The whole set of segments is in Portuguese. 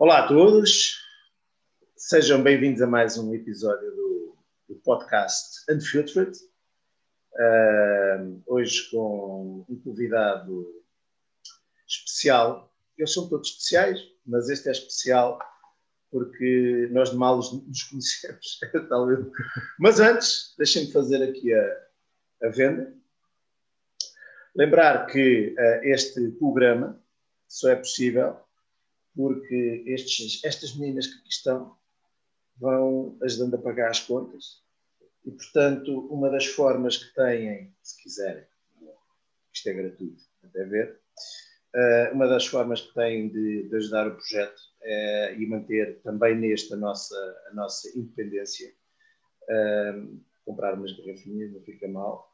Olá a todos, sejam bem-vindos a mais um episódio do, do podcast Unfiltered. Uh, hoje com um convidado especial. Eles são todos especiais, mas este é especial porque nós de mal nos conhecemos. talvez. mas antes, deixem-me fazer aqui a, a venda. Lembrar que uh, este programa só é possível porque estes, estas meninas que aqui estão vão ajudando a pagar as contas e, portanto, uma das formas que têm, se quiserem, isto é gratuito, até ver, uh, uma das formas que têm de, de ajudar o projeto é, e manter também neste a nossa, a nossa independência, uh, comprar umas garrafinhas, não fica mal.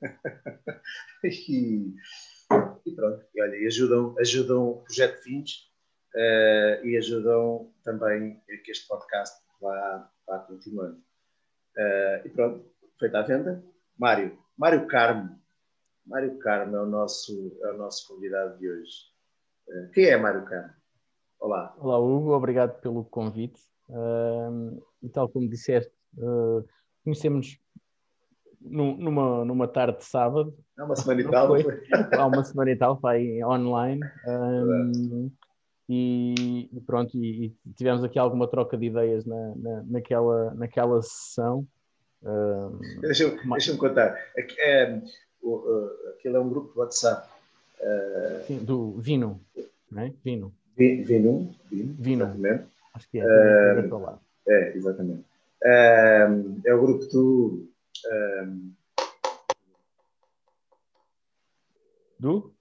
e, e, pronto, e olha, ajudam, ajudam o projeto Fins uh, e ajudam também que este podcast vá, vá continuando. Uh, e pronto, feita a venda. Mário, Mário Carmo. Mário Carmo é o nosso, é o nosso convidado de hoje. Uh, quem é Mário Carmo? Olá. Olá, Hugo, obrigado pelo convite. Uh, e tal como disseste, conhecemos numa, numa tarde de sábado. Há uma semana e tal. Foi, há uma semana e tal, vai online. Um, e, e, pronto, e, e, tivemos aqui alguma troca de ideias na, na, naquela, naquela sessão. Um, Deixa-me deixa contar. É, aquilo é um grupo de WhatsApp. Uh, Sim, do Vino, não é? Vino. Vino, Vino, Vino. Exatamente. Acho que é. Uh, é, exatamente. Uh, é o grupo do. Do?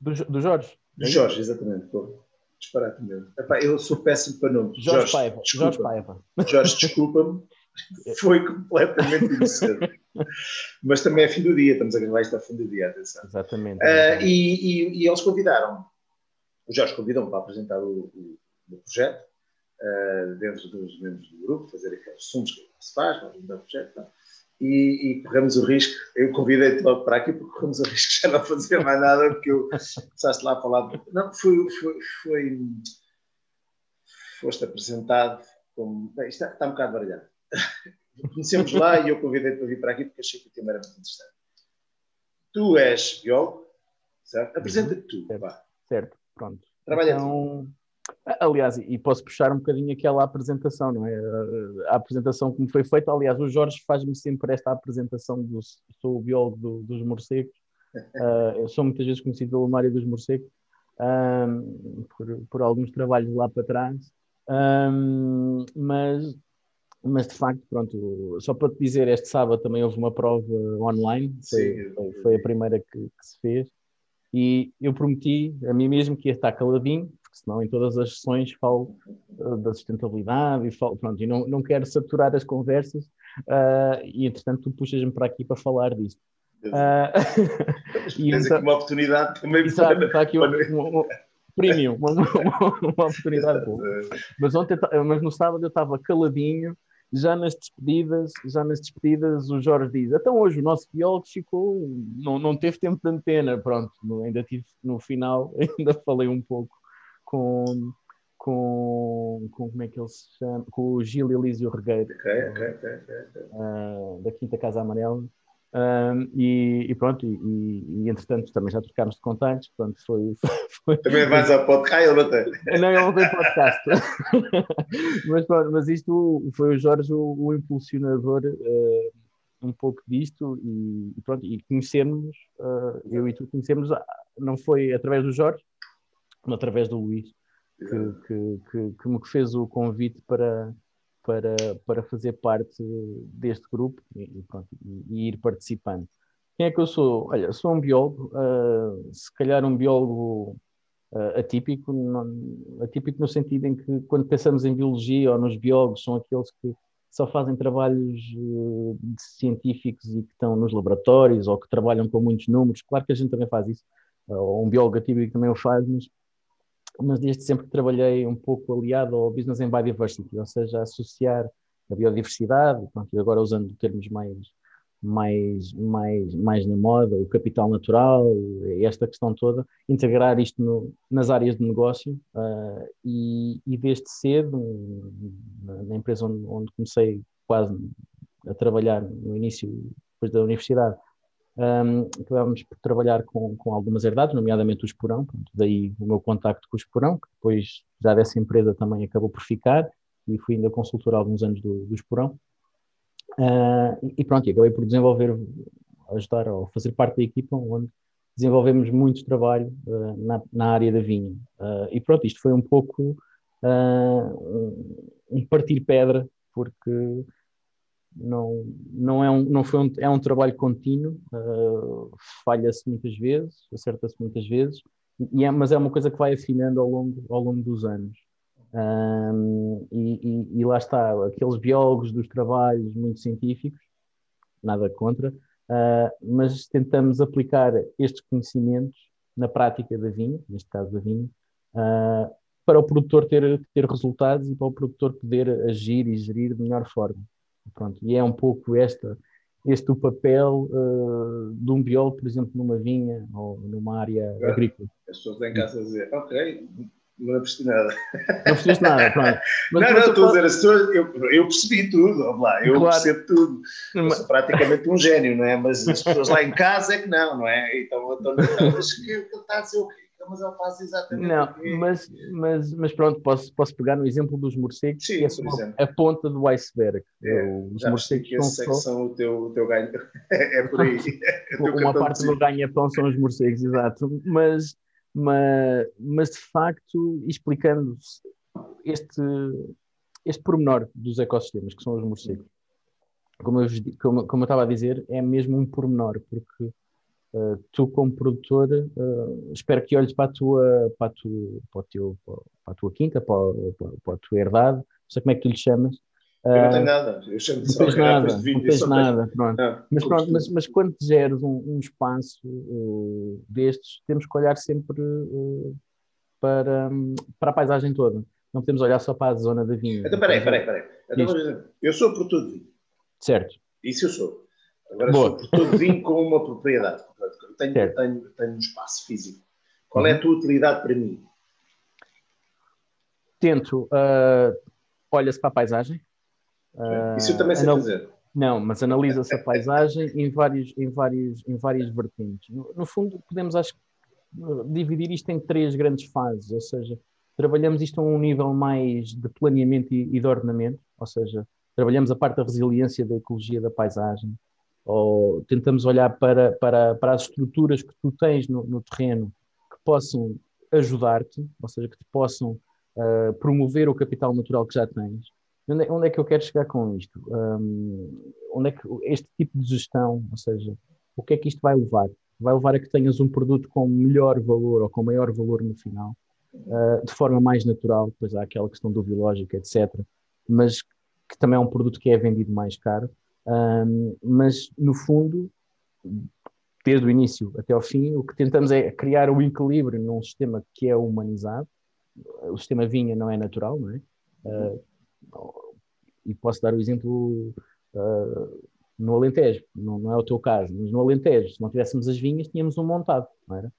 Do, do Jorge? Do Jorge, exatamente. Pô. Disparate mesmo. Epá, eu sou péssimo para nomes. Jorge, Jorge Paiva. Jorge Paiva. Jorge, desculpa-me. Foi completamente inocente. Mas também é fim do dia, estamos a gravar isto ao fim do dia, atenção. Exatamente. Uh, e, e, e, eles convidaram, o Jorge convidou-me para apresentar o, o, o projeto uh, dentro dos membros do grupo, fazer aqueles sumos que se faz, para apresentar o projeto. Tá? E, e corremos o risco, eu convidei-te logo para aqui porque corremos o risco de já não fazer mais nada porque eu começaste lá a falar, não, foi, foi, foi foste apresentado como, bem, isto está, está um bocado baralhado, conhecemos lá e eu convidei-te para vir para aqui porque achei que o tema era muito interessante. Tu és biólogo, certo? Apresenta-te tu, certo, certo, pronto. Trabalha então, Aliás, e posso puxar um bocadinho aquela apresentação, não é? A apresentação que me foi feita, aliás, o Jorge faz-me sempre esta apresentação do sou o biólogo do, dos morcegos, uh, eu sou muitas vezes conhecido pelo Mário dos morcegos, um, por, por, alguns trabalhos lá para trás, um, mas, mas de facto, pronto, só para te dizer, este sábado também houve uma prova online, foi, foi, a primeira que, que se fez, e eu prometi a mim mesmo que ia estar caladinho, porque senão em todas as sessões falo uh, da sustentabilidade e falo, pronto, e não, não quero saturar as conversas uh, e entretanto tu puxas-me para aqui para falar disso. Uh, e tens então, aqui uma oportunidade também exato, para... está aqui um, um, um premium, uma, uma, uma oportunidade boa. Mas, ontem, mas no sábado eu estava caladinho já nas despedidas, já nas despedidas o Jorge diz, então hoje o nosso biólogo ficou, não, não teve tempo de antena, pronto, ainda tive no final, ainda falei um pouco com, com, com como é que ele se chama? Com o Gil Elísio Regueiro, okay, okay, okay, uh, da Quinta Casa Amarela. Um, e, e, pronto, e, e, e, entretanto também já trocámos de contactos, portanto foi, foi... Também vais ao podcast, ah, ele não tem. Não, ele não tem podcast. mas pronto, mas isto foi o Jorge o, o impulsionador uh, um pouco disto e, pronto, e conhecermos, uh, eu e tu conhecemos, não foi através do Jorge, através do Luís, que, que, que, que, me fez o convite para, para, para fazer parte deste grupo e, pronto, e, ir participando. Quem é que eu sou? Olha, sou um biólogo, uh, se calhar um biólogo uh, atípico, não, atípico no sentido em que quando pensamos em biologia ou nos biólogos, são aqueles que só fazem trabalhos uh, científicos e que estão nos laboratórios ou que trabalham com muitos números. Claro que a gente também faz isso, ou um biólogo atípico também o faz, mas mas desde sempre trabalhei um pouco aliado ao Business and Biodiversity, ou seja, associar a biodiversidade, pronto, agora usando termos mais, mais, mais, mais na moda, o capital natural, esta questão toda, integrar isto no, nas áreas de negócio uh, e, e, desde cedo, na empresa onde, onde, comecei quase a trabalhar no início, depois da universidade, um, acabámos por trabalhar com, com algumas herdades, nomeadamente o Esporão, pronto, daí o meu contacto com o Esporão, que depois já dessa empresa também acabou por ficar, e fui ainda consultor há alguns anos do, do Esporão. Uh, e pronto, acabei por desenvolver, ajudar ou fazer parte da equipa onde desenvolvemos muito trabalho uh, na, na, área da vinha. Uh, e pronto, isto foi um pouco um partir pedra, porque não, não, é, um, não foi um, é um trabalho contínuo, falha-se muitas vezes, acerta-se muitas vezes, e é, mas é uma coisa que vai afinando ao longo, ao longo dos anos. Um, e, e, e, lá está, aqueles biólogos dos trabalhos muito científicos, nada contra, uh, mas tentamos aplicar estes conhecimentos na prática da vinha, neste caso da vinha, uh, para o produtor ter, ter resultados e para o produtor poder agir e gerir de melhor forma. Pronto, e é um pouco esta, este o papel uh, de um biólogo, por exemplo, numa vinha ou numa área agrícola. As pessoas vêm cá a dizer, ok, não percebi nada. Não percebeste nada, pronto. Mas, não, não, estou a dizer, as pessoas, eu, eu percebi tudo, lá, eu claro. percebo tudo. Eu sou praticamente um gênio, não é? Mas as pessoas lá em casa é que não, não é? Então, então mas que está a dizer o quê? Mas eu faço exatamente Não, mas, mas, mas pronto, posso, posso pegar no exemplo dos morcegos, Sim, que é a ponta do iceberg. É, os morcegos que são, só... o teu, o teu ganho. é por aí. É Uma parte do ganha-pão são os morcegos, exato. Mas mas, mas de facto, explicando este, este pormenor dos ecossistemas, que são os morcegos. Como eu, como, como eu estava a dizer, é mesmo um pormenor, porque uh, tu, como produtor, uh, espero que olhes para a tua, para a tua, para, teu, para a tua quinta, para, para, para a tua herdade, não sei como é que tu lhe chamas, eu não tenho nada, eu chamo de só não nada, de. Não tens nada, pronto. Ah, mas, pronto mas, mas, quando geres um, um espaço uh, destes, temos que olhar sempre uh, para, um, para a paisagem toda. Não podemos olhar só para a zona da vinha. Então, peraí, peraí, peraí. Então, eu sou produtor de vinho. Certo. Isso eu sou. Agora Boa. sou vinho com uma propriedade. Tenho, tenho, tenho um espaço físico. Qual é a tua utilidade para mim? Tento. Uh, Olha-se para a paisagem isso eu também sei Anal... fazer. Não, mas analisa-se a paisagem em, vários, em, vários, em várias vertentes. No, no, fundo, podemos acho, dividir isto em três grandes fases, ou seja, trabalhamos isto a um nível mais de planeamento e, e de ordenamento, ou seja, trabalhamos a parte da resiliência da ecologia da paisagem, ou tentamos olhar para, para, para as estruturas que tu tens no, no terreno que possam ajudar-te, ou seja, que te possam uh, promover o capital natural que já tens Onde é, onde é, que eu quero chegar com isto? Um, onde é que este tipo de gestão, ou seja, o que é que isto vai levar? Vai levar a que tenhas um produto com melhor valor ou com maior valor no final, uh, de forma mais natural, depois há aquela questão do biológico, etc. Mas que também é um produto que é vendido mais caro. Um, mas, no fundo, desde o início até ao fim, o que tentamos é criar o equilíbrio num sistema que é humanizado. O sistema vinha não é natural, não é? Uh, e posso dar o exemplo uh, no Alentejo, não, não, é o teu caso, mas no Alentejo, se não tivéssemos as vinhas, tínhamos um montado, não era?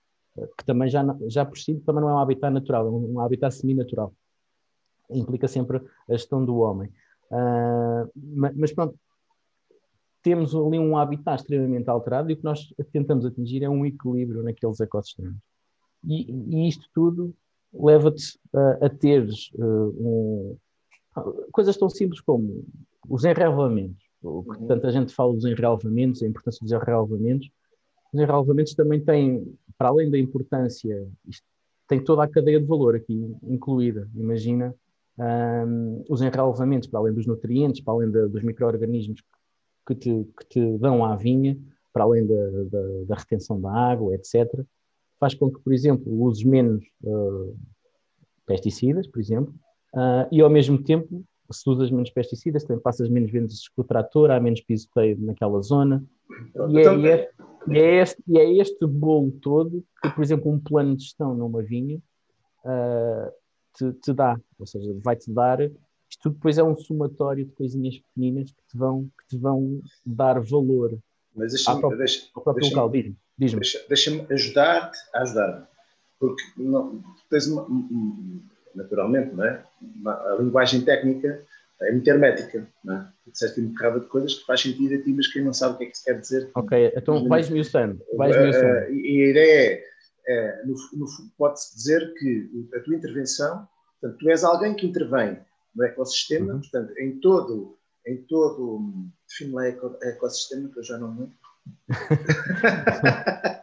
Que também já, já por si também não é um habitat natural, é um, um habitat semi-natural. Implica sempre a gestão do homem. Uh, mas, mas, pronto, temos ali um habitat extremamente alterado e o que nós tentamos atingir é um equilíbrio naqueles ecossistemas. E, e isto tudo leva-te a, a teres uh, um, coisas tão simples como os enrelvamentos. O que uhum. tanta gente fala dos enrelvamentos, a importância dos enrelvamentos. Os enrelvamentos também têm, para além da importância, isto, tem toda a cadeia de valor aqui incluída. Imagina um, os enrelvamentos, para além dos nutrientes, para além de, dos micro-organismos que te, que te dão à vinha, para além da, da, da, retenção da água, etc., faz com que, por exemplo, uses menos uh, pesticidas, por exemplo, Uh, e ao mesmo tempo, se usas menos pesticidas, também passas menos vezes com o trator, há menos pisoteio naquela zona. E é, e, é, e, é este, e é este bolo todo que, por exemplo, um plano de gestão numa vinha uh, te, te, dá. Ou seja, vai-te dar. Isto depois é um somatório de coisinhas pequeninas que te vão, que te vão dar valor Mas deixa-me deixa, deixa, deixa, deixa, deixa ajudar-te a ajudar-me. Porque não, tens uma, naturalmente, não é? a linguagem técnica é muito hermética, não é? Disseste um bocado de coisas que faz sentido a ti, mas quem não sabe o que é que se quer dizer. Ok, então vais esmiuçando. Vais uh, e a ideia é, é no, no, pode-se dizer que a tua intervenção, portanto, tu és alguém que intervém no ecossistema, uhum. portanto, em todo, em todo, define lá ecossistema, que eu já não lembro.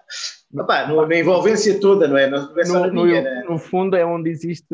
Opa, na envolvência toda, não é? Não é no, no, minha, né? no, fundo é onde existe,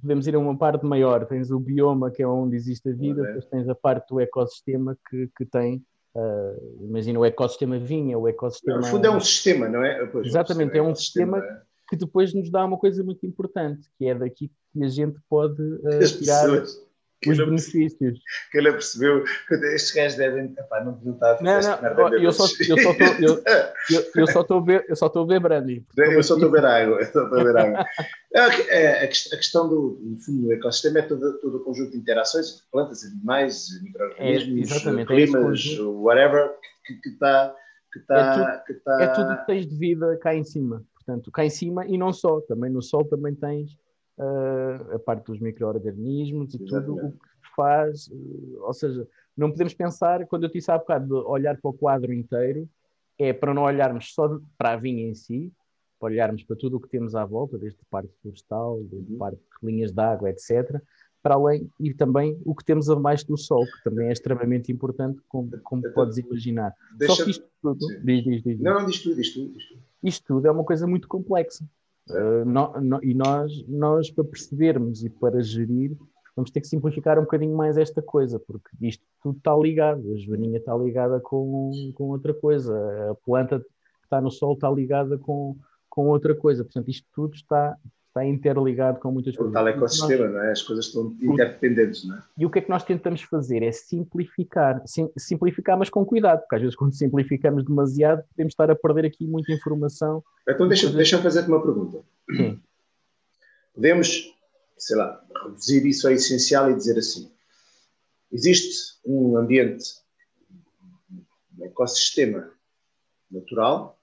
podemos ir a uma parte maior, tens o bioma que é onde existe a vida, é. depois tens a parte do ecossistema que, que tem, uh, imagina o ecossistema vinha, o ecossistema... No fundo é um sistema, não é? Pois, Exatamente, é um sistema, sistema é. Que depois nos dá uma coisa muito importante, que é daqui que a gente pode uh, tirar... Pessoas os benefícios. Que ele percebeu que estes gajos devem. Epá, não não, não, não eu, só, eu só estou eu, eu, eu só estou a ver eu só estou a ver brandy. Eu só estou a ver água. Eu só estou a ver água. É, a questão do, no fundo, do ecossistema é todo, todo o conjunto de interações de plantas, animais, micro-organismos, é, climas, é whatever, que está. Que está, é, tudo, que está... é tudo que tens de vida cá em cima. Portanto, cá em cima e não só, também no Sol também tens uh, a parte dos micro-organismos e tudo o que faz, uh, ou seja, não podemos pensar, quando eu disse há bocado de olhar para o quadro inteiro, é para não olharmos só para a vinha em si, para olharmos para tudo o que temos à volta, desde parte florestal, desde uhum. parte de linhas de água, etc., para além e também o que temos abaixo do sol, que também é extremamente importante, como, como então, podes imaginar. Só que isto tudo. Diz, diz, diz, não, não, diz tudo, diz tudo, diz tudo. Isto tudo é uma coisa muito complexa. Uh, no, no, e nós, nós, para percebermos e para gerir, vamos ter que simplificar um bocadinho mais esta coisa, porque isto tudo está ligado. A joaninha está ligada com, com outra coisa, a planta que está no sol está ligada com, com outra coisa. Portanto, isto tudo está, está interligado com muitas coisas. O tal ecossistema, nós, não é? As coisas estão interdependentes, não é? E o que é que nós tentamos fazer? É simplificar. Sim, simplificar, mas com cuidado, porque às vezes quando simplificamos demasiado podemos estar a perder aqui muita informação. Então deixa, coisas... deixa eu fazer-te uma pergunta. Sim. Podemos, sei lá, reduzir isso ao essencial e dizer assim, existe um ambiente, um ecossistema natural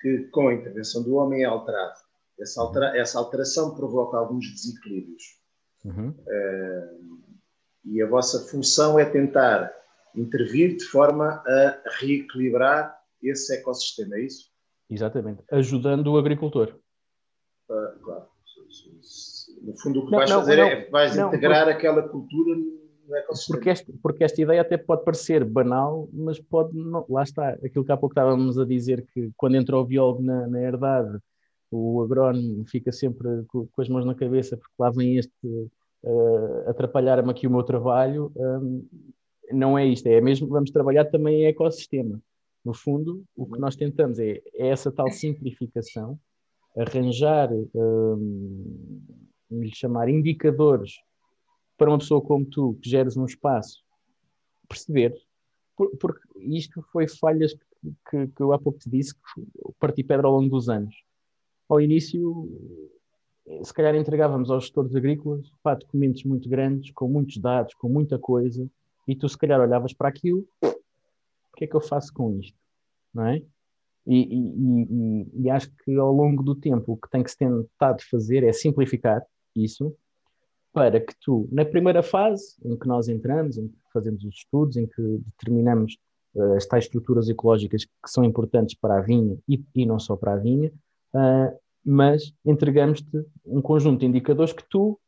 que com a intervenção do homem é alterado essa, altera essa alteração provoca alguns desequilíbrios. Uhum. Uh, e a vossa função é tentar intervir de forma a reequilibrar esse ecossistema, é isso? Exatamente, ajudando o agricultor. Uh, claro. No fundo, o que não, vais não, fazer não, é vais integrar porque, aquela cultura no ecossistema. Porque esta, porque esta ideia até pode parecer banal, mas pode. Lá está, aquilo que há pouco estávamos a dizer, que quando entrou o biólogo na, na herdade o agrónomo fica sempre com, as mãos na cabeça porque lá vem este uh, atrapalhar-me aqui o meu trabalho. Um, não é isto, é mesmo vamos trabalhar também em ecossistema. No fundo, o que nós tentamos é, é essa tal simplificação, arranjar, um, lhe chamar indicadores para uma pessoa como tu, que geres um espaço, perceber, por, porque isto foi falhas que, que, que eu há pouco te disse, que parti pedra ao longo dos anos ao início, se calhar entregávamos aos gestores agrícolas pá, documentos muito grandes, com muitos dados, com muita coisa, e tu se calhar olhavas para aquilo, o que é que eu faço com isto? Não é? E, e, e, e, acho que ao longo do tempo o que tem que se tentar fazer é simplificar isso para que tu, na primeira fase em que nós entramos, em que fazemos os estudos, em que determinamos uh, as tais estruturas ecológicas que são importantes para a vinha e não só para a vinha, uh, mas entregamos-te um conjunto de indicadores que tu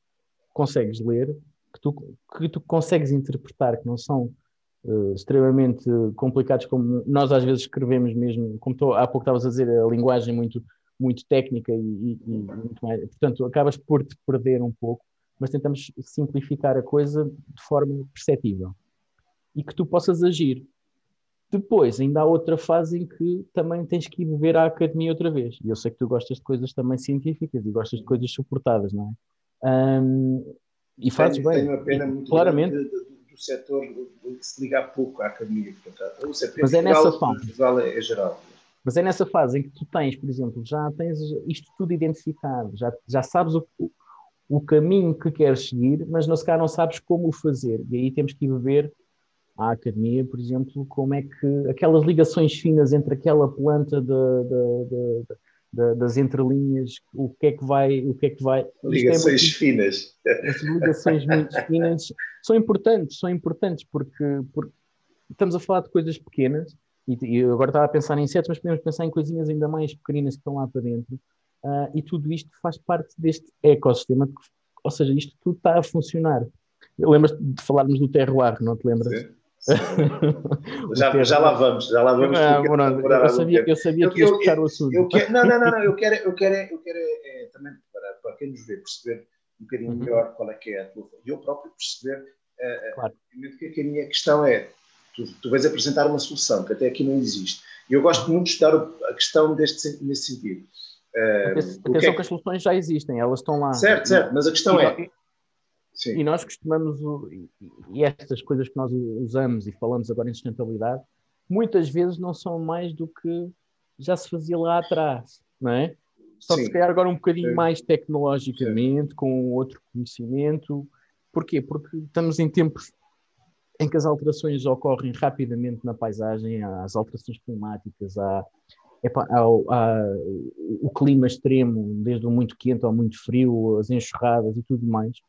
consegues ler, que tu, que tu consegues interpretar, que não são uh, extremamente complicados, como nós às vezes escrevemos mesmo, como tô, há pouco estavas a dizer, a linguagem muito, muito técnica e, e, e muito mais. Portanto, acabas por te perder um pouco, mas tentamos simplificar a coisa de forma perceptível e que tu possas agir. Depois, ainda há outra fase em que também tens que ir ver a academia outra vez. E eu sei que tu gostas de coisas também científicas e gostas de coisas suportadas, não é? Um, e fazes tenho, bem. Tenho uma pena muito claramente do, do setor que se liga pouco à academia. Portanto, Mas é nessa fase. É, é geral. Mas é nessa fase em que tu tens, por exemplo, já tens isto tudo identificado, já, já sabes o, o caminho que queres seguir, mas não, se calhar não sabes como o fazer. E aí temos que ir ver à academia, por exemplo, como é que aquelas ligações finas entre aquela planta de, de, de, das entrelinhas, o que é que vai, o que é que vai. É ligações é muito, finas. Essas ligações muito finas são importantes, são importantes porque, porque estamos a falar de coisas pequenas e, e agora estava a pensar em insetos, mas podemos pensar em coisinhas ainda mais pequeninas que estão lá para dentro. Uh, e tudo isto faz parte deste ecossistema, ou seja, isto tudo está a funcionar. Lembras-te de falarmos do terroir, não te lembras? Sim. já, já lá vamos, já lá vamos. Ah, eu, sabia, eu sabia que ias puxar o assunto. Eu quero, não, não, não, não, eu quero, eu quero, eu quero é, também para, para quem nos vê perceber um bocadinho uhum. melhor qual é que é a tua e eu próprio perceber uh, claro. que, que a minha questão é tu, tu vais apresentar uma solução que até aqui não existe. E eu gosto muito de estudar a questão deste, nesse sentido. Uh, Atenção que, é que as soluções já existem, elas estão lá. Certo, certo, mas a questão e, é. Sim. E nós costumamos, e estas coisas que nós usamos e falamos agora em sustentabilidade, muitas vezes não são mais do que já se fazia lá atrás, não é? Só que se calhar agora um bocadinho Sim. mais tecnologicamente, Sim. com outro conhecimento. Porquê? Porque estamos em tempos em que as alterações ocorrem rapidamente na paisagem, as alterações climáticas, há, há, há, o clima extremo, desde o muito quente ao muito frio, as enxurradas e tudo mais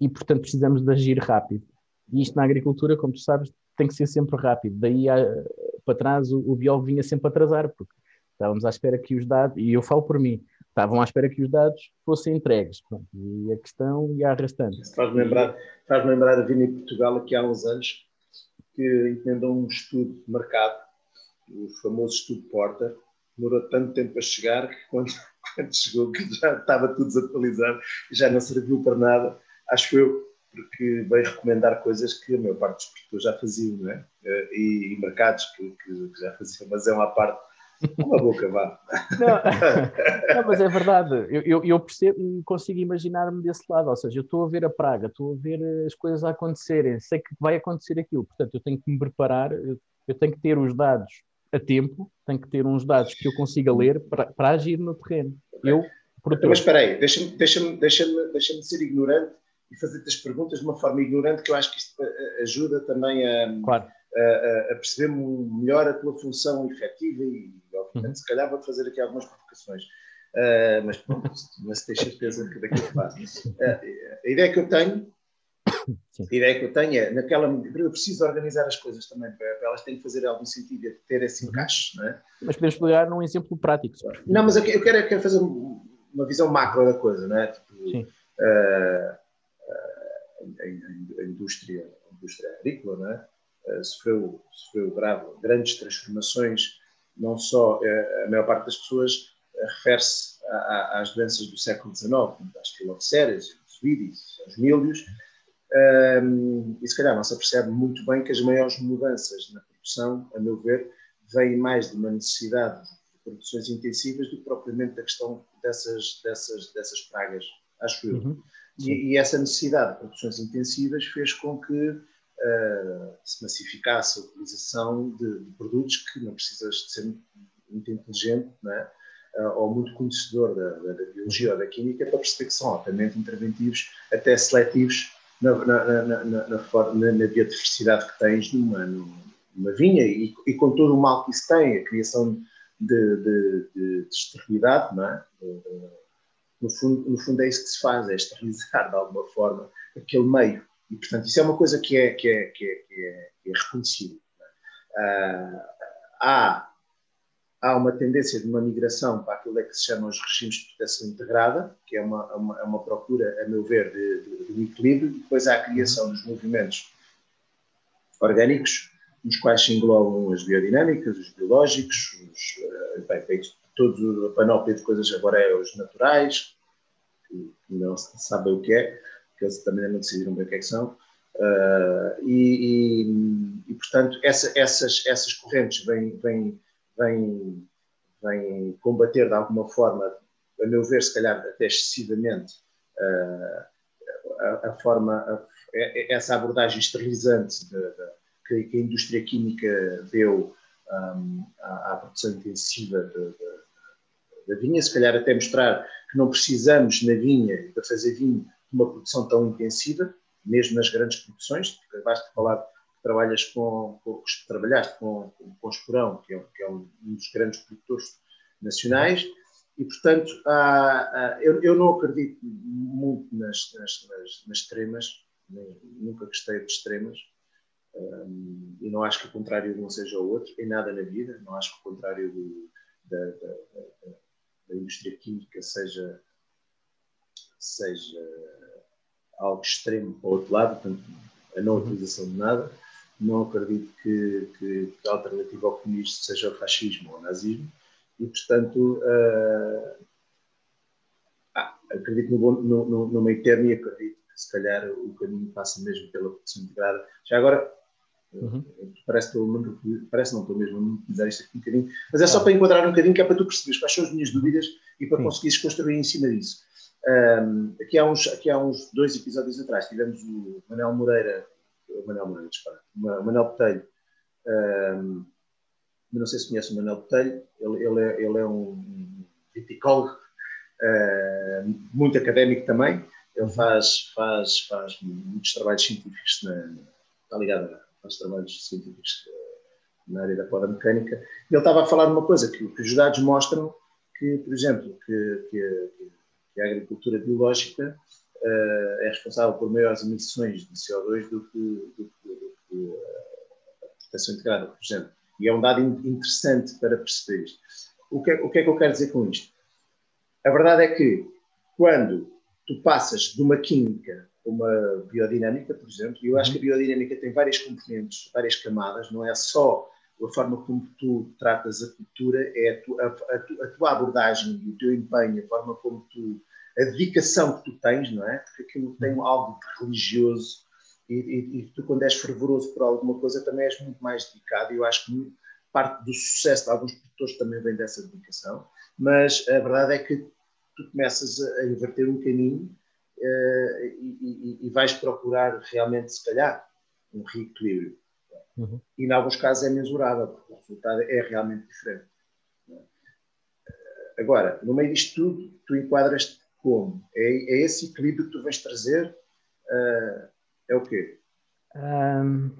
e, portanto precisamos de agir rápido. E isto na agricultura, como tu sabes, tem que ser sempre rápido. Daí a, para trás o, o biólogo vinha sempre atrasar, porque estávamos à espera que os dados, e eu falo por mim, estavam à espera que os dados fossem entregues. Pronto, e a questão ia arrastando. Faz-me lembrar, faz lembrar a Vini Portugal aqui há uns anos, que encomendou um estudo de mercado, o famoso estudo Porter, demorou tanto tempo a chegar que quando, quando chegou que já estava tudo desatualizado e já não serviu para nada acho eu, porque veio recomendar coisas que a maior parte dos produtores já faziam, não é? Eh, e, e mercados que, que, que, já faziam, mas é uma parte. Uma boca, vá. Não, não, mas é verdade. Eu, eu, eu percebo consigo imaginar-me desse lado. Ou seja, eu estou a ver a praga, estou a ver as coisas a acontecerem, sei que vai acontecer aquilo. Portanto, eu tenho que me preparar, eu, eu tenho que ter os dados a tempo, tenho que ter uns dados que eu consiga ler para, para agir no terreno. Eu, produtor... Mas espera aí, deixa-me deixa deixa deixa ser ignorante e fazer-te as perguntas de uma forma ignorante, que eu acho que isto eh, eh, ajuda também a, claro. a, a perceber melhor a tua função efetiva e, obviamente, uhum. se calhar vou fazer aqui algumas provocações. Uh, mas pronto, mas tens certeza que daquilo que faz. Uh, a ideia que eu tenho, Sim. a ideia que eu tenho é, naquela eu preciso organizar as coisas também, para, para elas têm que fazer algum sentido e ter esse uhum. encaixe. Não é? Mas podemos pegar num exemplo prático. Não, mas eu quero, eu quero fazer uma visão macro da coisa, não é? Tipo, uh, a, indústria, a indústria agrícola, é? Eh, sofreu, sofreu grave, grandes transformações, não só eh, a maior parte das pessoas eh, refere-se às doenças do século XIX, às filocérias, aos vídeos, aos mílios, um, e se calhar não se apercebe muito bem que as maiores mudanças na produção, a meu ver, vêm mais de uma necessidade de produções intensivas do que propriamente da questão dessas, dessas, dessas pragas, acho eu. Uhum. E, e, essa necessidade de produções intensivas fez com que uh, se massificasse a utilização de, de, produtos que não precisas de ser muito inteligente né? uh, ou muito conhecedor da, da, biologia ou da química para perceber que são altamente interventivos, até seletivos na, na, na, na, na biodiversidade que tens numa, numa vinha e, e, com todo o mal que isso tem, a criação de, de, de, de esterilidade, não é? No fundo, no fundo é isso que se faz, é esterilizar de alguma forma aquele meio. E, portanto, isso é uma coisa que é, que é, que é, que é, que é reconhecida. Uh, há, há uma tendência de uma migração para aquilo é que se chama os regimes de proteção integrada, que é uma, uma, é uma procura, a meu ver, de, de, de equilíbrio, e depois há a criação dos movimentos orgânicos, nos quais se englobam as biodinâmicas, os biológicos, os, uh, bem, todo a panóplia de coisas agora é os naturais, que não se sabe o que é, que eles também não decidiram bem o que é que são. Uh, e, e, e, portanto, essa, essas, essas correntes vêm, vêm, vêm, vêm combater de alguma forma, a meu ver, se calhar até excessivamente, uh, a, a, forma, a, essa abordagem esterilizante de, de, que, a indústria química deu um, à, à, produção intensiva da vinha, se calhar até mostrar que não precisamos na vinha para fazer vinho de uma produção tão intensiva, mesmo nas grandes produções, basta falar trabalhas com, com trabalhaste com, com, com o Esporão, que é, que é um, um dos grandes produtores nacionais, e, portanto, há, há, eu, eu, não acredito muito nas, nas, nas, nas extremas, nem, nunca gostei de extremas, um, e não acho que o contrário de um seja o outro, em nada na vida, não acho que o contrário do, da, da, da, da, indústria química seja, seja algo extremo para o outro lado, portanto, a não uhum. utilização de nada. Não acredito que, que, que a alternativa ao comunismo seja o fascismo ou o nazismo e, portanto, uh, ah, acredito no, no, no, meio termo e acredito que, se calhar, o caminho passa mesmo pela produção integrada. Já agora, uhum. parece, que estou, parece não estou mesmo a monetizar isto aqui um bocadinho, mas é só ah. para enquadrar um bocadinho, que é para tu perceberes quais são as minhas dúvidas e para Sim. conseguires construir em cima disso. Um, aqui, há uns, aqui há uns dois episódios atrás tivemos o Manel Moreira, o Manel Moreira, dispara, o Manel Botelho, um, não sei se conhece o Manuel Botelho, ele, ele, é, ele é um viticólogo uh, muito académico também, ele faz, faz, faz muitos trabalhos científicos, na, está ligado aos trabalhos científicos eh, na área da poda mecânica, e ele estava a falar de uma coisa que, que os dados mostram que, por exemplo, que, que, que a agricultura biológica uh, é responsável por maiores emissões de CO2 do que, do que, do que a proteção integrada, por exemplo. E é um dado interessante para perceber isto. O que, é, o que é que eu quero dizer com isto? A verdade é que quando tu passas de uma química uma biodinâmica, por exemplo, e eu acho que a uhum. biodinâmica tem várias componentes, várias camadas, não é só a forma como tu tratas a cultura, é a, tu, a, a, a tua abordagem e o teu empenho, a forma como tu, a dedicação que tu tens, não é? Porque aquilo tem uhum. algo de religioso, e, e, e, tu, quando és fervoroso por alguma coisa, também és muito mais dedicado. E eu acho que parte do sucesso de alguns produtores também vem dessa dedicação. Mas a verdade é que tu começas a inverter um caminho uh, e, e, vais procurar realmente, se calhar, um reequilíbrio. Uhum. E, em alguns casos, é mensurável, porque o resultado é realmente diferente. Agora, no meio disto tudo, tu enquadras-te como? É, é, esse equilíbrio que tu vais trazer? Uh, é o quê? Um,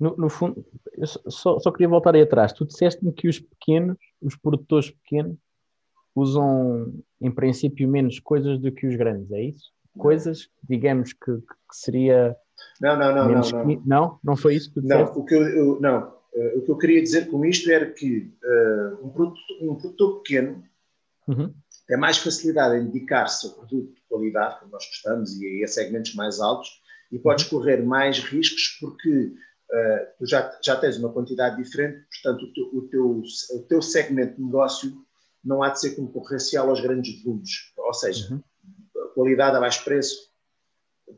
no, no, fundo, só, só queria voltar aí atrás. Tu disseste-me que os pequenos, os produtores pequenos, usam em princípio menos coisas do que os grandes, é isso? Coisas, digamos que, que seria. Não, não, não, não, não. Não? Não foi isso que tu? Não, o que eu, eu não. Uh, o que eu queria dizer com isto era que uh, um, produto, um produtor pequeno uhum. tem mais facilidade em dedicar-se ao produto qualidade, como nós gostamos, e a segmentos mais altos, e podes uhum. correr mais riscos porque uh, tu já, já tens uma quantidade diferente, portanto, o teu, o, teu, o teu segmento de negócio não há de ser concorrencial aos grandes volumes. Ou seja, uhum. qualidade a baixo preço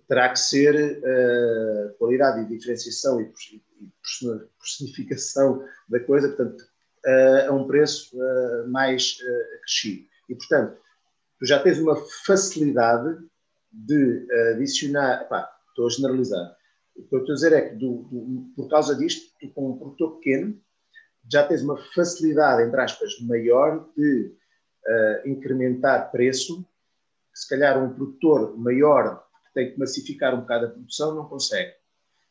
terá que ser uh, qualidade e diferenciação e, personificação da coisa, portanto, uh, a um preço uh, mais acrescido. E, portanto, tu já tens uma facilidade de adicionar. Pá, estou a generalizar. O que eu estou a dizer é que, do, do, por causa disto, tu, com um produtor pequeno, já tens uma facilidade, entre aspas, maior de uh, incrementar preço, que se calhar um produtor maior que tem que massificar um bocado a produção não consegue.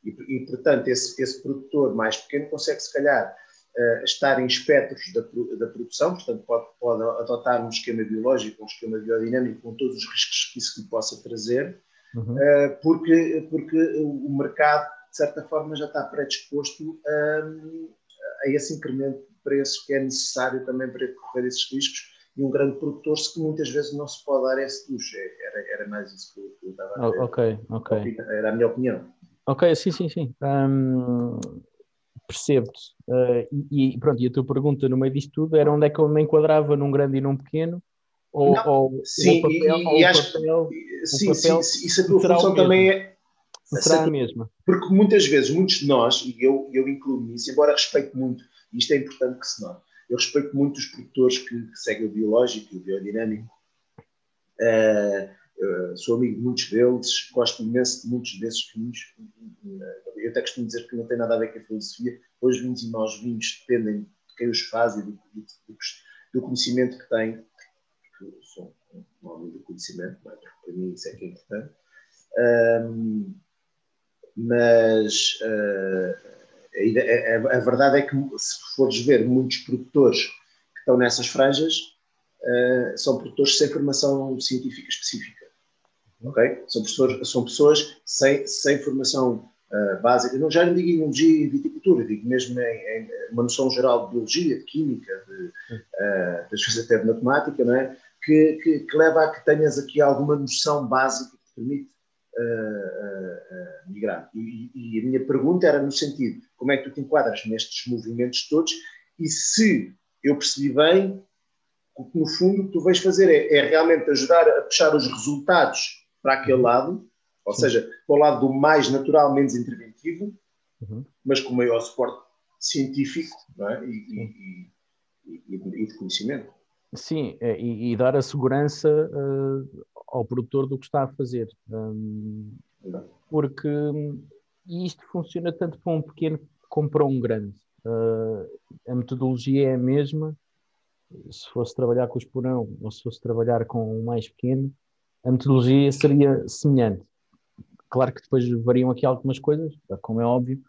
E, e portanto, esse, esse produtor mais pequeno consegue, se calhar, uh, estar em espectros da, da, produção, portanto, pode, pode adotar um esquema biológico, um esquema biodinâmico, com todos os riscos que isso lhe possa trazer, uhum. uh, porque, porque o mercado, de certa forma, já está predisposto a, a esse incremento de preço que é necessário também para correr esses riscos e um grande produtor se que muitas vezes não se pode dar esse luxo. É, era, era mais isso que eu, estava a dizer. Ok, ok. Era a minha opinião. Ok, sim, sim, sim. Um, percebo-te. Uh, e, pronto, e a tua pergunta no meio disto tudo era onde é que eu me enquadrava num grande e num pequeno? Ou, não, ou sim, papel, e, ou e acho papel, sim, papel, sim, isso a tua função também é. Será a mesma. Porque muitas vezes, muitos de nós, e eu, eu incluo nisso, embora respeito muito, e isto é importante que se note, eu respeito muito os produtores que, que seguem o biológico e o biodinâmico. Uh, sou amigo de muitos deles, gosto imenso de muitos desses vinhos. Eu até costumo dizer que não tem nada a ver com a filosofia. Os vinhos e nós vinhos dependem de quem os faz e do, do, do conhecimento que têm. Eu sou um homem do conhecimento, é? para mim isso é que é importante. Um, mas uh, a, a, a, verdade é que, se fores ver muitos produtores que estão nessas franjas, uh, são produtores sem formação científica específica. Okay? São, pessoas, são pessoas sem, sem formação uh, básica. Não, já não digo em biologia e viticultura, digo mesmo em, em, uma noção geral de biologia, de química, de, uh, das coisas até de matemática, não é? que, que, que, leva a que tenhas aqui alguma noção básica que te permite uh, migrar. E, e, a minha pergunta era no sentido, como é que tu te enquadras nestes movimentos todos e se eu percebi bem, que no fundo o que tu vais fazer é, é realmente ajudar a puxar os resultados para aquele uhum. lado, ou Sim. seja, para o lado do mais natural, menos interventivo, uhum. mas com maior suporte científico é? e, e, e, de conhecimento. Sim, é, e, e, dar a segurança uh, ao produtor do que está a fazer. Um, porque isto funciona tanto para um pequeno como para um grande. Uh, a metodologia é a mesma. Se fosse trabalhar com o esporão ou se fosse trabalhar com o mais pequeno, a metodologia seria semelhante. Claro que depois variam aqui algumas coisas, como é óbvio,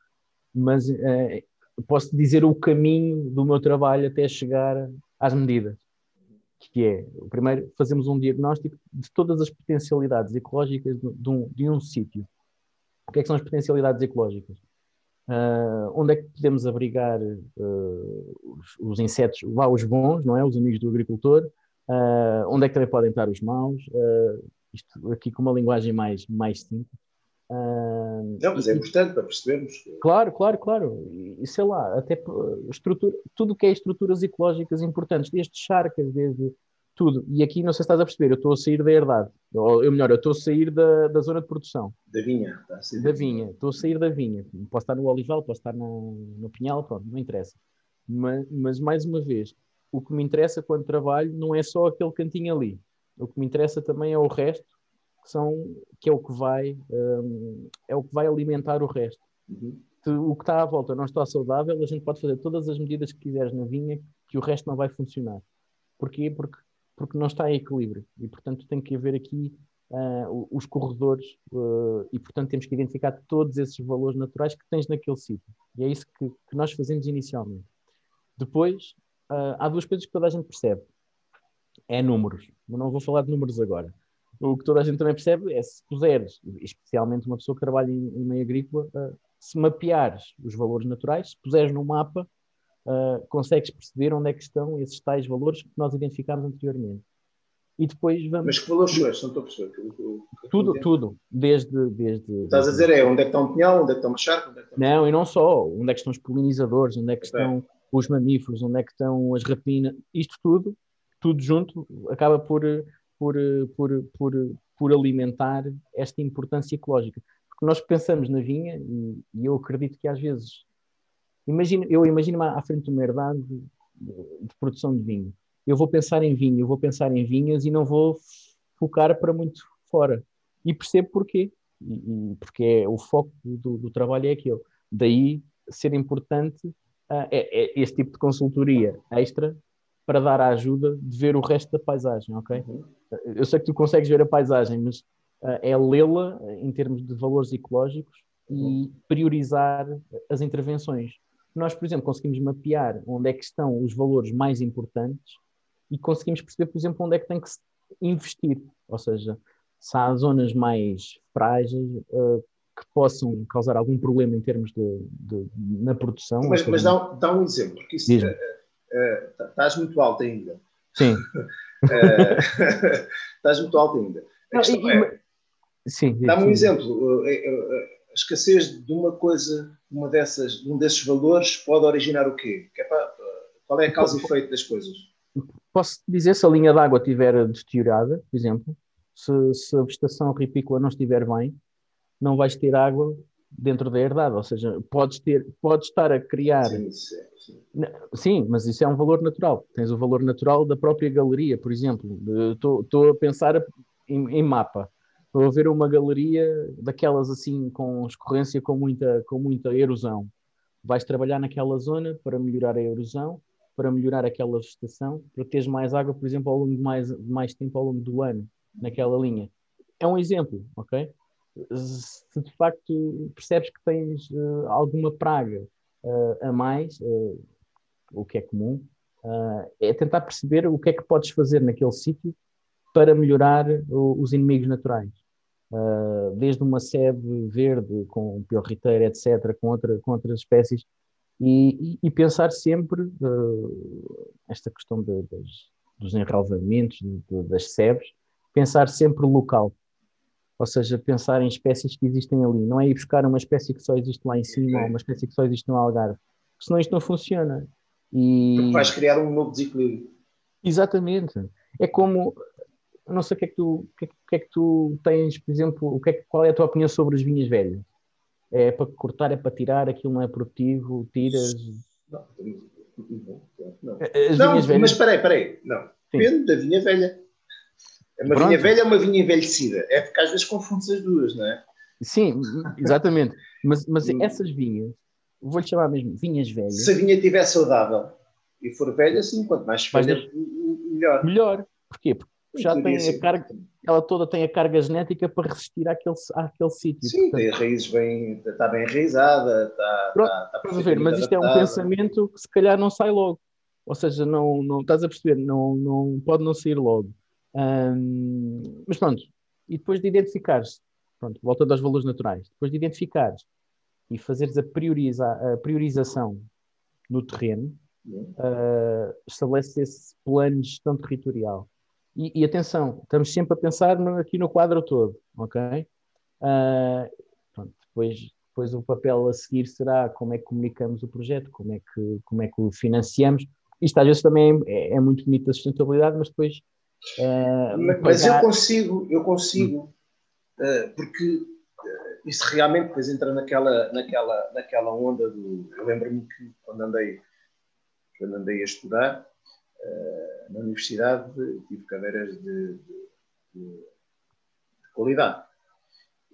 mas uh, posso dizer o caminho do meu trabalho até chegar às medidas que é, primeiro, fazemos um diagnóstico de todas as potencialidades ecológicas de, um, de um sítio. O que, é que são as potencialidades ecológicas? Uh, onde é que podemos abrigar uh, os, os, insetos, lá os bons, não é? Os amigos do agricultor, uh, onde é que também podem estar os maus, isto aqui com uma linguagem mais, mais simples. Uh, não, mas é importante para percebermos. Claro, claro, claro. E sei lá, até estrutura, tudo o que é estruturas ecológicas importantes, desde charcas, desde tudo. E aqui não sei se estás a perceber, eu estou a sair da herdade, ou eu melhor, eu estou a sair da, da zona de produção. Da vinha. da vinha, estou a sair da vinha. Posso estar no olival, posso estar no, no pinhal, pronto, não interessa. Mas, mas mais uma vez, o que me interessa quando trabalho não é só aquele cantinho ali. O que me interessa também é o resto são, que é o que vai um, é o que vai alimentar o resto. Uhum. Se o que está à volta não está saudável, a gente pode fazer todas as medidas que quiseres na vinha, que o resto não vai funcionar. Porquê? Porque, porque não está em equilíbrio. E, portanto, tem que haver aqui uh, os corredores uh, e, portanto, temos que identificar todos esses valores naturais que tens naquele sítio. E é isso que, que nós fazemos inicialmente. Depois, uh, há duas coisas que toda a gente percebe. É números. Eu não vou falar de números agora o que toda a gente também percebe é se puseres, especialmente uma pessoa que trabalha em, em meio agrícola, uh, se mapeares os valores naturais, se puseres no mapa, uh, consegues perceber onde é que estão esses tais valores que nós identificámos anteriormente. E depois vamos. Mas que valores são estes? Não estou a perceber. tudo, tudo. Desde, desde. Estás a dizer é onde é que está um pinhal, onde é que está uma charca? É está... Não, e não só. Onde é que estão os polinizadores, onde é que estão os mamíferos, onde é que estão as rapinas. Isto tudo, tudo junto, acaba por por, eh, por, por, por alimentar esta importância ecológica. Porque nós pensamos na vinha, e, e eu acredito que às vezes, imagino, eu imagino-me à frente de uma herdade de, de produção de vinho. Eu vou pensar em vinho, eu vou pensar em vinhas e não vou focar para muito fora. E percebo porquê. E, e porque é, o foco do, do, trabalho é aquele. Daí ser importante uh, é, é este tipo de consultoria extra para dar a ajuda de ver o resto da paisagem, ok? Uhum. Eu sei que tu consegues ver a paisagem, mas uh, é lê-la em termos de valores ecológicos uhum. e priorizar as intervenções. Nós, por exemplo, conseguimos mapear onde é que estão os valores mais importantes e conseguimos perceber, por exemplo, onde é que tem que se investir. Ou seja, se há zonas mais frágeis uh, que possam causar algum problema em termos de, de na produção. Mas, mas dá, dá, um exemplo, porque isso, Uh, estás muito alto ainda. Sim. uh, estás muito alto ainda. Não, e, é, sim, dá-me um exemplo. A escassez de uma coisa, uma dessas, um desses valores pode originar o quê? É para, qual é a causa e efeito das coisas? Posso dizer se a linha d'água estiver deteriorada, por exemplo, se, se a vegetação ripícola não estiver bem, não vais ter água dentro da herdade, ou seja, podes ter, podes estar a criar. Sim, sim, sim. mas isso é um valor natural. Tens o valor natural da própria galeria, por exemplo. Estou a pensar em, em, mapa. Estou a ver uma galeria daquelas assim com escorrência com muita, com muita erosão. Vais trabalhar naquela zona para melhorar a erosão, para melhorar aquela vegetação, para teres mais água, por exemplo, ao longo de mais, mais tempo ao longo do ano, naquela linha. É um exemplo, ok? Se de facto percebes que tens uh, alguma praga uh, a mais, uh, o que é comum, é tentar perceber o que é que podes fazer naquele sítio para melhorar o, os inimigos naturais. desde uma sebe verde com piorriteira, etc., com, outra, com outras espécies, e, e, e pensar sempre esta questão de, das, dos enraivamentos, de, das sebes, pensar sempre local ou seja, pensar em espécies que existem ali. Não é ir buscar uma espécie que só existe lá em cima ou uma espécie que só existe no Algarve. Porque senão isto não funciona. E... Porque vais criar um novo desequilíbrio. Exatamente. É como. Não sei o que é que tu, o que é, que, é que tu tens, por exemplo, o que é, qual é a tua opinião sobre as vinhas velhas? É para cortar, é para tirar, aquilo não é produtivo, tiras. Não, não, não. não mas espera aí, espera aí. Não. Depende da vinha velha. É uma Pronto. vinha velha ou uma vinha envelhecida? É porque às vezes confunde as duas, não é? Sim, exatamente. mas, mas essas vinhas, vou-lhe chamar mesmo vinhas velhas. Se a vinha estiver saudável e for velha, sim, quanto mais velha, melhor. Melhor. Porquê? Porque já tem a carga, ela toda tem a carga genética para resistir àquele, àquele sítio. Sim, portanto. tem raízes bem, está bem enraizada, está, Pronto, está, está ver, mas isto adaptada. é um pensamento que se calhar não sai logo. Ou seja, não, não estás a perceber, não, não pode não sair logo. Mas pronto, e depois de identificares, pronto, voltando aos valores naturais, depois de identificares e fazeres a, prioriza, a priorização no terreno, uh, estabelece esse plano de gestão territorial. E, e, atenção, estamos sempre a pensar no, aqui no quadro todo, ok? Uh, pronto, depois, depois o papel a seguir será como é que comunicamos o projeto, como é que, como é que o financiamos. Isto às vezes também é, é muito bonito a sustentabilidade, mas depois Uh, mas eu consigo, eu consigo, uh, porque uh, isso realmente depois entra naquela, naquela, naquela onda do. Eu lembro-me que quando andei, quando andei a estudar na universidade tive cadeiras de, de, de, de qualidade.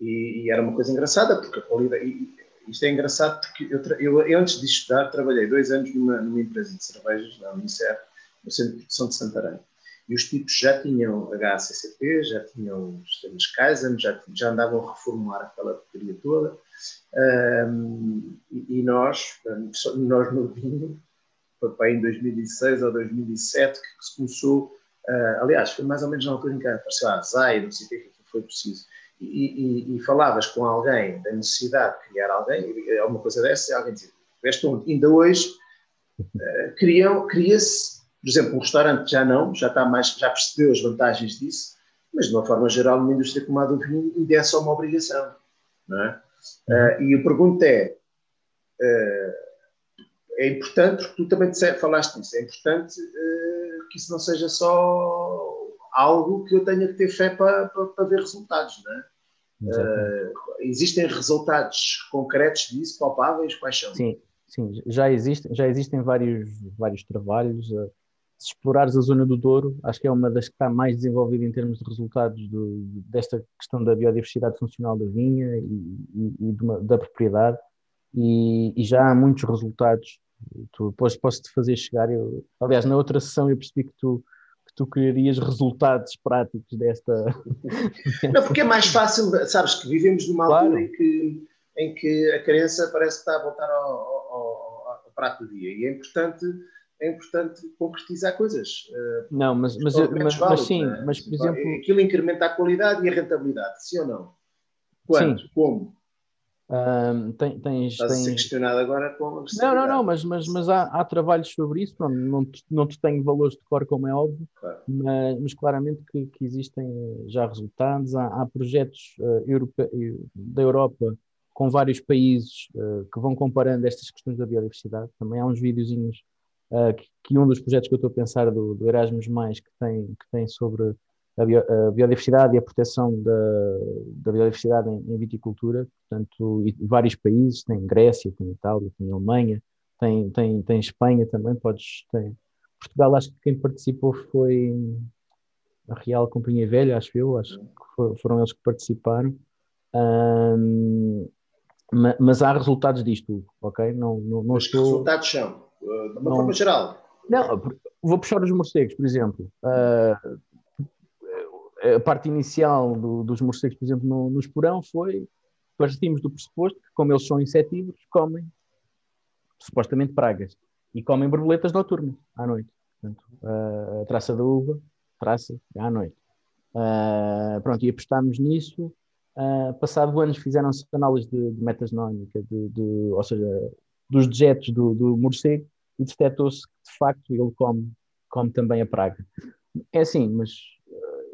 E, e, era uma coisa engraçada, porque a qualidade. E, isto é engraçado porque eu, eu, eu, antes de estudar trabalhei dois anos numa, numa empresa de cervejas, na Unicer, no Centro de Produção de Santarém. E os tipos já tinham HACCP, já tinham sistemas Kaizen, já, já andavam a reformular aquela bateria toda. Um, e, e, nós, nós no vinho, foi em 2006 ou 2007 que se começou, uh, aliás, foi mais ou menos na altura em que apareceu a ZAI, não sei o que, que foi preciso. E, e, e, falavas com alguém da necessidade de criar alguém, é uma coisa dessa, e alguém dizia, ainda hoje, uh, cria-se por exemplo, um restaurante já não, já está mais, já percebeu as vantagens disso, mas de uma forma geral, numa indústria como a do vinho, ainda é só uma obrigação. Não é? Uh, e a pergunta é: uh, é importante, porque tu também disse, falaste disso, é importante uh, que isso não seja só algo que eu tenha que ter fé para, para, para ver resultados, não é? existem resultados concretos disso, palpáveis? Quais são? Sim, sim já, existe, já existem vários, vários trabalhos se explorares a zona do Douro, acho que é uma das que está mais desenvolvida em termos de resultados do, desta questão da biodiversidade funcional da vinha e, e, e uma, da propriedade, e, e, já há muitos resultados. Tu, depois posso-te fazer chegar. Eu, aliás, na outra sessão eu percebi que tu, que tu querias resultados práticos desta. Não, porque é mais fácil, sabes, que vivemos numa claro. altura em que, em que a crença parece que está a voltar ao, ao, ao prato do dia, e é importante é importante concretizar coisas. Eh, não, mas, mas, mas, mas sim, né? mas por exemplo. Aquilo incrementa a qualidade e a rentabilidade, sim ou não? Quando? Sim. Como? Um, tem, tens, Estás tens... a ser questionado agora com Não, não, não, mas, mas, mas há, há trabalhos sobre isso. Pronto, não, te, não te tenho valores de cor, como é óbvio, claro. mas, mas, claramente que, que, existem já resultados. Há, há projetos uh, da Europa com vários países uh, que vão comparando estas questões da biodiversidade. Também há uns videozinhos uh, que, que, um dos projetos que eu estou a pensar do, do Erasmus, Mais, que tem, que tem sobre a, bio, a biodiversidade e a proteção da, da biodiversidade em, em, viticultura, portanto, e vários países, tem Grécia, tem Itália, tem Alemanha, tem, tem, tem Espanha também, podes, tem. Portugal, acho que quem participou foi a Real Companhia Velha, acho eu, acho que for, foram eles que participaram. Um, mas há resultados disto, ok? Não, não, não estou... resultados são? De uma não, forma geral. Não, vou puxar os morcegos, por exemplo. Uh, a parte inicial do, dos morcegos, por exemplo, no, no esporão foi partimos do pressuposto que, como eles são insetívoros, comem supostamente pragas e comem borboletas noturnas à noite. Portanto, a traça da uva, traça à noite. Uh, pronto, e apostámos nisso. Uh, passado anos fizeram-se análises de, de metagenómica, de, de, ou seja, dos dejetos do, do morcego e detectou-se que de facto ele come, come também a praga. É assim, mas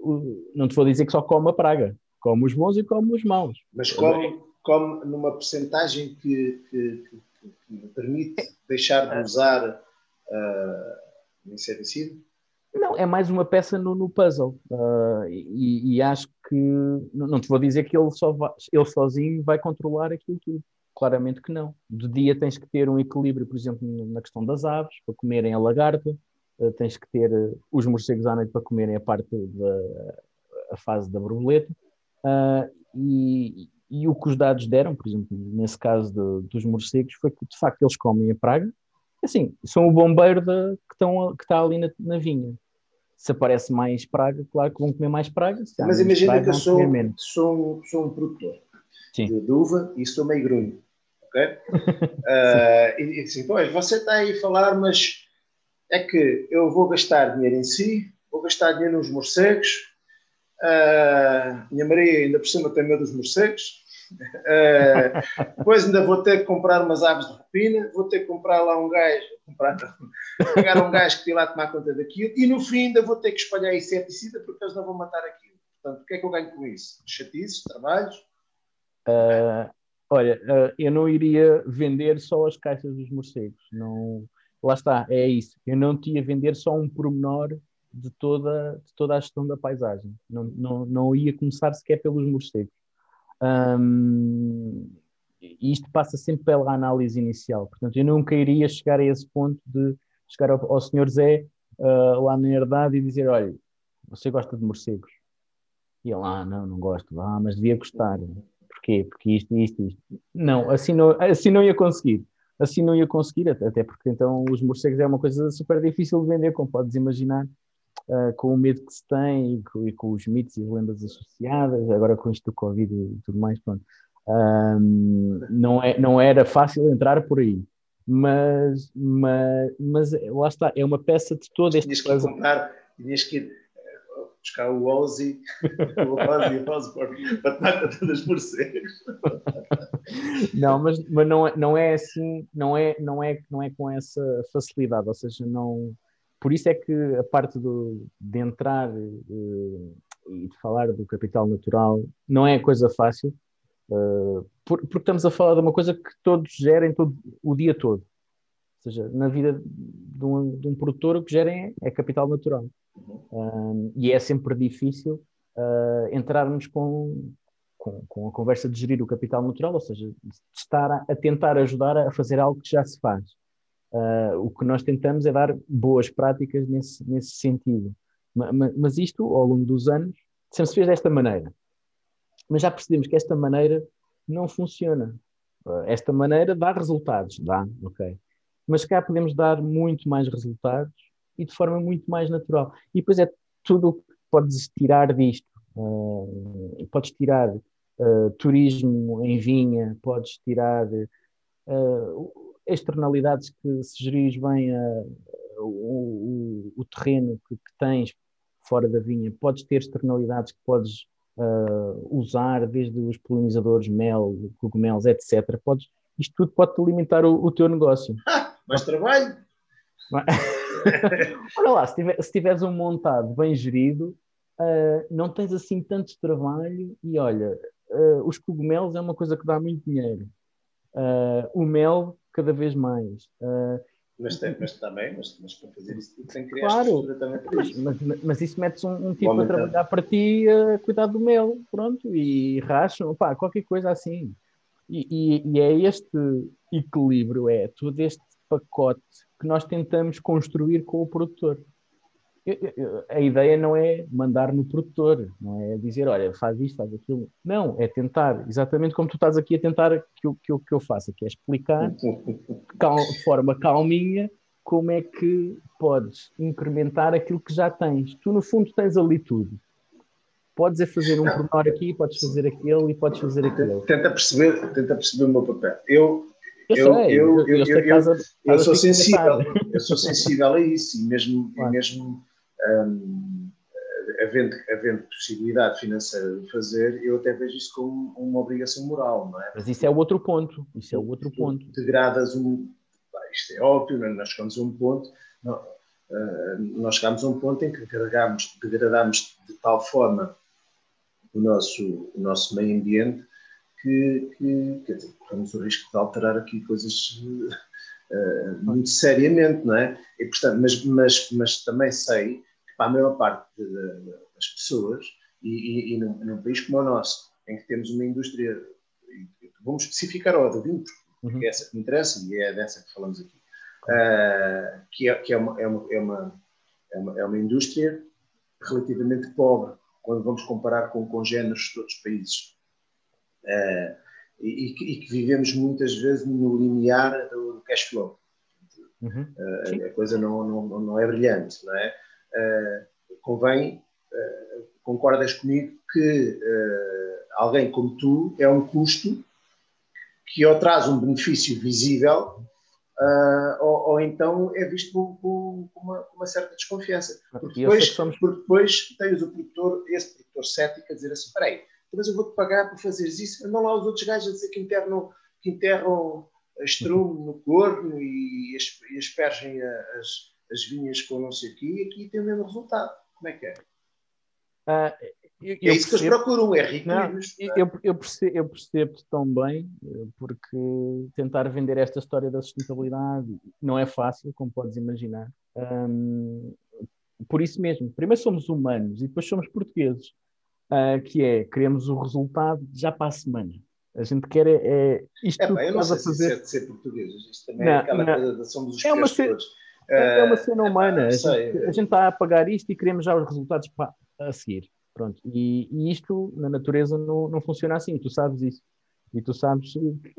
uh, não te vou dizer que só come a praga, come os bons e come os maus. Mas come, come numa percentagem que, que, que, que permite deixar de usar uh, inseticida? Não, é mais uma peça no, no puzzle. Uh, e, e, acho que não te vou dizer que ele, só vai, ele sozinho vai controlar aquilo tudo. Claramente que não. De dia tens que ter um equilíbrio, por exemplo, na questão das aves, para comerem a lagarta, uh, tens que ter uh, os morcegos à noite para comerem a parte da fase da borboleta. e, e o que os dados deram, por exemplo, nesse caso de, dos morcegos, foi que de facto eles comem a praga. Assim, são o bombeiro que, estão, que está ali na, na, vinha. Se aparece mais praga, claro que vão comer mais praga. Mas imagina praga, que eu sou, sou, um, sou um produtor de, de, uva e sou meio grunho. Ok? uh, e, e assim, pois, você está aí a falar, mas é que eu vou gastar dinheiro em si, vou gastar dinheiro nos morcegos, Uh, minha Maria ainda por cima tem medo dos morcegos. Uh, depois ainda vou ter que comprar umas aves de rapina, vou ter que comprar lá um gajo, comprar, pagar um gajo que ir lá tomar conta daquilo, e no fim ainda vou ter que espalhar inseticida porque eles não vão matar aquilo. Portanto, o que é que eu ganho com isso? Chatices, trabalhos? Uh, olha, uh, eu não iria vender só as caixas dos morcegos. Não, lá está, é isso. Eu não tinha vender só um pormenor de toda, de toda a gestão da paisagem. Não, não, não ia começar sequer pelos morcegos. Um, isto passa sempre pela análise inicial. Portanto, eu nunca iria chegar a esse ponto de chegar ao, ao senhor Zé uh, lá na herdade e dizer: olha, você gosta de morcegos? E ele, ah, não, não gosto. Ah, mas devia gostar. Porquê? Porque isto, isto, isto. Não, assim não, assim não ia conseguir. Assim não ia conseguir, até porque então os morcegos é uma coisa super difícil de vender, como podes imaginar uh, com o medo que se tem e com, e com, os mitos e lendas associadas, agora com isto do Covid e tudo mais, pronto. Um, não, é, não era fácil entrar por aí. Mas, mas, mas lá está, é uma peça de todo este tinhas que comprar, tinhas que ir buscar o Ozzy, o Ozzy, o Ozzy para tomar todas por morcegos. Não, mas, mas não, é, não é assim, não é, não, é, não é com essa facilidade, ou seja, não, por isso é que a parte do, de entrar uh, e de falar do capital natural não é coisa fácil, uh, por, porque estamos a falar de uma coisa que todos gerem todo, o dia todo. Seja, na vida de um, de um produtor, o que gerem é, é capital natural. Uh, e é sempre difícil entrarmos com, com, com, a conversa de gerir o capital natural, ou seja, de estar a, a tentar ajudar a fazer algo que já se faz. Uh, o que nós tentamos é dar boas práticas nesse, nesse sentido. Mas, mas isto, ao longo dos anos, sempre se fez desta maneira. Mas já percebemos que esta maneira não funciona. Uh, esta maneira dá resultados, dá, ok. Mas cá podemos dar muito mais resultados e de forma muito mais natural. E depois é tudo o que podes tirar disto. Uh, podes tirar turismo em vinha, podes tirar externalidades que se gerires bem a, o, o, o, terreno que, que, tens fora da vinha, podes ter externalidades que podes uh, usar, desde os polinizadores, mel, cogumelos, etc. Podes, isto tudo pode-te alimentar o, o, teu negócio. Mais trabalho! Olha lá, se, tiver, se tiveres um montado bem gerido, uh, não tens assim tanto trabalho e olha, uh, os cogumelos é uma coisa que dá muito dinheiro. o mel cada vez mais. Uh, mas, tem, mas também, mas, mas, para fazer isso tem que criar claro, também para mas, Mas, mas isso metes um, um tipo a trabalhar para ti a cuidar do mel, pronto, e racham, pá, qualquer coisa assim. E, e, e, é este equilíbrio, é todo este pacote que nós tentamos construir com o produtor a ideia não é mandar no produtor, não é dizer, olha, faz isto, faz aquilo. Não, é tentar, exatamente como tu estás aqui a tentar que eu, que eu, que eu faça, que é explicar de forma calminha como é que podes incrementar aquilo que já tens. Tu, no fundo, tens ali tudo. podes é fazer um pormenor aqui, podes fazer aquele e podes fazer aquele. Tenta perceber, tenta perceber o meu papel. Eu, eu, eu, eu, eu, eu, casa, eu sou sensível, eu sou sensível a isso e mesmo, claro. e mesmo um, havendo, havendo possibilidade financeira de fazer, eu até vejo isso como uma obrigação moral, não é? Mas isso é o outro ponto, isso é o outro ponto. Degradas um, isto é óbvio, é? nós chegamos a um ponto, não, uh, nós chegamos a um ponto em que degradamos, degradamos de tal forma o nosso, o nosso meio ambiente que, que quer dizer, corremos o risco de alterar aqui coisas uh, muito seriamente, não é? E, portanto, mas, mas, mas também sei que para a maior parte de, de, das pessoas, e, e, e num, num, país como o nosso, em que temos uma indústria, vamos especificar a ordem, porque uhum. é essa que me interessa e é dessa que falamos aqui, uh, que, é, que é, uma, é, uma, é, uma, é, uma, é uma indústria relativamente pobre quando vamos comparar com congêneres de outros países. Uh, e, e, que vivemos muitas vezes no linear do cash flow. Uhum. Uh, a coisa não, não, não é brilhante, não é? Uh, convém, concordas comigo que alguém como tu é um custo que ou traz um benefício visível Uh, ou, ou, então é visto com, uma, uma, certa desconfiança. Porque depois, somos... porque depois tens o produtor, esse produtor cético a dizer assim: peraí, mas eu vou-te pagar por fazeres isso. Andam lá os outros gajos a dizer que enterram, que enterram estrume no corno e, e aspergem as, as vinhas com não sei o quê, e aqui tem o mesmo resultado. Como é que é? Uh, eu, é isso que eles procuram, é rico. Não, eu, eu, percebo, eu percebo tão bem, porque tentar vender esta história da sustentabilidade não é fácil, como podes imaginar. Um, por isso mesmo, primeiro somos humanos e depois somos portugueses, uh, que é, queremos o resultado já para a semana. A gente quer é, é isto é, que estás a fazer. Se é de ser português, isto também não, é aquela não. coisa de somos os é uma, cena, é uma cena humana. a, gente, a gente está a pagar isto e queremos já os resultados para, a seguir. Pronto. E, e, isto na natureza não, não funciona assim, tu sabes isso. E tu sabes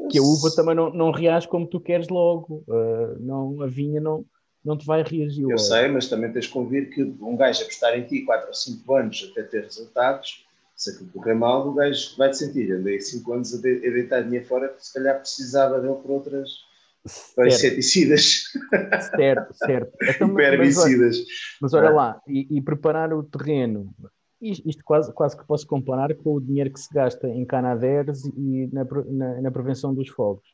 que a uva também não, não reage como tu queres logo. Uh, não, a vinha não, não te vai reagir. Eu sei, mas também tens que convir que um gajo apostar em ti 4 ou 5 anos até ter resultados, se aquilo correr mal, o gajo vai te sentir. Andei 5 anos a, de, a deitar dinheiro fora se calhar precisava dele por outras para inseticidas. Certo, certo. Então, herbicidas. Mas, mas olha lá, e, e preparar o terreno isto quase, quase que posso comparar com o dinheiro que se gasta em canadeiros e na, na, na prevenção dos fogos.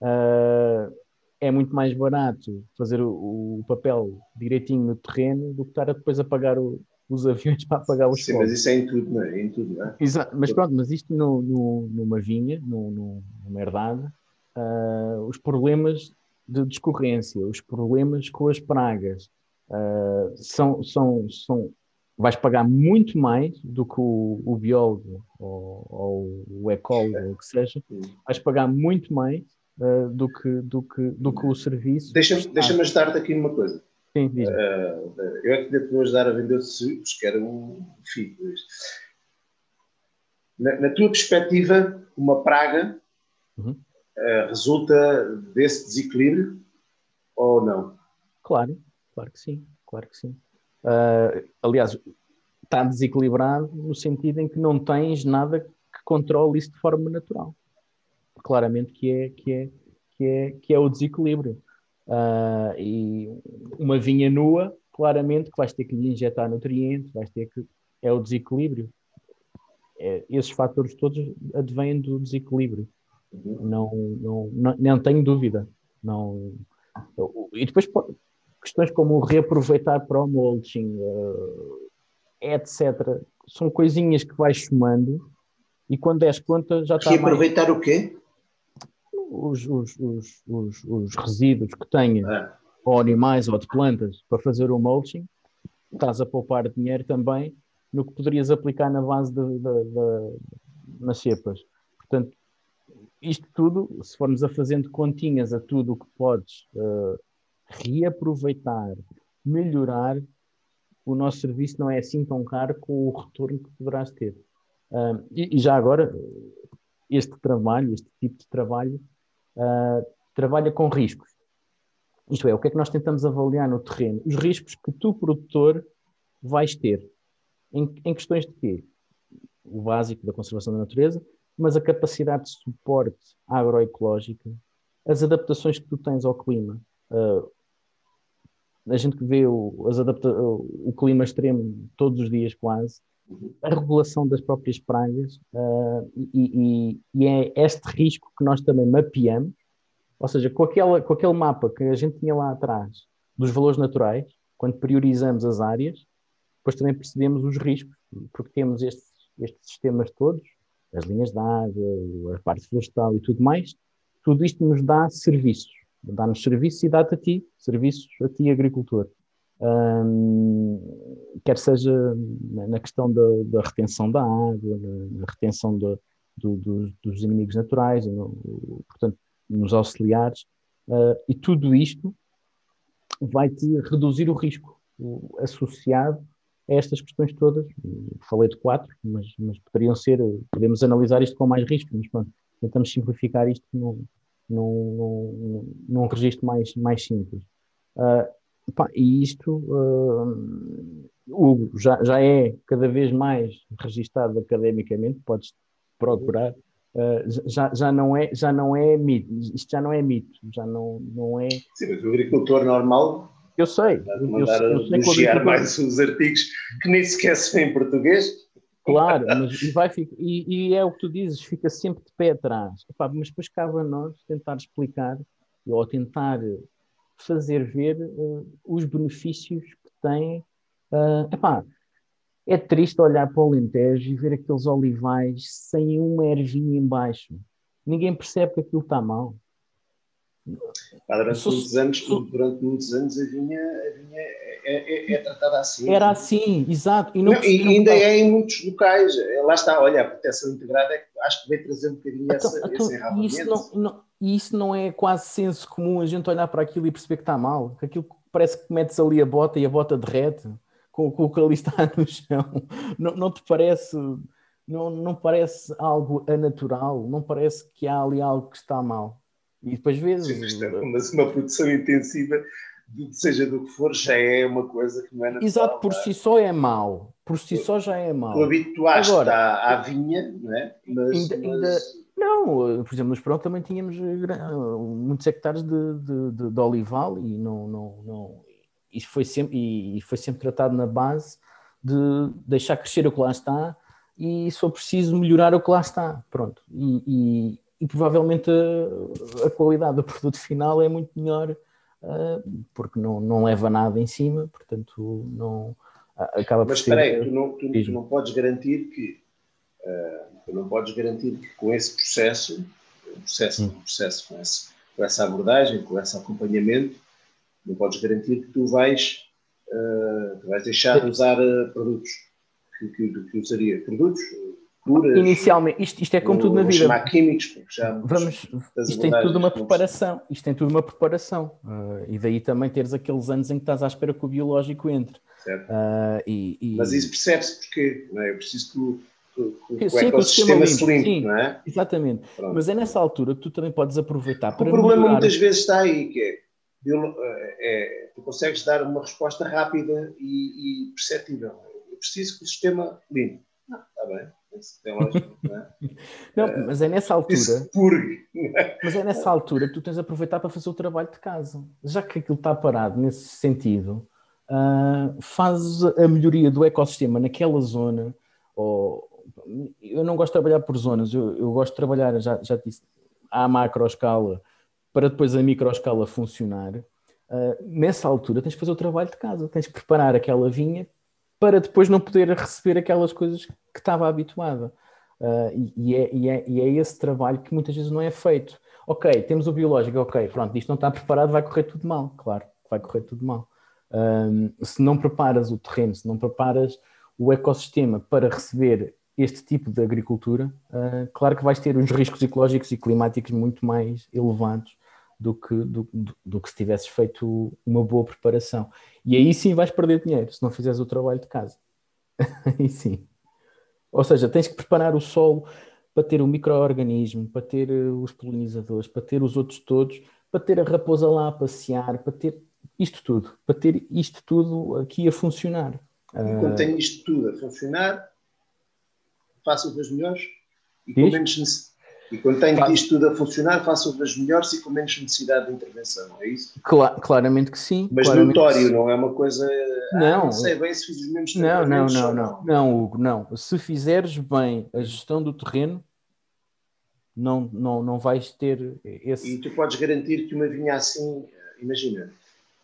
Uh, é muito mais barato fazer o, o, papel direitinho no terreno do que estar a depois a pagar o, os aviões para pagar os Sim, fogos. mas isso é em tudo, não é? Em tudo, não é? Exato, mas pronto, mas isto no, no, numa vinha, no, numa herdade, uh, os problemas de discorrência, os problemas com as pragas, uh, são, são, são vais pagar muito mais do que o, o biólogo ou, ou, o ecólogo, ou o que seja, vais pagar muito mais uh, do, que, do, que, do que o serviço. Deixa-me deixa ajudar-te aqui numa coisa. Sim, diz. Uh, eu é que devo ajudar a vender sucos, que era um filho. Na, na, tua perspectiva, uma praga uhum. uh, resulta desse desequilíbrio ou não? Claro, claro que sim, claro que sim. Aliás, está desequilibrado no sentido em que não tens nada que controle isso de forma natural. Claramente que é, que é, que é, que é o desequilíbrio. Uh, e uma vinha nua, claramente que vais ter que lhe injetar nutrientes, vais ter que. É o desequilíbrio. É, esses fatores todos advêm do desequilíbrio. Não, não, não, não tenho dúvida. Não, e depois questões como reaproveitar para o mulching, uh, etc. São coisinhas que vais somando e quando des conta já está. Reaproveitar mais... o quê? Os, os, os, os, os resíduos que tenha, ah. ou animais ou de plantas, para fazer o mulching, estás a poupar dinheiro também no que poderias aplicar na base de, de, de, nas cepas. Portanto, isto tudo, se formos a fazendo continhas a tudo o que podes uh, reaproveitar, melhorar, o nosso serviço não é assim tão caro com o retorno que poderás ter. Uh, e, e, já agora, este trabalho, este tipo de trabalho, uh, trabalha com riscos. Isto é, o que é que nós tentamos avaliar no terreno? Os riscos que tu, produtor, vais ter. Em, em questões de quê? o básico da conservação da natureza, mas a capacidade de suporte agroecológica, as adaptações que tu tens ao clima. Uh, a gente que vê o, adapta o clima extremo todos os dias quase, a regulação das próprias pragas, uh, e, e, e, é este risco que nós também mapeamos, ou seja, com, aquela, com aquele mapa que a gente tinha lá atrás dos valores naturais, quando priorizamos as áreas, depois também percebemos os riscos, porque temos estes, estes sistemas todos, as linhas de água, a parte florestal e tudo mais, tudo isto nos dá serviços, dá-nos serviços e dá-te a ti, serviços a ti, agricultor. Quer seja na questão da, da, retenção da água, na, retenção do, do, dos inimigos naturais, no, portanto, nos auxiliares, uh, e tudo isto vai-te reduzir o risco associado a estas questões todas. Falei de quatro, mas, mas, poderiam ser, podemos analisar isto com mais risco, mas pronto, tentamos simplificar isto num, num, num, num registro mais, mais simples. Uh, pá, e isto, uh, Hugo, já, já é cada vez mais registado academicamente, podes procurar. Uh, já, já, não é, já não é mito, isto já não é mito, já não, não é. Sim, mas o agricultor normal eu sei. Mandar eu, elogiar mais os artigos que nem sequer se vê em português. Claro, mas e, vai, e, e, é o que tu dizes, fica sempre de pé atrás. Epá, mas depois cabe a nós tentar explicar ou tentar fazer ver uh, os benefícios que tem. Uh, epá, é triste olhar para o Alentejo e ver aqueles olivais sem uma ervinha embaixo. Ninguém percebe que aquilo está mal. Durante, muitos anos, durante muitos anos a vinha, a vinha é, é, é, tratada assim. Era assim, exato. E, não, não, e ainda é em muitos locais. É, lá está, olha, a proteção integrada é, acho que vem trazer um bocadinho então, essa, então, esse. Isso não, não, isso não é quase senso comum a gente olhar para aquilo e perceber que está mal. Que aquilo parece que metes ali a bota e a bota derrete com, com o que ali está no chão. Não, não te parece... Não, não parece algo anatural, não parece que há ali algo que está mal. E depois vezes. É mas uma produção intensiva, seja do que for, já é uma coisa que não é natural. Exato, por é? si só é mau. Por si só já é mau. Tu habituaste Agora, à, à vinha, não é? Mas, ainda, mas... Ainda, não, por exemplo, no Esperão também tínhamos eh, muitos hectares de, de, de, de olival e não, não, não, isso foi sempre, e foi sempre tratado na base de deixar crescer o que lá está e for preciso melhorar o que lá está. Pronto. E, e provavelmente a, a, qualidade do produto final é muito melhor uh, porque não, não leva nada em cima, portanto não acaba por Mas espera aí, tu não, tu, tu, não podes garantir que tu não podes garantir que com esse processo, um processo, um processo com, esse, com essa abordagem, com esse acompanhamento, não podes garantir que tu vais, uh, tu vais deixar de usar produtos que, que, que usaria produtos curas. Inicialmente, isto, isto é como tudo na vida. químicos, já Vamos, isto tem tudo uma preparação. Isto tem tudo uma preparação. Uh, e daí também teres aqueles anos em que estás à espera que o biológico entre. Certo. Uh, e, e... Mas isso percebe-se porque não é? Eu preciso que o, que, o, ecossistema se limpe, não é? Exatamente. Pronto. Mas é nessa altura que tu também podes aproveitar para. O problema melhorar... muitas vezes está aí, que é, é, tu consegues dar uma resposta rápida e, e perceptível. Eu preciso que o sistema limpe. Ah, está bem não é? Não, mas é nessa altura. Mas é nessa altura que tu tens de aproveitar para fazer o trabalho de casa. Já que aquilo está parado nesse sentido, uh, fazes a melhoria do ecossistema naquela zona. Ou, eu não gosto de trabalhar por zonas, eu, eu gosto de trabalhar, já, já disse, à macro escala para depois a micro escala funcionar. Uh, nessa altura tens de fazer o trabalho de casa, tens de preparar aquela vinha para depois não poder receber aquelas coisas que estava habituada. Uh, e, é, e, é, e, é, esse trabalho que muitas vezes não é feito. Ok, temos o biológico, ok, pronto, isto não está preparado, vai correr tudo mal. Claro, vai correr tudo mal. Um, se não preparas o terreno, se não preparas o ecossistema para receber este tipo de agricultura, uh, claro que vais ter uns riscos ecológicos e climáticos muito mais elevados do que, do, do, do, que se tivesses feito uma boa preparação. E aí sim vais perder dinheiro se não fizeres o trabalho de casa. aí sim. Ou seja, tens que preparar o solo para ter o microorganismo, para ter eh, os polinizadores, para ter os outros todos, para ter a raposa lá a passear, para ter isto tudo, para ter isto tudo aqui a funcionar. E quando uh... tem isto tudo a funcionar, faço uvas melhores e com menos e quando tenho isto tudo a funcionar, faço uvas melhores e com menos necessidade de intervenção, é isso? Cla claramente que sim. Mas notório, não é uma coisa. Ah, não, ah, não sei bem se fiz os mesmos Não, não, não, não, não, Hugo, não. Se fizeres bem a gestão do terreno, não, não, não vais ter esse. E tu podes garantir que uma vinha assim, imagina,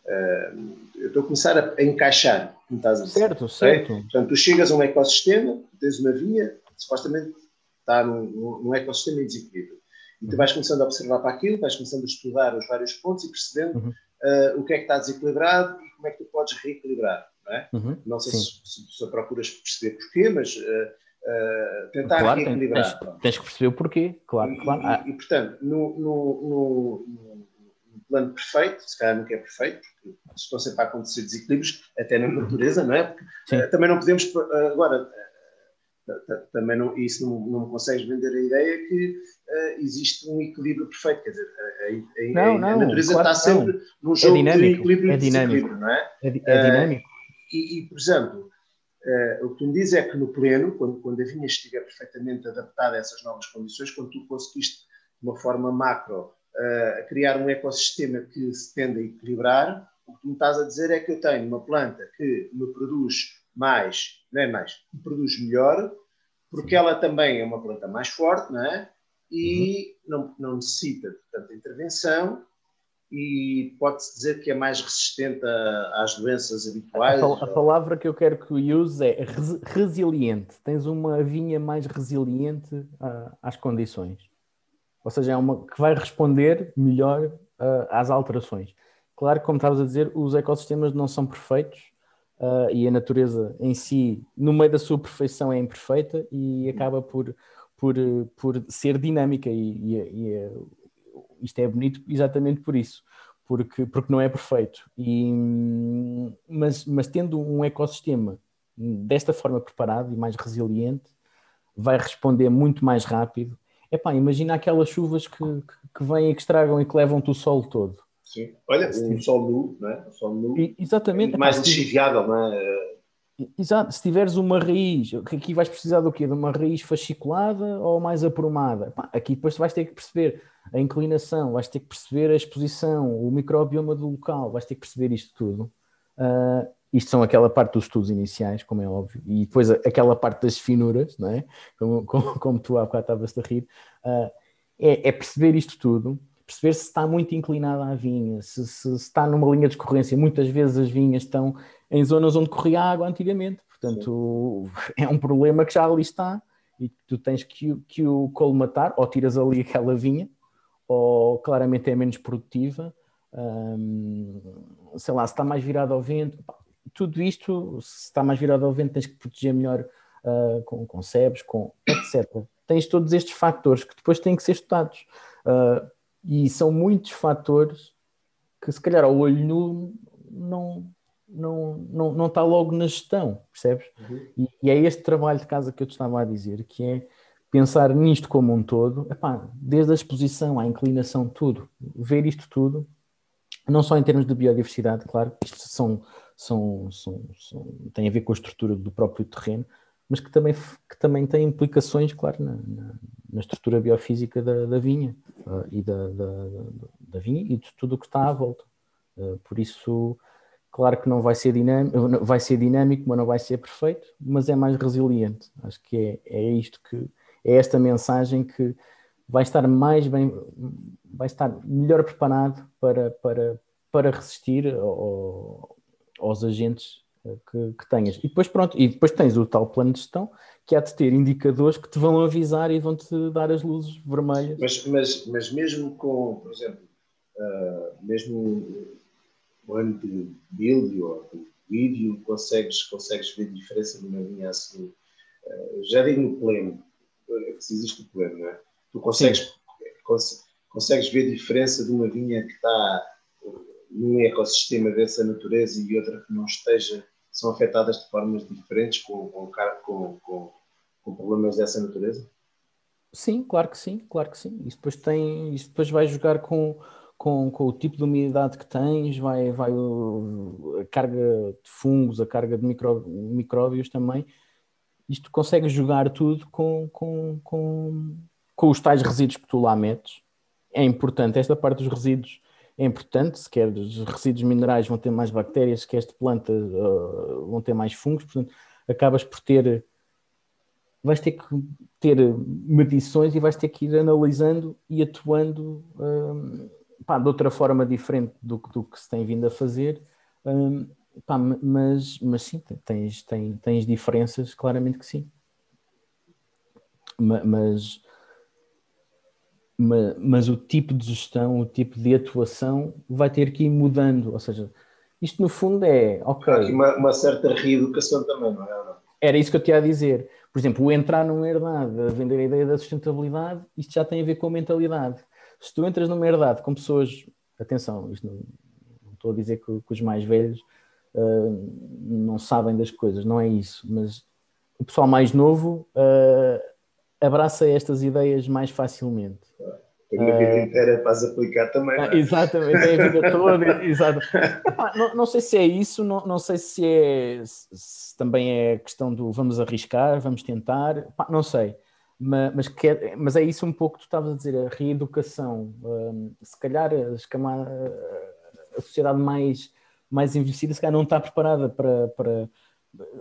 uh, eu estou a começar a, a encaixar, como estás a dizer. Certo, certo. É? Portanto, tu chegas a um ecossistema, tens uma vinha, supostamente está num, num ecossistema em desequilíbrio. E tu uhum. vais começando a observar para aquilo, vais começando a estudar os vários pontos e percebendo uhum. uh, o que é que está desequilibrado e como é que tu podes reequilibrar. Não, é? uhum. não sei se, se, se, procuras perceber porquê, mas uh, uh, tentar claro, reequilibrar. Tens, tens, que perceber o porquê, claro. E, claro. E, e, portanto, no, no, no, no, plano perfeito, se calhar nunca é perfeito, porque estão sempre a acontecer desequilíbrios, até na natureza, não é? Porque também não podemos. agora também não, isso não, não me consegues vender a ideia que uh, existe um equilíbrio perfeito, quer dizer, a, a, não, a, não, a natureza claro está sempre num é jogo é dinâmico, de equilíbrio é dinâmico. não é? É, é dinâmico. Uh, e, e, por exemplo, uh, o que tu me dizes é que no pleno, quando, quando a vinha estiver perfeitamente adaptada a essas novas condições, quando tu conseguiste, de uma forma macro, criar um ecossistema que se tende a equilibrar, o que tu me estás a dizer é que eu tenho uma planta que me produz mais, não é mais, produz melhor, porque ela também é uma planta mais forte, não é? E uhum. não, não necessita de tanta intervenção e pode-se dizer que é mais resistente a, às doenças habituais. A, a, palavra que eu quero que use é res, resiliente. Tens uma vinha mais resiliente uh, às condições. Ou seja, é uma que vai responder melhor uh, às alterações. Claro que, como estavas a dizer, os ecossistemas não são perfeitos, uh, e a natureza em si, no meio da sua perfeição, é imperfeita e acaba por, por, por ser dinâmica. E, e, e é, isto é bonito exatamente por isso, porque, porque não é perfeito. E, mas, mas tendo um ecossistema desta forma preparado e mais resiliente, vai responder muito mais rápido. Epá, imagina aquelas chuvas que, que, que vêm e que estragam e que levam-te o sol todo. Sim. Olha, um sol nu, não é? Um sol nu. exatamente. Mais lixiviável, não é? Exato, se tiveres uma raiz, aqui vais precisar do quê? De uma raiz fasciculada ou mais aprumada? Pá, aqui depois vais ter que perceber a inclinação, vais ter que perceber a exposição, o microbioma do local, vais ter que perceber isto tudo. Uh, isto são aquela parte dos estudos iniciais, como é óbvio, e depois aquela parte das finuras, não é? Como, como, como tu há bocado estavas a rir, uh, é, é perceber isto tudo perceber se está muito inclinada a vinha, se, se, se, está numa linha de escorrência. Muitas vezes as vinhas estão em zonas onde corria água antigamente, portanto Sim. é um problema que já ali está e tu tens que, que o colmatar, ou tiras ali aquela vinha, ou claramente é menos produtiva, hum, sei lá, se está mais virado ao vento, tudo isto, se está mais virado ao vento, tens que proteger melhor uh, com, com sebes, com etc. Tens todos estes fatores que depois têm que ser estudados. Uh, e são muitos fatores que, se calhar, ao olho nu não, não, não, não está logo na gestão, percebes? Uhum. E, e, é este trabalho de casa que eu te estava a dizer, que é pensar nisto como um todo, epá, desde a exposição à inclinação, tudo, ver isto tudo, não só em termos de biodiversidade, claro, isto são, são, são, são tem a ver com a estrutura do próprio terreno, mas que também, que também tem implicações, claro, na, na, na estrutura biofísica da, da vinha uh, e da, da, da, vinha e de tudo o que está à volta. Uh, por isso, claro que não vai ser dinâmico, vai ser dinâmico, mas não vai ser perfeito, mas é mais resiliente. Acho que é, é isto que é esta mensagem que vai estar mais bem, vai estar melhor preparado para, para, para resistir ao, aos agentes que, que, tenhas. E depois, pronto, e depois tens o tal plano de gestão que há de ter indicadores que te vão avisar e vão-te dar as luzes vermelhas. Mas, mas, mas mesmo com, por exemplo, uh, mesmo o ano de build ou de vídeo, consegues, consegues ver diferença de uma linha assim. Uh, já digo no pleno, se existe o pleno, não é? Tu consegues, cons consegues ver diferença de uma vinha que está num ecossistema dessa natureza e outra que não esteja são afetadas de formas diferentes com, com, com, com, problemas dessa natureza? Sim, claro que sim, claro que sim. Isso depois, tem, isso depois vai jogar com, com, com o tipo de umidade que tens, vai, vai o, a carga de fungos, a carga de micro, micróbios também. isto consegue jogar tudo com, com, com, com os tais resíduos que tu lá metes. É importante, esta parte dos resíduos é importante, se quer os resíduos minerais vão ter mais bactérias, se quer de planta uh, vão ter mais fungos, portanto, acabas por ter vais ter que ter medições e vais ter que ir analisando e atuando um, pá, de outra forma diferente do, do, que se tem vindo a fazer. Um, pá, mas, mas sim, tens, tens, tens diferenças, claramente que sim. Mas, mas, mas o tipo de gestão, o tipo de atuação vai ter que ir mudando. Ou seja, isto no fundo é. Ok. Há aqui uma, uma certa reeducação também, não é? Era isso que eu tinha a dizer. Por exemplo, o entrar numa herdade, a vender a ideia da sustentabilidade, isto já tem a ver com a mentalidade. Se tu entras numa herdade com pessoas, atenção, isto não, não estou a dizer que, que os mais velhos uh, não sabem das coisas, não é isso, mas o pessoal mais novo uh, abraça estas ideias mais facilmente. A vida inteira para as aplicar também. É? Exatamente, tem a vida toda. exato. não, não, sei se é isso, não, não sei se é se também é questão do vamos arriscar, vamos tentar, não sei. Mas, mas, quer, mas é isso um pouco que tu estavas a dizer, a reeducação. Um, se calhar as camadas, a sociedade mais, mais envelhecida se calhar não está preparada para, para...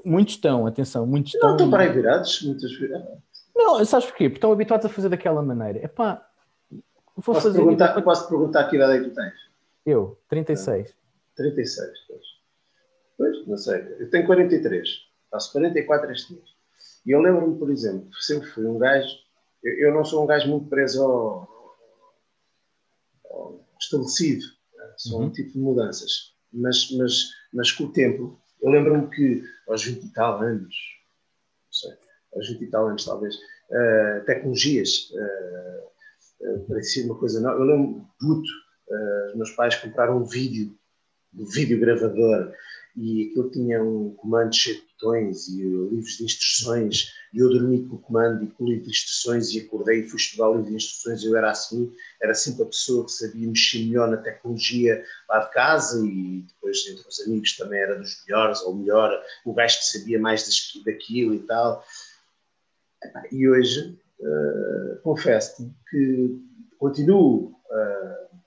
Muitos estão, atenção, muitos estão. Não estão para aí virados, muitas vezes. Não, sabes porquê? Porque estão habituados a fazer daquela maneira. Epá, Vou posso, fazer perguntar, posso perguntar que idade é que tu tens? Eu, 36. 36, pois. Pois, não sei. Eu tenho 43. Faço 44 este mês. E eu lembro-me, por exemplo, sempre fui um gajo. Eu, eu, não sou um gajo muito preso ao, ao estabelecido. Né? Sou uhum. um tipo de mudanças. Mas, mas, mas com o tempo, eu lembro-me que aos 20 e tal anos, não sei, aos 20 e tal anos talvez, uh, tecnologias. Uh, parecia uma coisa nova. Eu lembro puto, uh, os meus pais compraram um vídeo, um vídeo gravador, e aquilo tinha um comando cheio de botões e livros de instruções, e eu dormi com o comando e com o livro de instruções e acordei e fui estudar o livro de instruções, eu era assim, era sempre a pessoa que sabia mexer melhor na tecnologia lá de casa e depois entre os amigos também era dos melhores, ou melhor, o gajo que sabia mais daquilo e tal. E hoje uh, confesso-te que continuo uh,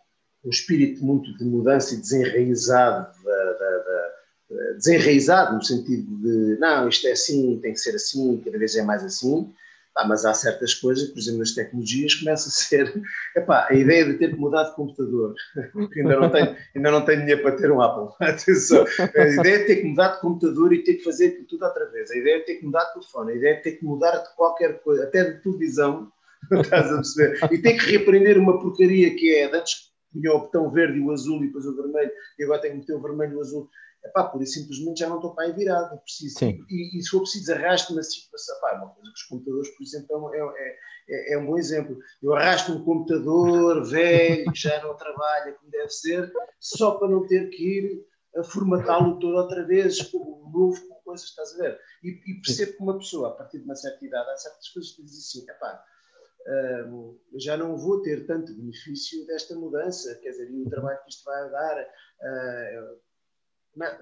um espírito muito de mudança e desenraizado, da, da, da, desenraizado no sentido de não, isto é assim, tem que ser assim, cada vez é mais assim, ah, mas há certas coisas, por exemplo, nas tecnologias, começa a ser epá, a ideia de ter que mudar de computador, ainda não tenho, ainda não tenho dinheiro para ter um Apple. Atenção, a ideia de ter que mudar de computador e ter que fazer tudo outra vez, a ideia de ter que mudar de telefone, a ideia de ter que mudar de qualquer coisa, até de televisão, estás a perceber? E ter que reaprender uma porcaria que é, antes tinha o botão verde e o azul e depois o vermelho, e agora tenho que meter o vermelho e o azul epá, por isso simplesmente já não estou para aí virado, preciso. E, e, se for preciso arrasto-me assim, epá, é uma coisa que os computadores, por exemplo, é, é, é, é um bom exemplo. Eu arrasto um computador velho, que já não trabalha como deve ser, só para não ter que ir a formatá-lo todo outra vez, com novo, com coisas, estás a ver? E, e percebo que uma pessoa, a partir de uma certa idade, há certas coisas que diz assim, epá, Uh, já não vou ter tanto benefício desta mudança, quer dizer, e o trabalho que isto vai dar, uh,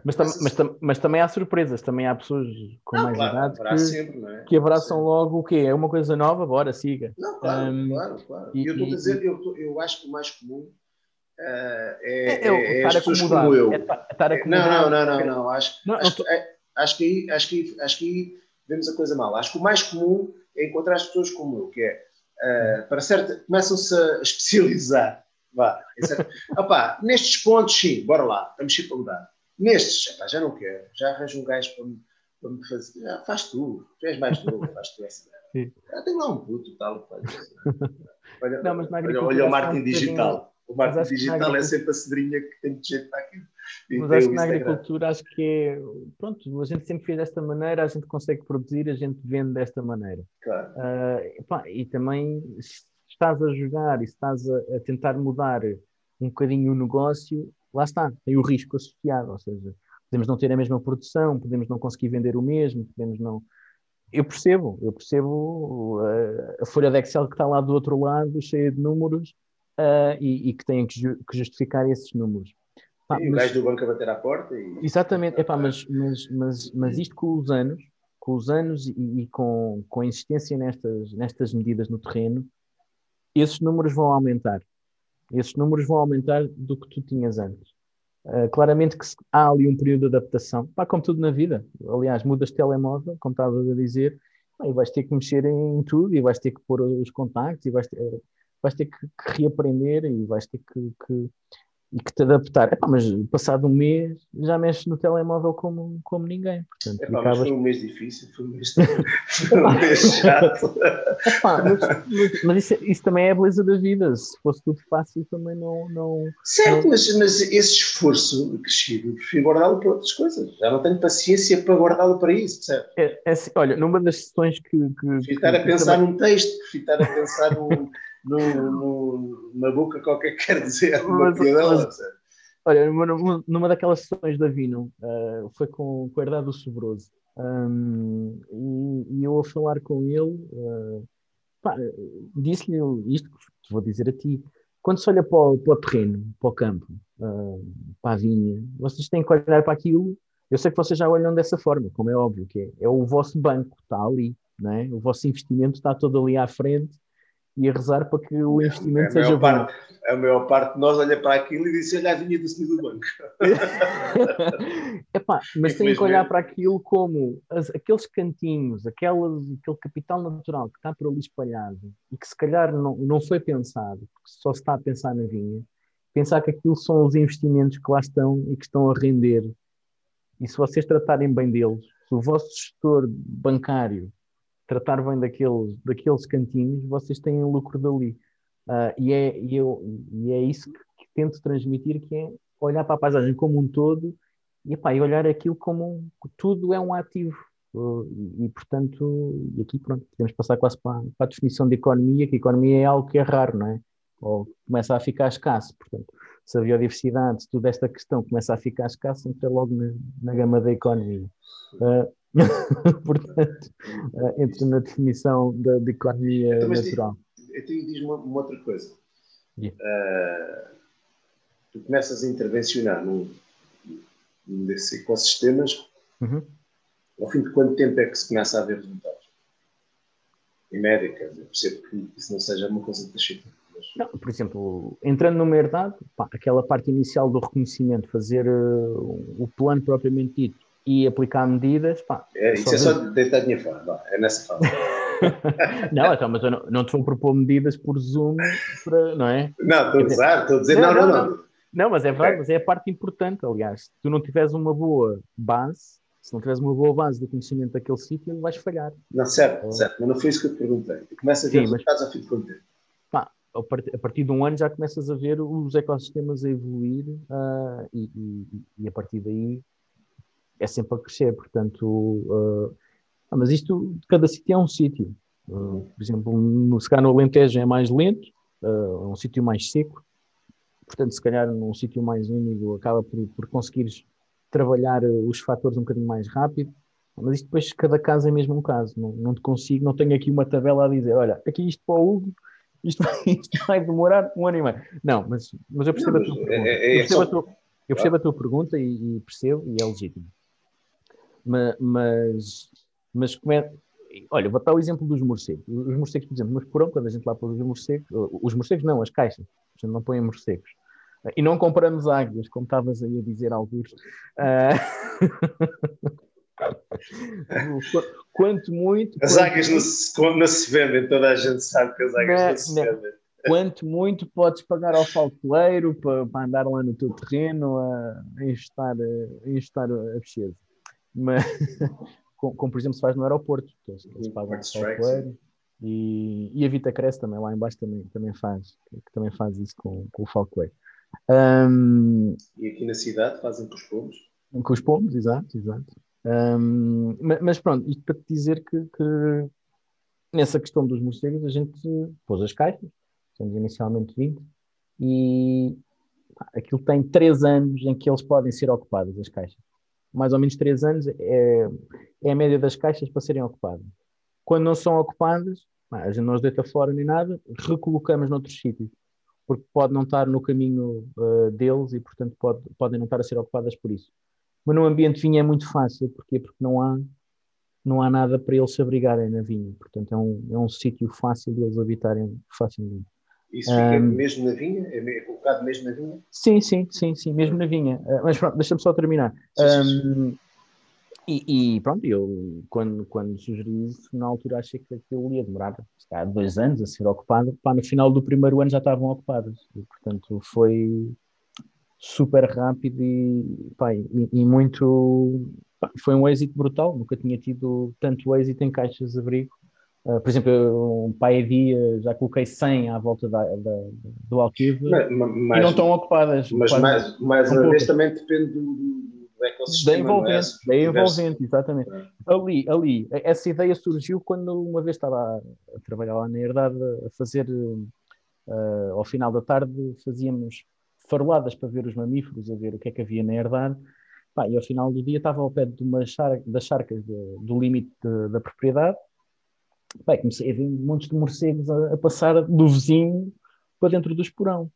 mas, tam, mas, tam, mas, também há surpresas, também há pessoas com não, mais claro, idade que, sempre, é? que abraçam sempre. logo o quê? É uma coisa nova, bora, siga. Não, claro, um, claro, claro. E, eu estou a dizer, eu, eu acho que o mais comum uh, é, é, é, é as pessoas como eu. É estar a não, não, não, não, não, acho, não, acho, não, é, acho, que aí, acho, que, acho que aí vemos a coisa mal. Acho que o mais comum é encontrar as pessoas como eu, que é, uh, para certa, começam-se a especializar. Vá, é certo? Opa, nestes pontos, sim, bora lá, estamos sempre a mudar Nestes, já não quero, já arranjo um gajo para me, para me fazer. Já, faz tu, tu és mais novo, faz tu essa. Já tem lá um puto tal. Olha, não, mas na olha, olha o marketing digital. O marketing digital é sempre a cedrinha que tem de jeito para aquilo. Mas acho que na agricultura acho que é. Pronto, a gente sempre fez desta maneira, a gente consegue produzir, a gente vende desta maneira. Claro. Uh, pá, e também se estás a jogar e se estás a, a tentar mudar um bocadinho o negócio, lá está, tem o risco associado, ou seja, podemos não ter a mesma produção, podemos não conseguir vender o mesmo, podemos não. Eu percebo, eu percebo a, uh, a folha de Excel que está lá do outro lado, cheia de números, uh, e, e, que têm que, ju que, justificar esses números. Pá, e o gajo do banco a bater à porta. E... Exatamente, Epá, mas, mas, mas, mas isto com os anos, com os anos e, e, com, com a insistência nestas, nestas medidas no terreno, esses números vão aumentar. Esses números vão aumentar do que tu tinhas antes. Uh, claramente que há ali um período de adaptação, pá, como tudo na vida. Aliás, mudas de telemóvel, como estavas a dizer, e vais ter que mexer em tudo, e vais ter que pôr os contactos, e vais ter, vais ter que, que reaprender, e vais ter que, que e que te adaptar. Epá, mas passado um mês já mexes no telemóvel como, como ninguém. Portanto, Epá, acabas... foi um mês difícil, foi um mês, foi um mês chato. Epá, mas, mas, isso, isso, também é a beleza da vida. Se fosse tudo fácil, também não. não certo, não... Mas, mas esse esforço crescido, prefiro guardá-lo para outras coisas. Já não tenho paciência para guardá-lo para isso, percebe? É, é assim, olha, numa das sessões que. que prefiro estar a pensar também... num texto, prefiro estar a pensar num no, no, na boca qualquer que quer dizer mas, mas, Olha, numa, numa daquelas sessões da Vino, uh, foi com, com a Herdade do Sobroso, um, e, e, eu a falar com ele, uh, disse-lhe isto que vou dizer a ti. Quando se olha para o, para o terreno, para o campo, uh, para a vinha, vocês têm que olhar para aquilo. Eu sei que vocês já olham dessa forma, como é óbvio, que é, é o vosso banco, está ali, não é? o vosso investimento está todo ali à frente e a rezar para que o investimento seja bom. Parte, a maior parte de nós olha para aquilo e diz: Olha, a vinha do senhor do banco. Epá, mas tem que olhar para aquilo como as, aqueles cantinhos, aquelas, aquele capital natural que está por ali espalhado e que se calhar não, não foi pensado, porque só se está a pensar na vinha, pensar que aquilo são os investimentos que lá estão e que estão a render. E se vocês tratarem bem deles, se o vosso gestor bancário tratar bem daqueles, daqueles cantinhos, vocês têm lucro dali. Uh, e, é, e, eu, e é isso que, que, tento transmitir, que é olhar para a paisagem como um todo e, epá, e olhar aquilo como um, tudo é um ativo. Uh, e, portanto, e aqui pronto, podemos passar quase para, para, a definição de economia, que economia é algo que é raro, não é? Ou começa a ficar escasso. Portanto, se a biodiversidade, se toda esta questão começa a ficar escassa, entra logo na, na gama da economia. Uh, Portanto, uh, entra na definição da, de economia então, natural. Eu tenho diz uma, uma, outra coisa. Yeah. Uh, tu começas a intervencionar num, num desses ecossistemas, uhum. ao fim de quanto tempo é que se começa a haver resultados? Em média, quer dizer, percebo que isso não seja uma coisa de Chico. Não, por exemplo, entrando numa herdade, pá, aquela parte inicial do reconhecimento, fazer uh, o plano propriamente dito, e aplicar medidas. Pá, é, isso só é só deitar dinheiro fora, é nessa fase. não, então, mas eu não, não te vou propor medidas por Zoom, para, não é? Não, estou a dizer, estou a dizer, não, não, não. não. Não, mas é verdade, mas é a parte importante, aliás. Se tu não tiveres uma boa base, se não tiveres uma boa base do conhecimento daquele sítio, vais falhar. Não, certo, certo, mas não foi isso que eu te perguntei. Começa a ver Sim, resultados mas... ao fim de quanto tempo? a partir de um ano já começas a ver os ecossistemas a evoluir uh, e, e, e, a partir daí é sempre a crescer, portanto, uh, mas isto, cada sítio é um sítio. Uh, por exemplo, no, se calhar no Alentejo é mais lento, uh, é um sítio mais seco, portanto, se calhar num sítio mais úmido acaba por, por conseguires trabalhar os fatores um bocadinho mais rápido, mas isto depois, cada caso é mesmo um caso, não, não te consigo, não tenho aqui uma tabela a dizer, olha, aqui isto para o Hugo, isto vai, isto vai demorar um ano e meio. Não, mas, mas eu percebo, não, a, tua é, é, é, eu percebo, só... a, tua, eu percebo a tua pergunta e, e percebo e é legítimo mas, mas como é. Olha, vou dar o exemplo dos morcegos. Os morcegos, por exemplo, no porão, quando a gente lá pôs os morcegos, os morcegos não, as caixas, a gente não põe morcegos. E não compramos águias, como estavas aí a dizer alguns. Uh... Quanto muito. As quanto... águias não se, não se vendem, toda a gente sabe que as águias não, não se não. vendem. Quanto muito podes pagar ao falcoeiro para, para andar lá no teu terreno a, a instar a, a, a pesquisa mas como, como, por exemplo se faz no aeroporto, que eles, eles pagam software e, e a Vita Cresce também, lá embaixo também, também faz, que também faz isso com, com o Falkway. Um, e aqui na cidade fazem com os pombos? Com os pombos, exato, exato. Um, mas, pronto, isto para te dizer que, que, nessa questão dos morcegos a gente pôs as caixas, temos inicialmente 20, e aquilo tem 3 anos em que eles podem ser ocupados, as caixas mais ou menos 3 anos, é, é a média das caixas para serem ocupadas. Quando não são ocupadas, a gente não os deita fora nem nada, recolocamos noutros sítios, porque pode não estar no caminho uh, deles e, portanto, pode, podem não estar a ser ocupadas por isso. Mas no ambiente vinho é muito fácil, porquê? Porque não há não há nada para eles se abrigarem na vinha. Portanto, é um, é um sítio fácil de eles habitarem facilmente. Isso fica um, mesmo na vinha? É colocado mesmo na vinha? Sim, sim, sim, sim, mesmo na vinha. Uh, mas pronto, deixa-me só terminar. Um, e, e, pronto, eu quando, quando sugeri isso, na altura achei que aquilo ia demorar há dois anos a ser ocupado. Pá, no final do primeiro ano já estavam ocupadas. E, portanto, foi super rápido e, pá, e, e muito. Pá, foi um êxito brutal. Nunca tinha tido tanto êxito em caixas de abrigo. Uh, por exemplo, eu, um pai dia já coloquei 100 à volta da, da do Alquive e não estão ocupadas. Mas mais, mais uma vez também depende do, do ecossistema. Da envolvente, é? da envolvente, exatamente. É. Ali, ali, essa ideia surgiu quando uma vez estava a, a trabalhar lá na Herdade a fazer, uh, ao final da tarde, fazíamos faroladas para ver os mamíferos, a ver o que é que havia na Herdade. Pá, e ao final do dia estava ao pé de uma char das charcas de, do limite de, da propriedade. Pá, comecei a ver montes de morcegos a, a passar do vizinho para dentro do esporão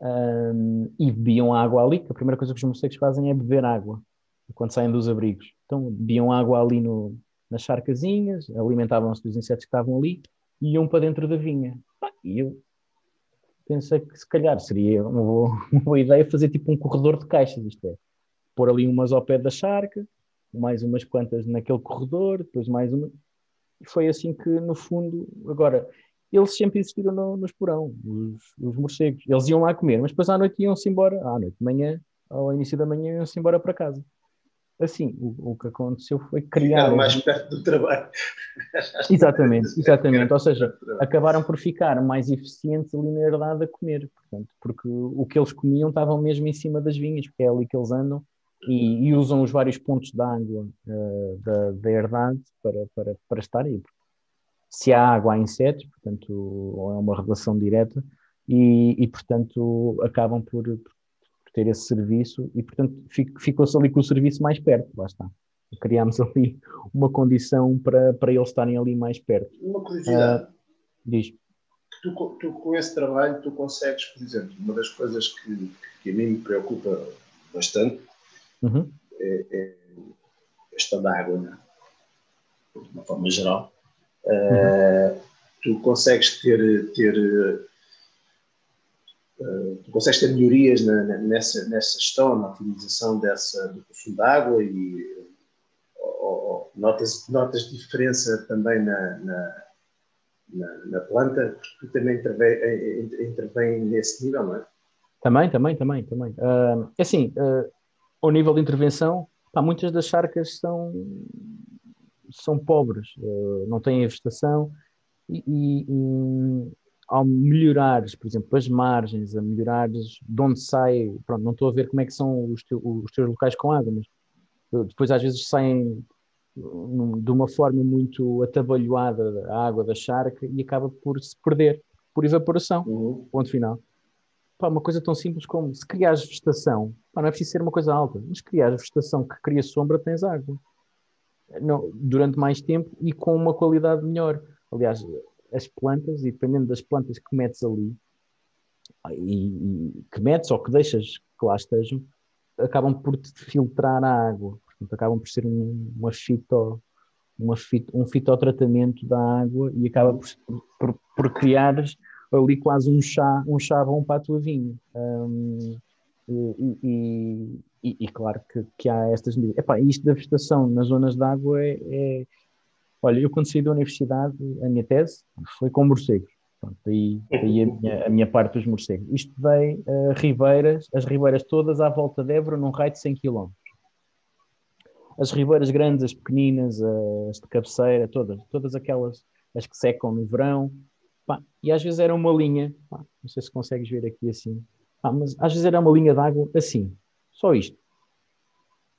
um, e bebiam água ali, que a primeira coisa que os morcegos fazem é beber água quando saem dos abrigos. Então bebiam água ali no, nas charcazinhas, alimentavam-se dos insetos que estavam ali e iam para dentro da vinha. E eu pensei que se calhar seria uma boa, uma boa ideia fazer tipo um corredor de caixas, isto é, pôr ali umas ao pé da charca, mais umas quantas naquele corredor, depois mais uma. E foi assim que, no fundo, agora, eles sempre existiram no, no esporão, os, os morcegos. Eles iam lá comer, mas depois à noite iam-se embora, à noite de manhã, ao início da manhã, iam-se embora para casa. Assim, o, o que aconteceu foi criar. Ficaram mais perto do trabalho. exatamente, exatamente. Ou seja, acabaram por ficar mais eficientes ali na herdade a comer, portanto, porque o que eles comiam estavam mesmo em cima das vinhas, porque é ali que eles andam. E, e usam os vários pontos da água uh, da, da herdade para, para, para estar aí, se há água, há insetos, portanto, é uma relação direta, e, e portanto, acabam por, por, ter esse serviço, e, portanto, ficou-se ali com o serviço mais perto, lá está. Criámos ali uma condição para, para eles estarem ali mais perto. Uma curiosidade. Uh, diz. Tu, tu, com esse trabalho, tu consegues, por exemplo, uma das coisas que, que a mim me preocupa bastante uhum. é, é a questão da água, né? de uma forma geral. Uh, tu consegues ter, ter uh, tu consegues ter melhorias na, nessa, nessa gestão, na utilização dessa, do consumo de água e ou, notas, notas diferença também na, na, na, na planta, porque tu também intervém, intervém nesse nível, não é? Também, também, também, também. Uh, assim, uh, ao nível de intervenção, pá, muitas das charcas são são pobres, uh, não têm a vegetação e, e, e, ao melhorares, por exemplo, as margens, a melhorares de onde sai, pronto, não estou a ver como é que são os, teu, os teus locais com água, mas uh, depois às vezes saem de uma forma muito atabalhoada a água da charca e acaba por se perder por evaporação, uhum. ponto final. Pá, uma coisa tão simples como se criares vegetação, pá, não é preciso ser uma coisa alta, mas criares vegetação que cria sombra, tens água não, durante mais tempo e com uma qualidade melhor. Aliás, as plantas, e dependendo das plantas que metes ali, e, e que metes ou que deixas que lá estejam, acabam por filtrar a água. Portanto, acabam por ser um, uma fito, uma fito, um fitotratamento da água e acaba por, por, por criar ali quase um chá, um chá bom para a tua vinha. Um, e, e, e, e, claro que, que há estas medidas. Epá, isto da vegetação nas zonas de água é, é, Olha, eu quando saí da universidade, a minha tese foi com morcegos. Pronto, aí, aí a, minha, a minha parte dos morcegos. Estudei uh, ribeiras, as ribeiras todas à volta de Évora, num raio de 100 km. As ribeiras grandes, as pequeninas, as de cabeceira, todas, todas aquelas, as que secam no verão. Pá, e às vezes era uma linha, pá, não sei se consegues ver aqui assim, pá, mas às vezes era uma linha de água assim, só isto.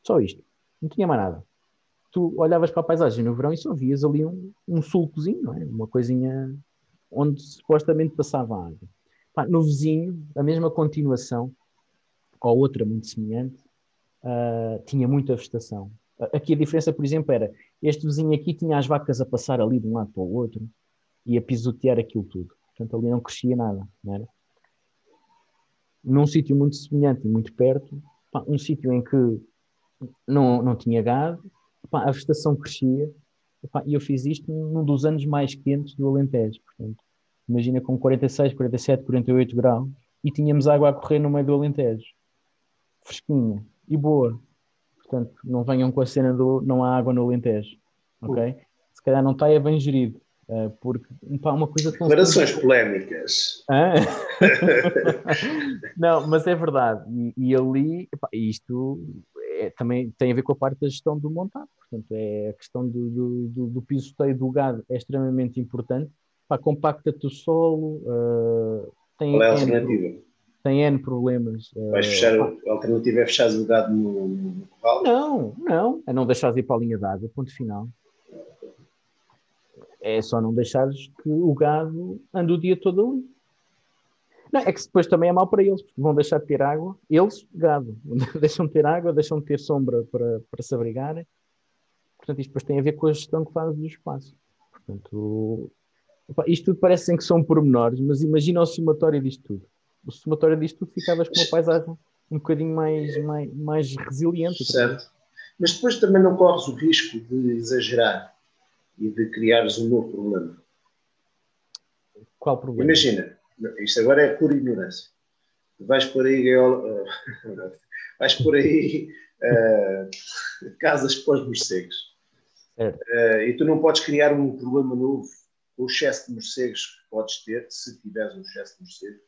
Só isto. Não tinha mais nada. Tu olhavas para a paisagem no verão e só vias ali um, um sulcozinho, não é? Uma coisinha onde supostamente passava a água. Pá, no vizinho, a mesma continuação, ou outra muito semelhante, uh, tinha muita vegetação. Aqui a diferença, por exemplo, era este vizinho aqui tinha as vacas a passar ali de um lado para o outro e a pisotear aquilo tudo. Portanto, ali não crescia nada, não era? Num sítio muito semelhante e muito perto, pá, um sítio em que não, não tinha gado, pá, a vegetação crescia e eu fiz isto num dos anos mais quentes do Alentejo. Portanto, imagina com 46, 47, 48 graus e tínhamos água a correr no meio do Alentejo. Fresquinha e boa. Portanto, não venham com a cena do não há água no Alentejo. Ok? Se calhar não está é bem gerido. Uh, porque pá, uma coisa tão. Declarações polémicas. não, mas é verdade. E, e ali, epá, isto é, também tem a ver com a parte da gestão do montado. Portanto, é a questão do, do, do, do pisoteio do gado é extremamente importante. Compacta-te o solo. Uh, tem Qual é a alternativa? Tem N problemas. Uh, Vais fechar, a alternativa é fechar o gado no, no corral? Não, não. É não deixares ir para a linha d'água, ponto final. É só não deixares que o gado ande o dia todo ali. Não, é que depois também é mau para eles, porque vão deixar de ter água, eles, gado, deixam de ter água, deixam de ter sombra para, para se abrigarem. Portanto, isto depois tem a ver com a gestão que fazes do espaço. Portanto, opa, isto tudo parece que são pormenores, mas imagina o somatório disto tudo. O somatório disto tudo ficavas com uma paisagem um bocadinho mais, mais, mais resiliente. Certo. Mas depois também não corres o risco de exagerar e de criares um novo problema. Qual problema? Imagina, isto agora é pura ignorância. Vais por aí, uh, vais por aí uh, casas para os morcegos. Uh, e tu não podes criar um problema novo com o excesso de morcegos que podes ter, se tiveres um excesso de morcegos.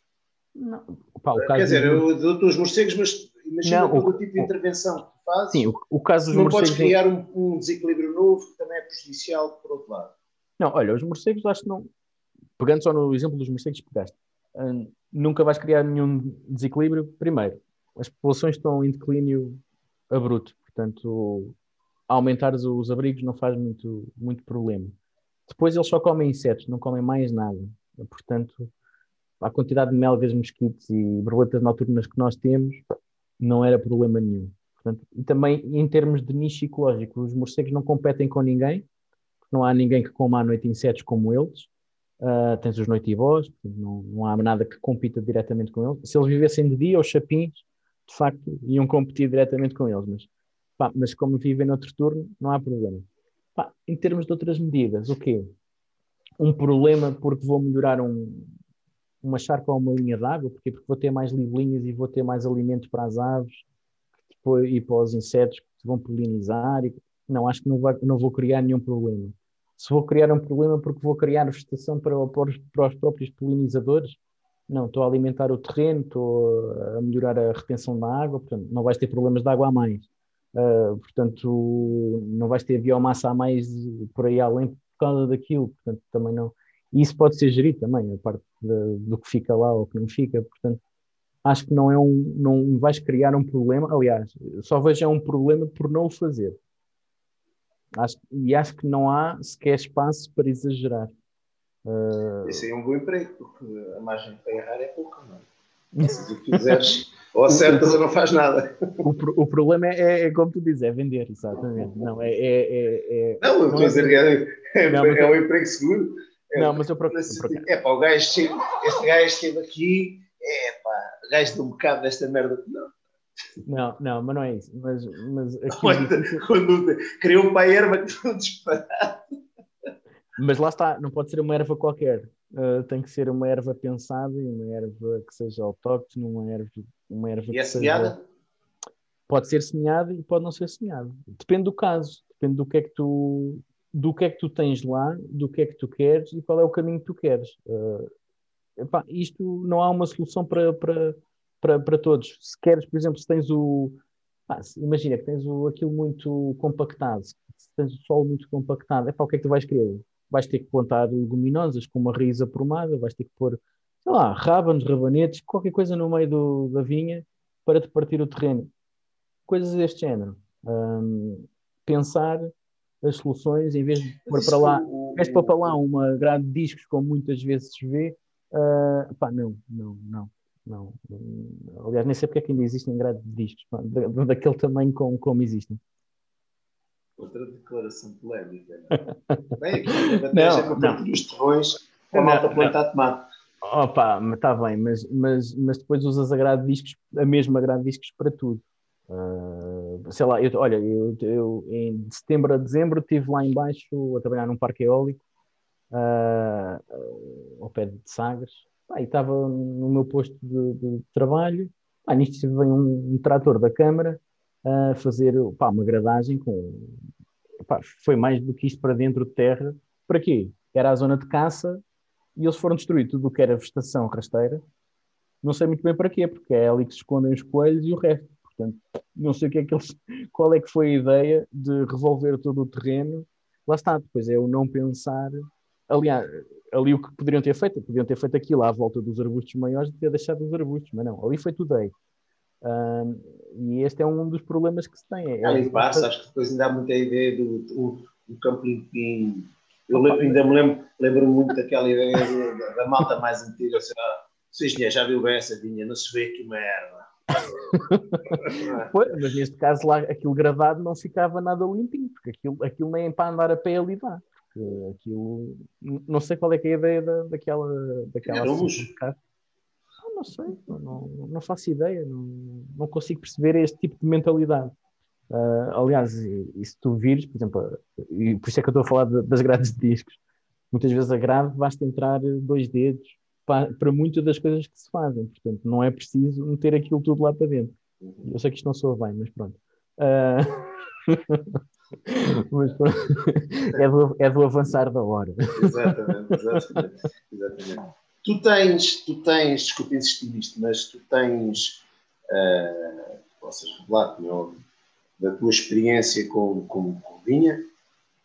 Não. Opa, Quer dizer, eu dou-te os morcegos, mas imagina não, o, tipo de intervenção que tu fazes. Sim, o, o caso dos não morcegos. Não podes criar um, um, desequilíbrio novo que também é prejudicial por outro lado. Não, olha, os morcegos acho que não. Pegando só no exemplo dos morcegos que pegaste, hum, nunca vais criar nenhum desequilíbrio. Primeiro, as populações estão em declínio abrupto, portanto, aumentares os abrigos não faz muito, muito problema. Depois eles só comem insetos, não comem mais nada. Portanto, a quantidade de melgas, mosquitos e borboletas noturnas que nós temos, não era problema nenhum. Portanto, e também em termos de nicho ecológico, os morcegos não competem com ninguém, não há ninguém que coma à noite insetos como eles. Uh, tens os noitibós, não, não há nada que compita diretamente com eles. Se eles vivessem de dia, os chapins, de facto, iam competir diretamente com eles, mas, pá, mas como vivem noutro turno, não há problema. Pá, em termos de outras medidas, o quê? Um problema porque vou melhorar um, uma charca ou uma linha d'água, porque porque vou ter mais libelinhas e vou ter mais alimento para as aves e para os insetos que vão polinizar. E, não, acho que não, vai, não vou criar nenhum problema. Se vou criar um problema porque vou criar vegetação para, para os próprios polinizadores, não, estou a alimentar o terreno, estou a melhorar a retenção da água, portanto, não vais ter problemas de água a mais. Uh, portanto, não vais ter biomassa a mais por aí além por causa daquilo, portanto, também não. E isso pode ser gerido também, a parte de, do que fica lá ou que não fica. Portanto, acho que não é um, não vais criar um problema. Aliás, só vejo é um problema por não o fazer. Acho, e acho que não há sequer espaço para exagerar. Uh... Isso é um bom emprego, porque a margem para errar é pouca, não é? Se tu quiseres, ou acertas ou não faz nada. O, o problema é, é, é, como tu dizes, é vender, exatamente. Não, é, é, é, é não, eu estou a dizer que é, é, não, é um emprego seguro. Não, mas eu procuro. É pá, o gajo chega, este gajo esteve aqui, é pá, o gajo de um bocado desta merda. Não. Não, não, mas não é isso. Mas, mas aqui quando, difícil... quando criou uma erva que não disparado. Mas lá está, não pode ser uma erva qualquer. Uh, tem que ser uma erva pensada e uma erva que seja autóctone, uma erva, uma erva e é seja... Pode ser semeada e pode não ser semeada. Depende do caso, depende do que é que tu do que é que tu tens lá, do que é que tu queres e qual é o caminho que tu queres. Uh, epá, isto não há uma solução para, para, para, para todos. Se queres, por exemplo, se tens o. imagina que tens o, aquilo muito compactado, se tens o solo muito compactado, epá, o que é que tu vais querer? Vais ter que plantar leguminosas com uma raiz aprumada, vais ter que pôr, sei lá, rábanos, rabanetes, qualquer coisa no meio do, da vinha para te partir o terreno. Coisas deste género. Um, pensar as soluções, em vez de pôr para lá, em vez de pôr para lá uma grade de discos, como muitas vezes se vê, uh, pá, não, não, não, não. Aliás, nem sei porque é que ainda existem grades de discos, pá, daquele tamanho como, como existem. Outra declaração polémica. Não? Bem, aqui não, para não. os terrões para a malta plantar tomate. Opa, está bem, mas, mas, mas depois usas a grade de discos, a mesma grade de discos para tudo. Uh, sei lá, eu, olha, eu, eu, em setembro a dezembro estive lá embaixo a trabalhar num parque eólico uh, ao pé de Sagres. E estava no meu posto de, de trabalho. Pá, nisto vem um, um, trator da Câmara a fazer pá, uma gradagem com pá, foi mais do que isto para dentro de terra. Para quê? Era a zona de caça e eles foram destruir tudo o que era vegetação rasteira. Não sei muito bem para quê, porque é ali que se escondem os coelhos e o resto Portanto, não sei o que é que eles, qual é que foi a ideia de revolver todo o terreno. Lá está, depois é o não pensar. Aliás, ali o que poderiam ter feito, podiam ter feito aquilo à volta dos arbustos maiores de ter deixado os arbustos, mas não, ali foi tudo aí. Um, e este é um dos problemas que se tem. É, ali passa, acho que depois ainda há muita ideia do, do, do campo limpinho. Eu lembro, ainda me lembro, lembro muito daquela ideia da, da malta mais antiga, assim, ah, já viu bem essa vinha, não se vê que uma erva pois, mas neste caso lá aquilo gravado não ficava nada limpinho, porque aquilo, aquilo nem para andar a pé ali dá. Aquilo não sei qual é que é a ideia da, daquela daquela ah, não sei, não, não faço ideia, não, não consigo perceber este tipo de mentalidade. Uh, aliás, e, e, se tu vires, por exemplo, e por isso é que eu estou a falar de, das grades de discos, muitas vezes a grade basta entrar dois dedos, para, para muitas das coisas que se fazem. Portanto, não é preciso meter aquilo tudo lá para dentro. Eu sei que isto não soa bem, mas pronto. Uh... mas pronto. É, do, é do avançar da hora. Exatamente, exatamente. exatamente. Tu tens, tu tens, desculpa insistir nisto, mas tu tens, uh, possas revelar, não, da tua experiência com, com, com vinha,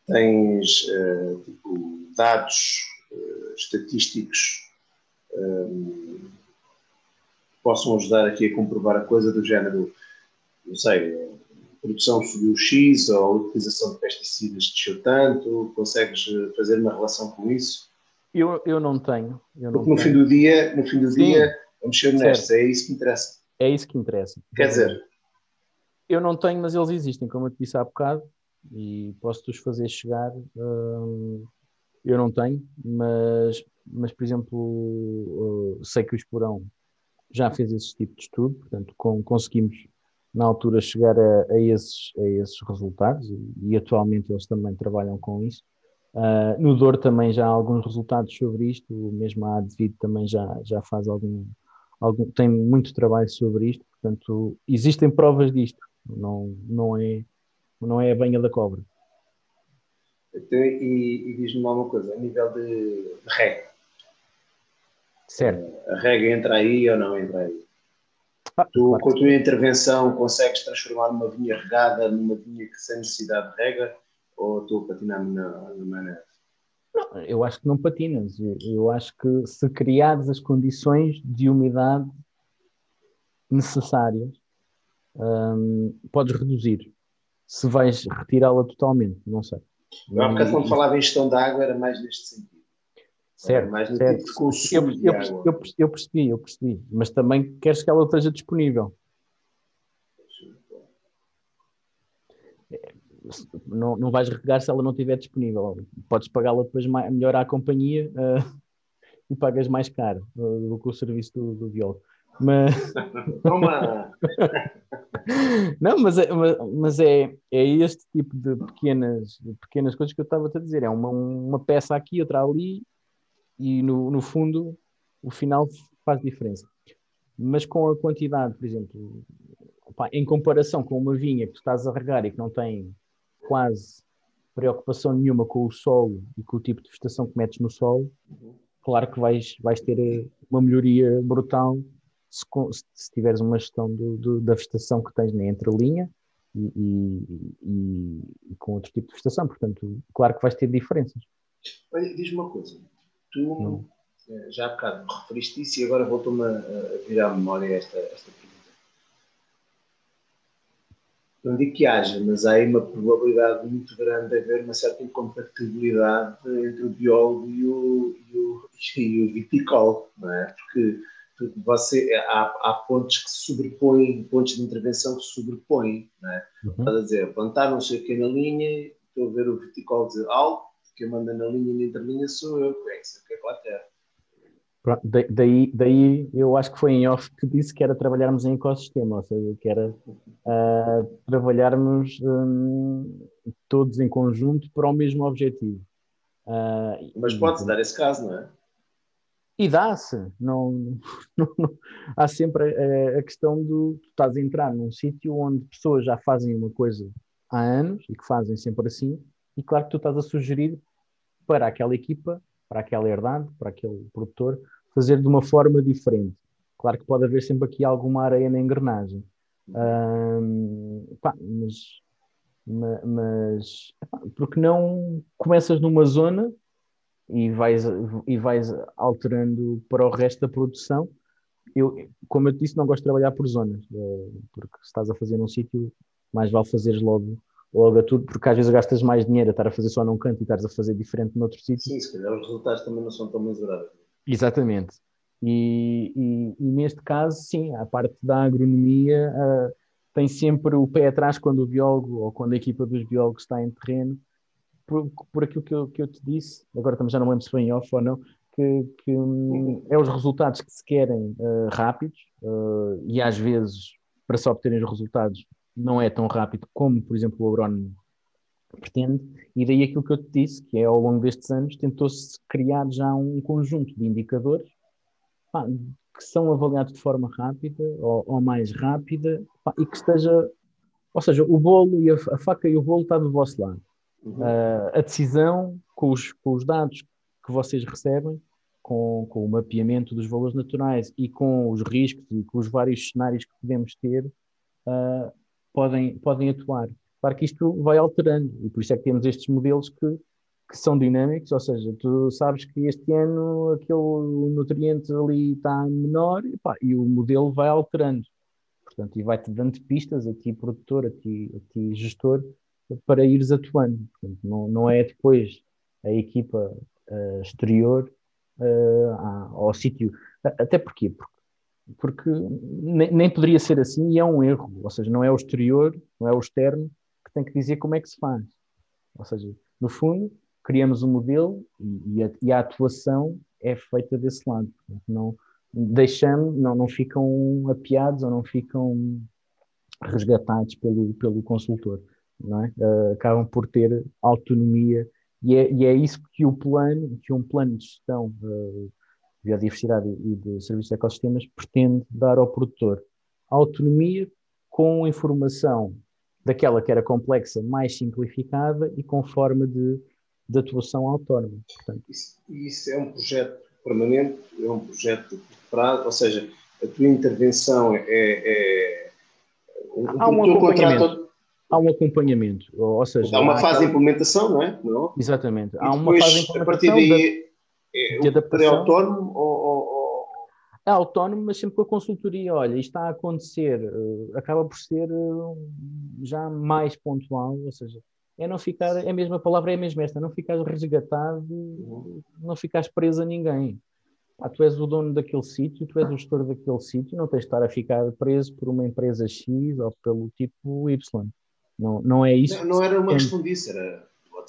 tens uh, tipo, dados uh, estatísticos um, possam ajudar aqui a comprovar a coisa do género, não sei, a produção subiu X ou a utilização de pesticidas desceu tanto, consegues eh, fazer uma relação com isso? Eu, eu não tenho. Eu não Porque no tenho. fim do dia, no fim do Sim. dia, vamos ser honestos, é isso que interessa. É isso que interessa. Quer dizer, eu não tenho, mas eles existem, como eu te disse há bocado, e posso-te os fazer chegar. Hum, eu não tenho, mas mas, por exemplo, sei que o Esporão já fez esse tipo de estudo, portanto, com, conseguimos na altura chegar a, a, esses, a esses resultados e, e, atualmente eles também trabalham com isso. Uh, no Dor também já há alguns resultados sobre isto, mesmo a Advid também já, já faz algum, algum, tem muito trabalho sobre isto, portanto, existem provas disto, não, não, é, não é a banha da cobra. Então, e, e diz-me uma coisa, a nível de, de regra, Certo. A rega entra aí ou não entra aí? Ah, tu, claro. com a tua intervenção, consegues transformar uma vinha regada numa vinha que sem necessidade de rega ou estou a patinar na, na maionese? Não, eu acho que não patinas. Eu, eu acho que se criares as condições de umidade necessárias, hum, podes reduzir. Se vais retirá-la totalmente, não sei. Não, há bocado quando falava em gestão da água era mais neste sentido. Certo, mais certo. Eu, eu, eu, eu, percebi, eu percebi, mas também queres que ela esteja disponível. Não, não vais regar se ela não estiver disponível. Podes pagá-la depois mais, melhor à companhia uh, e pagas mais caro uh, do que o serviço do, do violo. Mas... não, mas, é, mas é, é este tipo de pequenas, de pequenas coisas que eu estava a dizer. É uma, uma peça aqui, outra ali, e no, no fundo o final faz diferença. Mas com a quantidade, por exemplo, opa, em comparação com uma vinha que tu estás a regar e que não tem quase preocupação nenhuma com o solo e com o tipo de vegetação que metes no solo, claro que vais, vais ter eh, uma melhoria brutal se, se tiveres uma gestão do, do, da vegetação que tens na entrelinha e, e, e, e, com outro tipo de vegetação. Portanto, claro que vais ter diferenças. Olha, diz-me uma coisa. Tu eh, já há bocado me referiste isso e agora voltou-me a, virar a memória esta, esta pergunta. Não digo que haja, mas há aí uma probabilidade muito grande de haver uma certa incompatibilidade entre o biólogo e o, e o, e o viticol, não é? Porque você, há, há, pontos que se sobrepõem, pontos de intervenção que se sobrepõem, não é? Uhum. Estás a dizer, plantar não sei o que na linha, estou a ver o viticol dizer algo, quem manda na linha e na interlinha sou eu, que é que é que quero. Pronto, daí, daí eu acho que foi em off que disse que era trabalharmos em ecossistema, ou seja, que era uh, trabalharmos um, todos em conjunto para o mesmo objetivo. Uh, Mas pode-se dar esse caso, não é? E dá-se. Não, não, não, há sempre a, a, questão do tu estás a entrar num sítio onde pessoas já fazem uma coisa há anos e que fazem sempre assim, e claro que tu estás a sugerir para aquela equipa, para aquela herdade, para aquele produtor, fazer de uma forma diferente. Claro que pode haver sempre aqui alguma areia na engrenagem. pá, mas, mas pá, porque não começas numa zona e vais, e vais alterando para o resto da produção. Eu, como eu te disse, não gosto de trabalhar por zonas, eh, porque se estás a fazer num sítio, mais vale fazeres logo, logo a tudo, porque às vezes gastas mais dinheiro a estar a fazer só num canto e estás a fazer diferente noutro sítio. Sim, se calhar os resultados também não são tão mesuráveis. Exatamente. E, e, e, neste caso, sim, a parte da agronomia uh, tem sempre o pé atrás quando o biólogo ou quando a equipa dos biólogos está em terreno por, por aquilo que eu, que eu te disse, agora também já não lembro se foi em off ou não, que, que hum, é os resultados que se querem uh, rápidos uh, e às vezes para se obterem os resultados não é tão rápido como, por exemplo, o agrónomo pretende, e daí aquilo que eu te disse, que é ao longo destes anos tentou-se criar já um conjunto de indicadores pá, que são avaliados de forma rápida ou, ou mais rápida pá, e que esteja, ou seja, o bolo e a, a faca e o bolo está do vosso lado. Uhum. Uh, a decisão, com os, com os, dados que vocês recebem, com, com, o mapeamento dos valores naturais e com os riscos e com os vários cenários que podemos ter, uh, podem, podem atuar. Claro que isto vai alterando e por isso é que temos estes modelos que, que são dinâmicos, ou seja, tu sabes que este ano aquele nutriente ali está menor e, pá, e o modelo vai alterando. Portanto, e vai-te dando pistas a ti, produtor, a ti, a ti gestor, para ires atuando. Portanto, não, não é depois a equipa uh, exterior uh, ao sítio. Até porquê? Porque, porque nem, nem, poderia ser assim e é um erro. Ou seja, não é o exterior, não é o externo que tem que dizer como é que se faz. Ou seja, no fundo, criamos um modelo e, e, a, e a, atuação é feita desse lado. Não deixamos, não, não ficam apiados ou não ficam resgatados pelo, pelo consultor não é? Uh, acabam por ter autonomia e é, e é, isso que o plano, que um plano de gestão de biodiversidade e de serviços de ecossistemas pretende dar ao produtor. Autonomia com informação daquela que era complexa, mais simplificada e com forma de, de atuação autónoma. Portanto, isso, isso, é um projeto permanente, é um projeto de prazo, ou seja, a tua intervenção é, é Há um acompanhamento há um acompanhamento. Ou seja, há uma há fase aquela... de implementação, não é? Não? Exatamente. Há uma fase de implementação. A partir daí, é, de adaptação. é autónomo ou, ou, ou, É autónomo, mas sempre com a consultoria. Olha, isto está a acontecer, uh, acaba por ser uh, já mais pontual, ou seja, é não ficar, é a mesma palavra, é a mesma esta, não ficares resgatado, uhum. não ficares preso a ninguém. Ah, tu és o dono daquele sítio, tu és o gestor daquele sítio, não tens de estar a ficar preso por uma empresa X ou pelo tipo Y. Não, não é isso. Não, não era uma questão disso,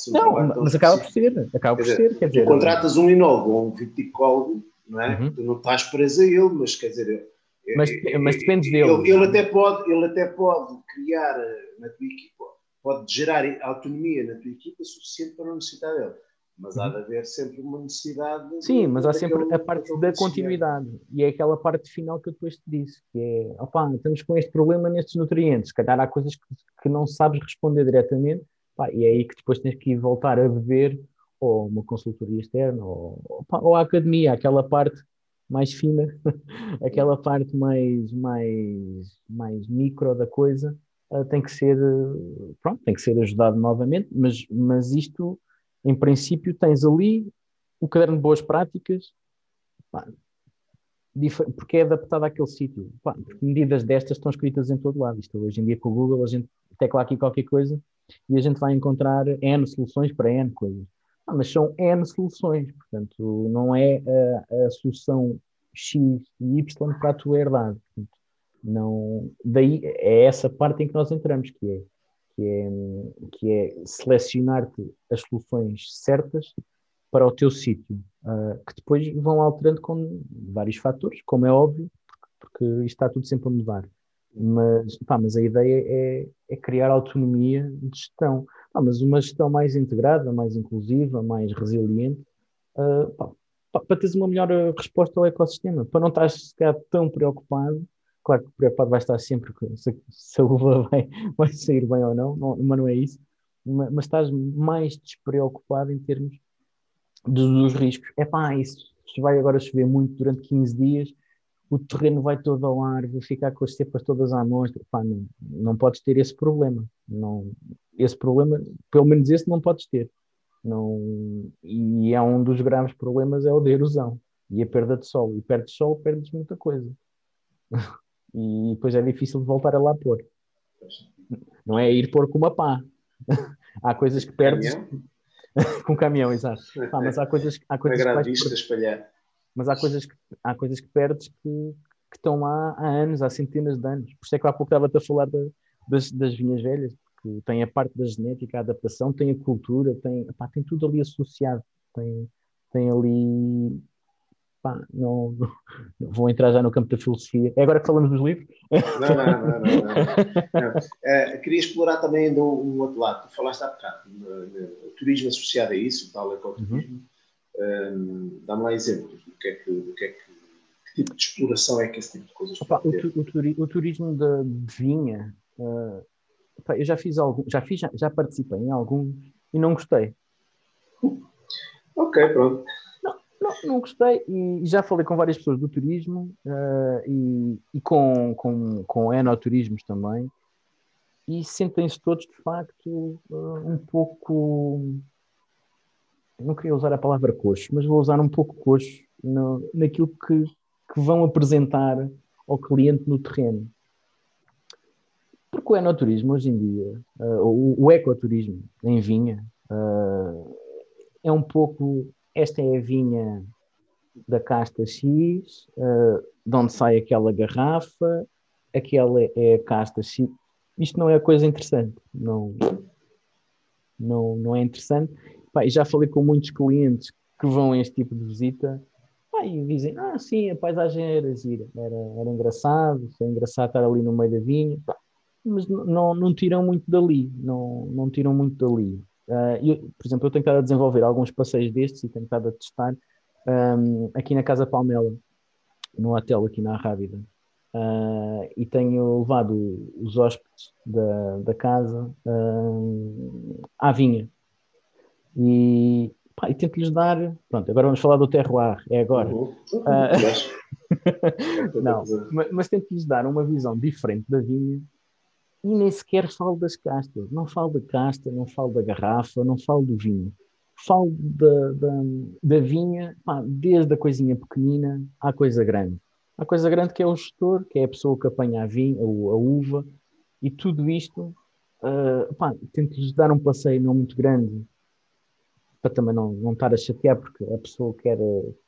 Um não, mas acaba por ser. Acaba por ser. Quer dizer, tu contratas um inólogo ou um viticólogo, não é? Uhum. Tu não estás preso a ele, mas quer dizer. Mas, mas depende dele. Ele, ele, até pode, ele até pode criar na tua equipa, pode gerar autonomia na tua equipa suficiente para não necessitar dele mas há uhum. de haver sempre uma necessidade. Sim, mas há sempre a parte da continuidade. E é aquela parte final que eu depois te disse, que é, opá, estamos com este problema nestes nutrientes, se calhar há coisas que, que não sabes responder diretamente, pá, e é aí que depois tens que ir voltar a beber ou uma consultoria externa, ou, ou a academia, aquela parte mais fina, aquela parte mais, mais, mais micro da coisa, uh, tem que ser, pronto, tem que ser ajudado novamente, mas, mas isto em princípio, tens ali o caderno de boas práticas, pá, porque é adaptado àquele sítio. medidas destas estão escritas em todo lado. Isto hoje em dia com o Google, a gente tecla aqui qualquer coisa e a gente vai encontrar N soluções para N coisas. Ah, mas são N soluções, portanto, não é a, a solução X e Y para a tua herdade. Portanto, não, daí é essa parte em que nós entramos, que é que é, que é selecionar-te as soluções certas para o teu sítio, uh, que depois vão alterando com vários fatores, como é óbvio, porque, porque isto está tudo sempre a mudar. Mas, pá, mas a ideia é, é criar autonomia de gestão. Pá, mas uma gestão mais integrada, mais inclusiva, mais resiliente, uh, pá, para teres uma melhor resposta ao ecossistema, para não estar tão preocupado. Claro que preocupado vai estar sempre se, se a uva vai, vai sair bem ou não, não, mas não é isso. Mas, mas estás mais despreocupado em termos dos, dos riscos. É pá, isso vai agora chover muito durante 15 dias, o terreno vai todo ao ar, vou ficar com as cepas todas à mostra. Pá, não, não podes ter esse problema. Não, esse problema, pelo menos esse não podes ter. Não, e é um dos graves problemas é o de erosão e a perda de sol. E perdes sol, perdes muita coisa. e depois é difícil de voltar a lá pôr. Não é ir pôr com uma pá. há coisas que perdes. com caminhão, exato. Mas há coisas, há coisas que vais... espalhar mas há coisas que, há coisas que perdes que, que estão lá há anos, há centenas de anos. Por isso é que há pouco estava-te a falar das, das vinhas velhas, que tem a parte da genética, a adaptação, tem a cultura, tem, pá, tem tudo ali associado. Tem, tem ali. Pá, não, não, não, vou entrar já no campo da filosofia. É agora que falamos dos livros? Não, não, não. não, não. É, queria explorar também do, um outro lado. Tu falaste há bocado, o turismo associado a isso, o tal ecoturismo. Uhum. Um, Dá-me lá exemplos que é que, do que, é que, que tipo de exploração é que esse tipo de coisas Opa, o, o, o, turismo de, de vinha, uh, opa, eu já fiz algum, já fiz, já, já, participei em alguns e não gostei. Ok, pronto. Não, não, não gostei e já falei com várias pessoas do turismo uh, e, e, com, com, com enoturismos também e sentem-se todos de facto uh, um pouco não queria usar a palavra coxo, mas vou usar um pouco coxo no, naquilo que, que vão apresentar ao cliente no terreno. Porque o enoturismo hoje em dia, uh, o, o, ecoturismo em vinha, uh, é um pouco. Esta é a vinha da casta X, uh, de onde sai aquela garrafa, aquela é a casta X. Isto não é coisa interessante, não, não, não é interessante. Pá, e já falei com muitos clientes que vão a este tipo de visita pá, e dizem: Ah, sim, a paisagem era gira, era, era engraçado, foi engraçado estar ali no meio da vinha, pá, mas não, não tiram muito dali, não, não tiram muito dali. Uh, eu, por exemplo, eu tenho estado a desenvolver alguns passeios destes e tenho estado a testar um, aqui na Casa Palmela, no hotel aqui na Rábida. Uh, e tenho levado os hóspedes da, da casa uh, à vinha, e, pá, e tento-lhes dar. Pronto, agora vamos falar do terroir, é agora. Uhum. Uh, não, mas, tento-lhes dar uma visão diferente da vinha e nem sequer falo das castas. Não falo da casta, não falo da garrafa, não falo do vinho. Falo da, da, da vinha, pá, desde a coisinha pequenina à coisa grande. A coisa grande que é o gestor, que é a pessoa que apanha a, vinha, a, uva, e tudo isto, uh, tento-lhes dar um passeio não muito grande, para também não, não estar a chatear, porque a pessoa quer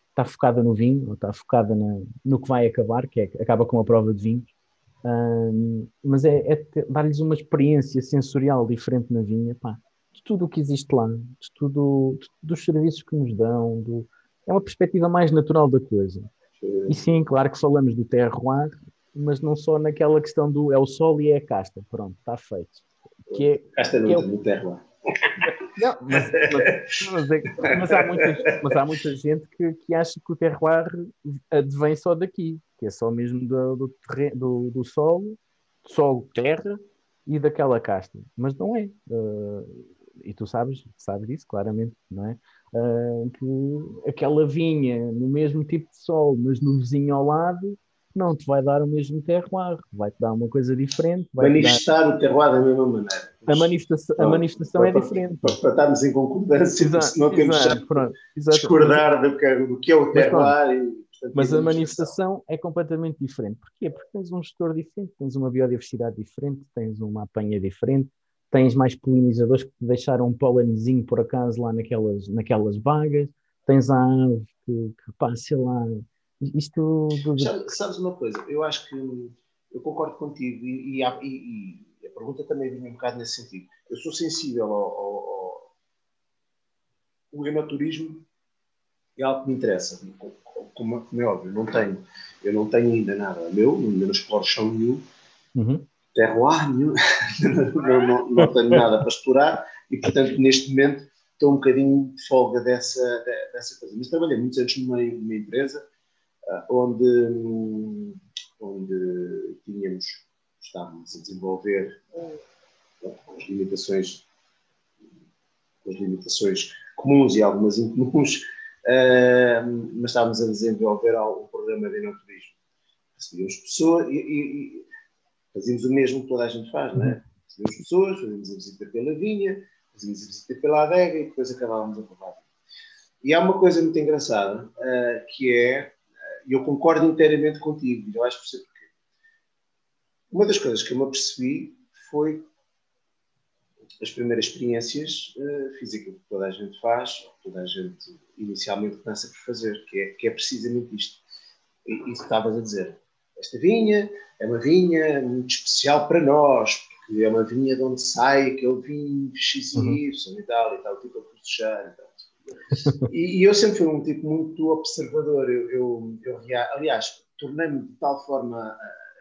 está focada no vinho, ou está focada na, no que vai acabar, que é, acaba com a prova de vinhos, um, mas é, é dar-lhes uma experiência sensorial diferente na vinha, pá, de tudo o que existe lá, de tudo, de, dos serviços que nos dão, do, é uma perspectiva mais natural da coisa. E sim, claro que falamos do terroir, mas não só naquela questão do é o sol e é a casta, pronto, está feito. Que é, casta que é o, terroir. Não, mas, mas, é, mas, há muita, mas há muita gente que, que acha que o terroir advém só daqui, que é só mesmo do, do, terreno, do, do solo, solo, terra e daquela casta. Mas não é. Uh, e tu sabes, sabes disso claramente, não é? Uh, que aquela vinha no mesmo tipo de solo, mas no vizinho ao lado, não te vai dar o mesmo terroir, vai-te dar uma coisa diferente. Manifestar dar... o terroir da mesma maneira. A manifestação, a manifestação é diferente. Para, para, estarmos em concordância, exato, senão temos exato, pronto, discordar do que, do que é o terroir. Mas, portanto, mas a manifestação é completamente diferente. Porquê? Porque tens um gestor diferente, tens uma biodiversidade diferente, tens uma apanha diferente, tens mais polinizadores que te deixaram um pólenzinho por acaso lá naquelas, naquelas vagas, tens a ave que, que pá, sei lá, isto. Sabes uma coisa? Eu acho que eu concordo contigo e, e, e, e, a pergunta também vinha um bocado nesse sentido. Eu sou sensível ao. ao, ao o enoturismo é algo que me interessa. Como, como, é óbvio, não tenho, eu não tenho ainda nada meu, ainda não exploro chão nenhum, uhum. terroir nenhum, não, não, não, tenho nada para explorar e, portanto, neste momento estou um bocadinho de folga dessa, dessa coisa. Mas trabalhei muitos anos numa, numa empresa onde, onde tínhamos, estávamos a desenvolver com as limitações, as limitações comuns e algumas incomuns, uh, mas estávamos a desenvolver um programa de enoturismo. Recebíamos pessoas e, e, fazíamos o mesmo que toda a gente faz, não é? Recebíamos pessoas, fazíamos a visita pela vinha, fazíamos a visita pela adega e depois acabávamos a provar. E há uma coisa muito engraçada, que é, e eu concordo inteiramente contigo, e eu acho que você porquê. Uma das coisas que eu me apercebi foi as primeiras experiências, uh, fiz aquilo que toda a gente faz, toda a gente inicialmente começa por fazer, que é, que é precisamente isto. E, isso estavas a dizer. Esta vinha é uma vinha muito especial para nós, porque é uma vinha de onde sai aquele vinho X e uhum. E tal, e tal, tipo a proteger e tal. E, e, eu sempre fui um tipo muito observador. Eu, eu, eu aliás, tornei-me de tal forma.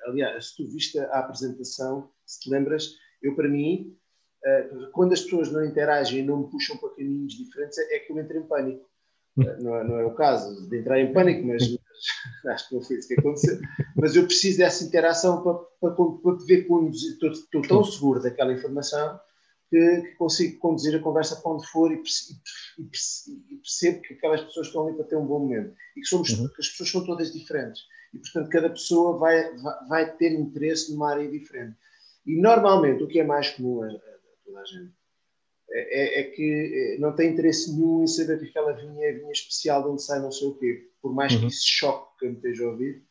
Aliás, se tu viste a apresentação, se te lembras, eu para mim eh, quando as pessoas não interagem e não me puxam para caminhos diferentes, é que eu entro em pânico. Eh, não é, não é o caso de entrar em pânico, mas, mas acho que não foi isso que aconteceu. Mas eu preciso dessa interação para, para, para conduzir. Estou, estou tão seguro daquela informação que, que, consigo conduzir a conversa para onde for e, e, e, percebo que aquelas pessoas estão ali para ter um bom momento e que, somos, uhum. que as pessoas são todas diferentes. E, portanto, cada pessoa vai, vai, vai ter interesse numa área diferente. E, normalmente, o que é mais comum toda a gente. É, é, é, que não tem interesse nenhum em saber que aquela vinha é vinha especial de onde sai não sei o quê. Por mais uhum. que isso choque quem esteja a ouvir,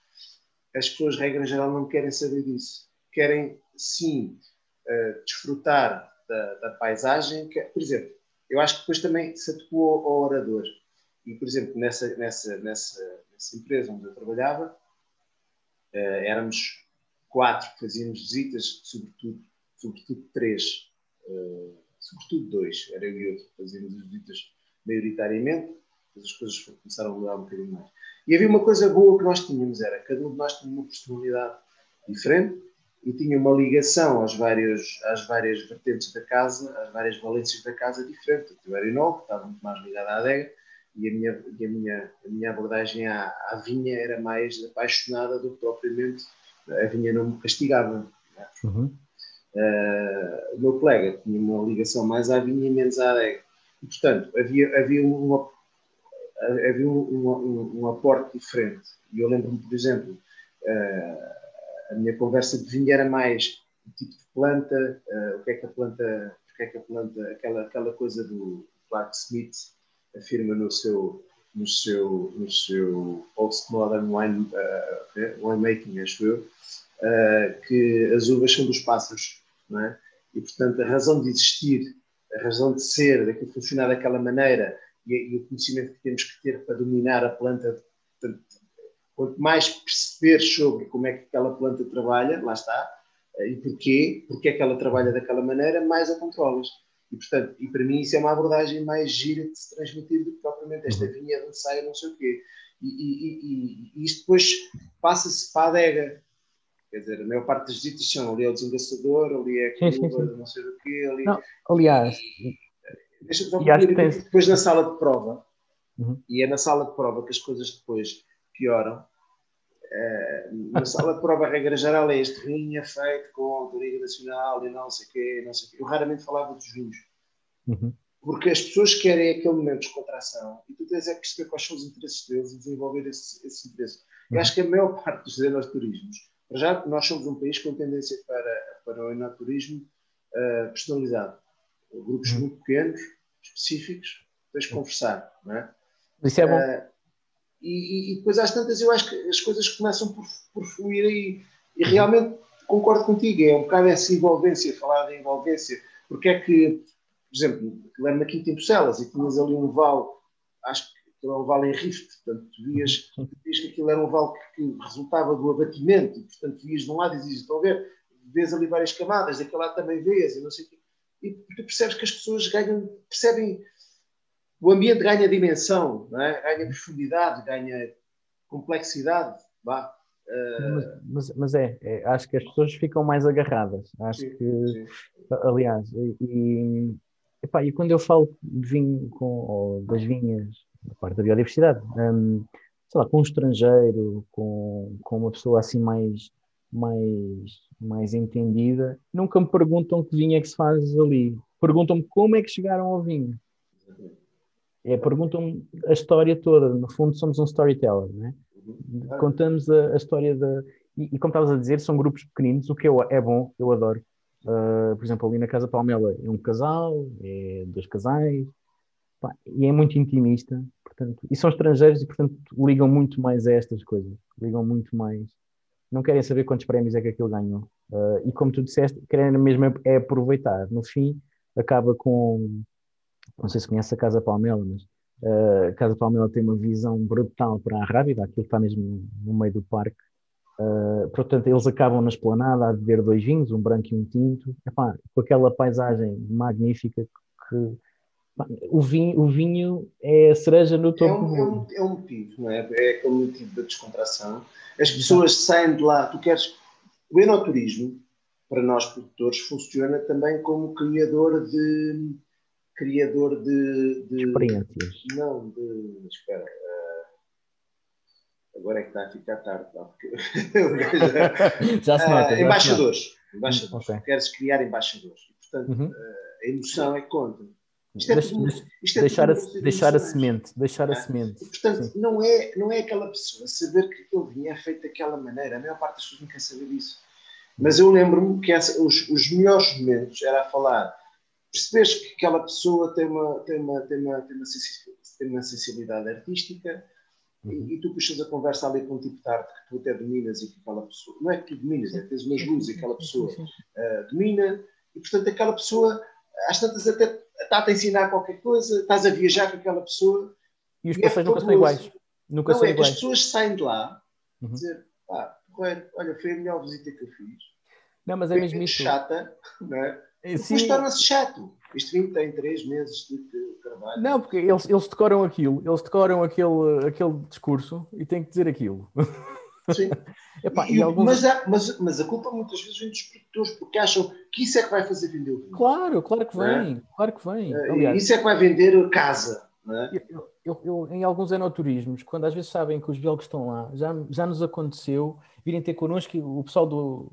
as pessoas, regra geral, não querem saber disso. Querem, sim, uh, desfrutar da, da paisagem. Que, por exemplo, eu acho que depois também se adequou ao orador. E, por exemplo, nessa, nessa, nessa, nessa empresa onde eu trabalhava, uh, éramos quatro que fazíamos visitas, sobretudo, sobretudo três uh, sobretudo dois, era eu e outro, fazíamos as visitas maioritariamente, depois as coisas começaram a mudar um bocadinho mais. E havia uma coisa boa que nós tínhamos, era cada um de nós tinha uma personalidade diferente e tinha uma ligação às várias, às várias vertentes da casa, às várias valências da casa diferente. Eu era novo, estava muito mais ligado à adega e a minha, e a minha, a minha abordagem à, à vinha era mais apaixonada do que propriamente a vinha não me castigava. Uhum. Uh, o meu colega tinha uma ligação mais à vinha e menos à adega. E, portanto, havia, havia, uma, havia um, um, um aporte diferente. E eu lembro-me, por exemplo, uh, a minha conversa de vinho era mais o tipo de planta, uh, o que é que a planta, porque é que a planta, aquela, aquela coisa do Clark Smith afirma no seu no seu, no seu postmodern wine, uh, winemaking, acho eu, uh, que as uvas são dos pássaros, não é? E, portanto, a razão de existir, a razão de ser, daquilo funcionar daquela maneira e, e, o conhecimento que temos que ter para dominar a planta, quanto mais perceber sobre como é que aquela planta trabalha, lá está, uh, e porquê, porque é que ela trabalha daquela maneira, mais a controlas. E, portanto, e para mim isso é uma abordagem mais gira de se transmitir do que propriamente esta uhum. vinha de onde sai não sei o quê. E, e, e, e isto depois passa-se para a adega. Quer dizer, a maior parte das visitas são ali é o desengaçador, ali é a curva, não sei o quê. Ali... Não, aliás, deixa-me só tens... depois na sala de prova, uhum. e é na sala de prova que as coisas depois pioram. Uh, na sala de prova, a regra geral é este vinho é feito com a Liga Nacional e não sei o quê, não sei o quê. Eu raramente falava dos vinhos. Uhum. Porque as pessoas querem aquele momento de descontração e tu tens é que perceber quais são os interesses deles e desenvolver esse, esse interesse. Uhum. Eu acho que a maior parte dos turismos já, nós somos um país com tendência para, para o enoturismo uh, personalizado. Grupos uhum. muito pequenos, específicos, tens de conversar, não é? Isso é bom. Uh, e, e, depois às tantas eu acho que as coisas começam por, por fluir aí. E realmente concordo contigo, é um bocado essa envolvência, falar de envolvência. Porque é que, por exemplo, lembro-me aqui em Bucelas e tinhas ali um vale, acho que era um vale em rift, portanto, tu vias, tu vias que aquilo era um vale que, que resultava do abatimento, e, portanto, vias de um lado e dizias, estão a ver, vês ali várias camadas, daquele lado também vês, e não sei o quê. E tu percebes que as pessoas ganham, percebem, o ambiente ganha dimensão, é? ganha profundidade, ganha complexidade. Vá. Uh... Mas, mas é, é, acho que as pessoas ficam mais agarradas. Acho sim, que, sim. aliás, e, epá, e quando eu falo de vinho com, ou das vinhas, da parte da biodiversidade, um, sei lá, com um estrangeiro, com, com uma pessoa assim mais, mais, mais entendida, nunca me perguntam que vinho é que se faz ali. Perguntam-me como é que chegaram ao vinho. É, perguntam-me a história toda. No fundo, somos um storyteller, né? Contamos a, a história da. E, e, como estavas a dizer, são grupos pequeninos, o que eu, é bom, eu adoro. Uh, por exemplo, ali na Casa Palmela é um casal, é dois casais, pá, e é muito intimista. Portanto, e são estrangeiros e, portanto, ligam muito mais a estas coisas. Ligam muito mais. Não querem saber quantos prémios é que aquilo ganhou. Uh, e como tu disseste, querem mesmo é, é aproveitar. No fim, acaba com não sei se conhece a Casa Palmela, mas uh, a Casa Palmela tem uma visão brutal para a Rábida, aquilo está mesmo no meio do parque. Uh, portanto, eles acabam na esplanada a beber dois vinhos, um branco e um tinto, Epá, com aquela paisagem magnífica que o vinho, o vinho é a cereja no topo. É um, é um, é um motivo, não é? É aquele motivo da descontração. As pessoas saem de lá, tu queres. O enoturismo, para nós produtores, funciona também como criador de criador de, de experiências. Não, de. Espera. Uh, agora é que está a ficar tarde, tá? porque já se nota. Uh, embaixadores. embaixadores. Okay. Queres criar embaixadores. E, portanto, uhum. uh, a emoção é que conta. Isto é tudo, isto é deixar, a, deixar a semente, deixar a semente. Portanto, não é, não é aquela pessoa saber que aquele vinho é feito daquela maneira. A maior parte das pessoas não quer saber disso. Mas eu lembro-me que essa, os, os melhores momentos era a falar percebes que aquela pessoa tem uma, tem uma, tem uma, tem uma, sensibilidade, tem uma sensibilidade artística uhum. e, e, tu puxas a conversa ali com um tipo de arte que tu até dominas e que aquela pessoa, não é que tu dominas, é que tens umas luzes e aquela pessoa uh, domina e portanto aquela pessoa às tantas até está a te ensinar qualquer coisa, estás a viajar com aquela pessoa e os é passeios nunca são iguais. Nunca não, são é iguais. as pessoas saem de lá uhum. dizer, pá, olha, foi a melhor visita que eu fiz. Não, mas é mesmo isso. chata, não é? É, sim. Mas torna-se chato. Este vinho tem três meses de trabalho. Não, porque eles, eles decoram aquilo, eles decoram aquele, aquele discurso e têm que dizer aquilo. Sim. Epá, e, alguns... mas, há, mas, mas, a culpa muitas vezes vem dos produtores, porque acham que isso é que vai fazer vender o vinho. Claro, claro que vem, é? claro que vem. É, Aliás, isso é que vai vender casa. É? Eu, eu, eu, em alguns enoturismos, quando às vezes sabem que os belgas estão lá, já, já nos aconteceu virem ter connosco o pessoal do,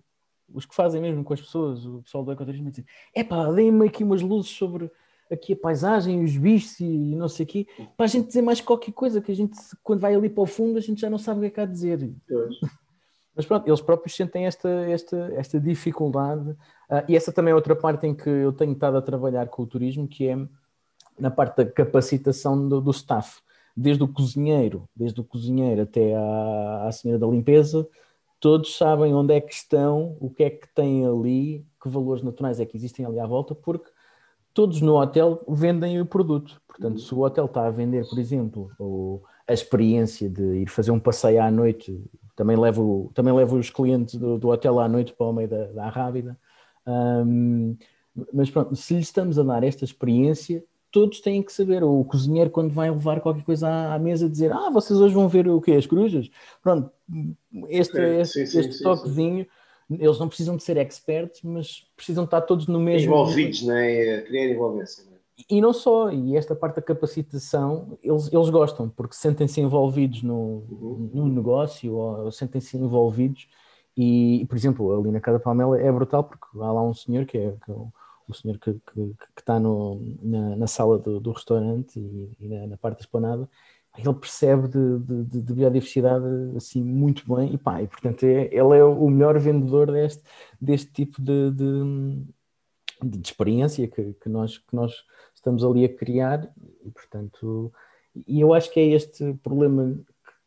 os que fazem mesmo com as pessoas, o pessoal do ecoturismo, dizem: é pá, deem-me aqui umas luzes sobre aqui a paisagem, os bichos e não sei o quê, para a gente dizer mais qualquer coisa, que a gente, quando vai ali para o fundo, a gente já não sabe o que é que há a dizer. Mas pronto, eles próprios sentem esta, esta, esta dificuldade, uh, e essa também é outra parte em que eu tenho estado a trabalhar com o turismo, que é na parte da capacitação do, do staff, desde o cozinheiro, desde o cozinheiro até à, à senhora da limpeza, todos sabem onde é que estão, o que é que têm ali, que valores naturais é que existem ali à volta, porque todos no hotel vendem o produto. Portanto, se o hotel está a vender, por exemplo, a experiência de ir fazer um passeio à noite, também levo, também levo os clientes do, do hotel à noite para o meio da, da Rábida. Um, mas pronto, se lhes estamos a dar esta experiência, todos têm que saber. O cozinheiro, quando vai levar qualquer coisa à, à mesa, dizer: Ah, vocês hoje vão ver o quê? As corujas? Pronto, este, este, sim, este sim, toquezinho. Sim. Eles não precisam de ser experts, mas precisam estar todos no mesmo. Envolvidos, não é? Criar envolvência. Não é? E não só, e esta parte da capacitação, eles, eles gostam, porque sentem-se envolvidos no, uhum. no negócio ou, ou sentem-se envolvidos. E, por exemplo, ali na Casa Palmela é brutal, porque há lá um senhor que é, que é o senhor que, que, que está no, na, na, sala do, do restaurante e, e na, na, parte da esplanada, ele percebe de, de, de, biodiversidade assim muito bem. E pá, e portanto é, ele é o melhor vendedor deste, deste tipo de, de, de experiência que, que, nós, que nós estamos ali a criar. E portanto e eu acho que é este problema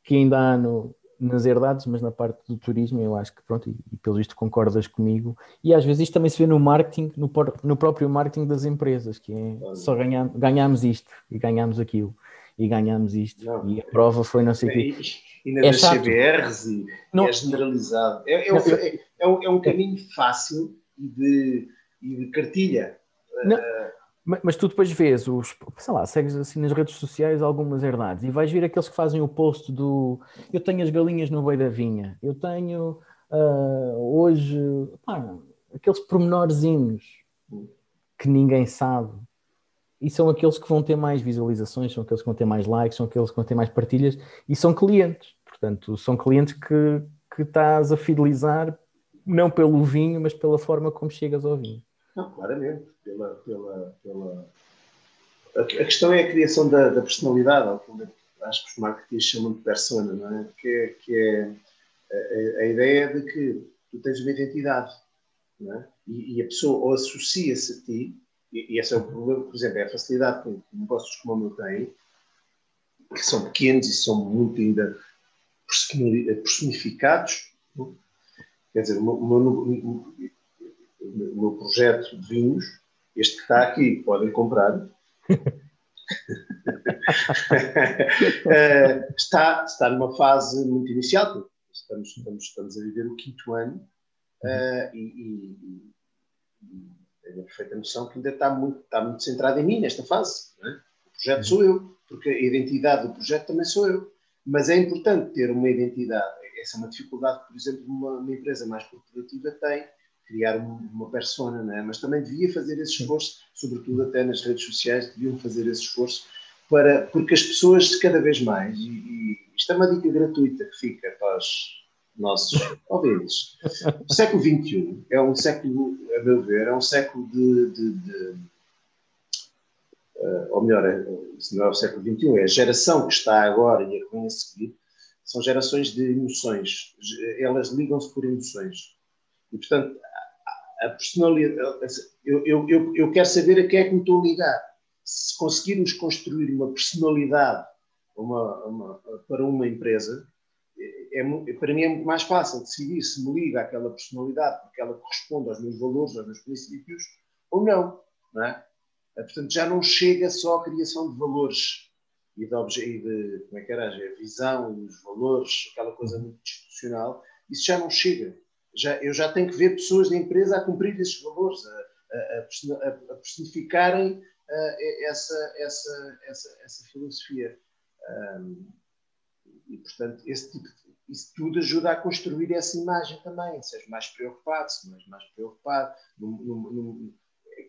que ainda há no, nas herdades, mas na parte do turismo eu acho que pronto, e, e pelo visto concordas comigo, e às vezes isto também se vê no marketing, no, no próprio marketing das empresas, que é só ganhar, ganhamos isto e ganhamos aquilo e ganhamos isto não, e a prova foi não sei o quê. E na é das CBRs e não, é generalizado. É, é, é, é, um, é um caminho fácil e de, e de cartilha. Não, Mas, mas, tu depois vês os, sei lá, segues assim nas redes sociais algumas herdades e vais ver aqueles que fazem o post do eu tenho as galinhas no meio da vinha, eu tenho uh, hoje pá, aqueles pormenorzinhos que ninguém sabe e são aqueles que vão ter mais visualizações, são aqueles que vão ter mais likes, são aqueles que vão ter mais partilhas e são clientes. Portanto, são clientes que, que estás a fidelizar não pelo vinho, mas pela forma como chegas ao vinho. Não, claramente, pela, pela, pela... A, questão é a criação da, da personalidade, acho que os marketeers chamam de persona, não é? Que é, que é a, a, ideia de que tu tens uma identidade, não é? E, e a pessoa ou associa-se a ti e, e esse é o problema, por exemplo, é a facilidade que negócios como o meu têm, que são pequenos e são muito ainda personificados. Quer dizer, o meu, o meu, projeto de vinhos, este que está aqui, podem comprar. Eh, está, está numa fase muito inicial, estamos, estamos, estamos a viver o quinto ano uh, e, e, e tenho a perfeita noção que ainda está muito, está muito centrado em mim nesta fase. É? O projeto sou eu, porque a identidade do projeto também sou eu. Mas é importante ter uma identidade. Essa é uma dificuldade que, por exemplo, uma, uma empresa mais corporativa tem, criar uma, persona, não é? mas também devia fazer esse esforço, sobretudo até nas redes sociais, deviam fazer esse esforço, para, porque as pessoas cada vez mais, e, e isto é uma dica gratuita que fica para os nossos ouvintes. O século XXI é um século, a meu ver, é um século de. de, de uh, ou melhor, se não é o século XXI, é a geração que está agora e a que vem a seguir, são gerações de emoções. Elas ligam-se por emoções. E, portanto, a personalidade. Eu, eu, eu, eu quero saber a quem é que me estou a ligar. Se conseguirmos construir uma personalidade uma, uma, para uma empresa, é, para mim é muito mais fácil decidir se me liga àquela personalidade porque ela corresponde aos meus valores, aos meus princípios, ou não. não é? Eh, portanto, já não chega só à criação de valores e de, e de como é que era, a visão, os valores, aquela coisa muito institucional, isso já não chega. Já, eu já tenho que ver pessoas da empresa a cumprir esses valores, a, a, a, a personificarem essa, essa, essa, essa filosofia. Um, e, portanto, esse tipo de, isso tudo ajuda a construir essa imagem também. Seja mais preocupado, se não és mais preocupado. Num,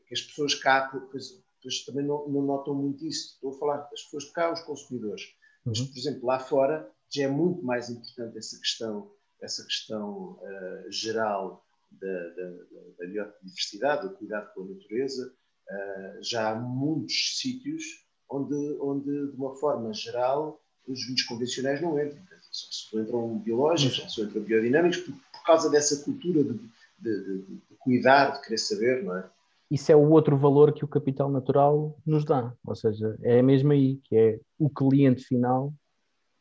que as pessoas cá pois, pois também não, não, notam muito isso. Estou a falar das pessoas de cá, os consumidores. Mas, uhum. por exemplo, lá fora já é muito mais importante essa questão, essa questão uh, geral da, da, da, biodiversidade, do cuidado com a natureza. Uh, já há muitos sítios onde, onde, de uma forma geral, os vinhos convencionais não entram. Só entram biológicos, só entram biodinâmicos, por, por causa dessa cultura de, de, de, de, cuidar, de querer saber, não é? Isso é o outro valor que o capital natural nos dá. Ou seja, é mesmo aí, que é o cliente final,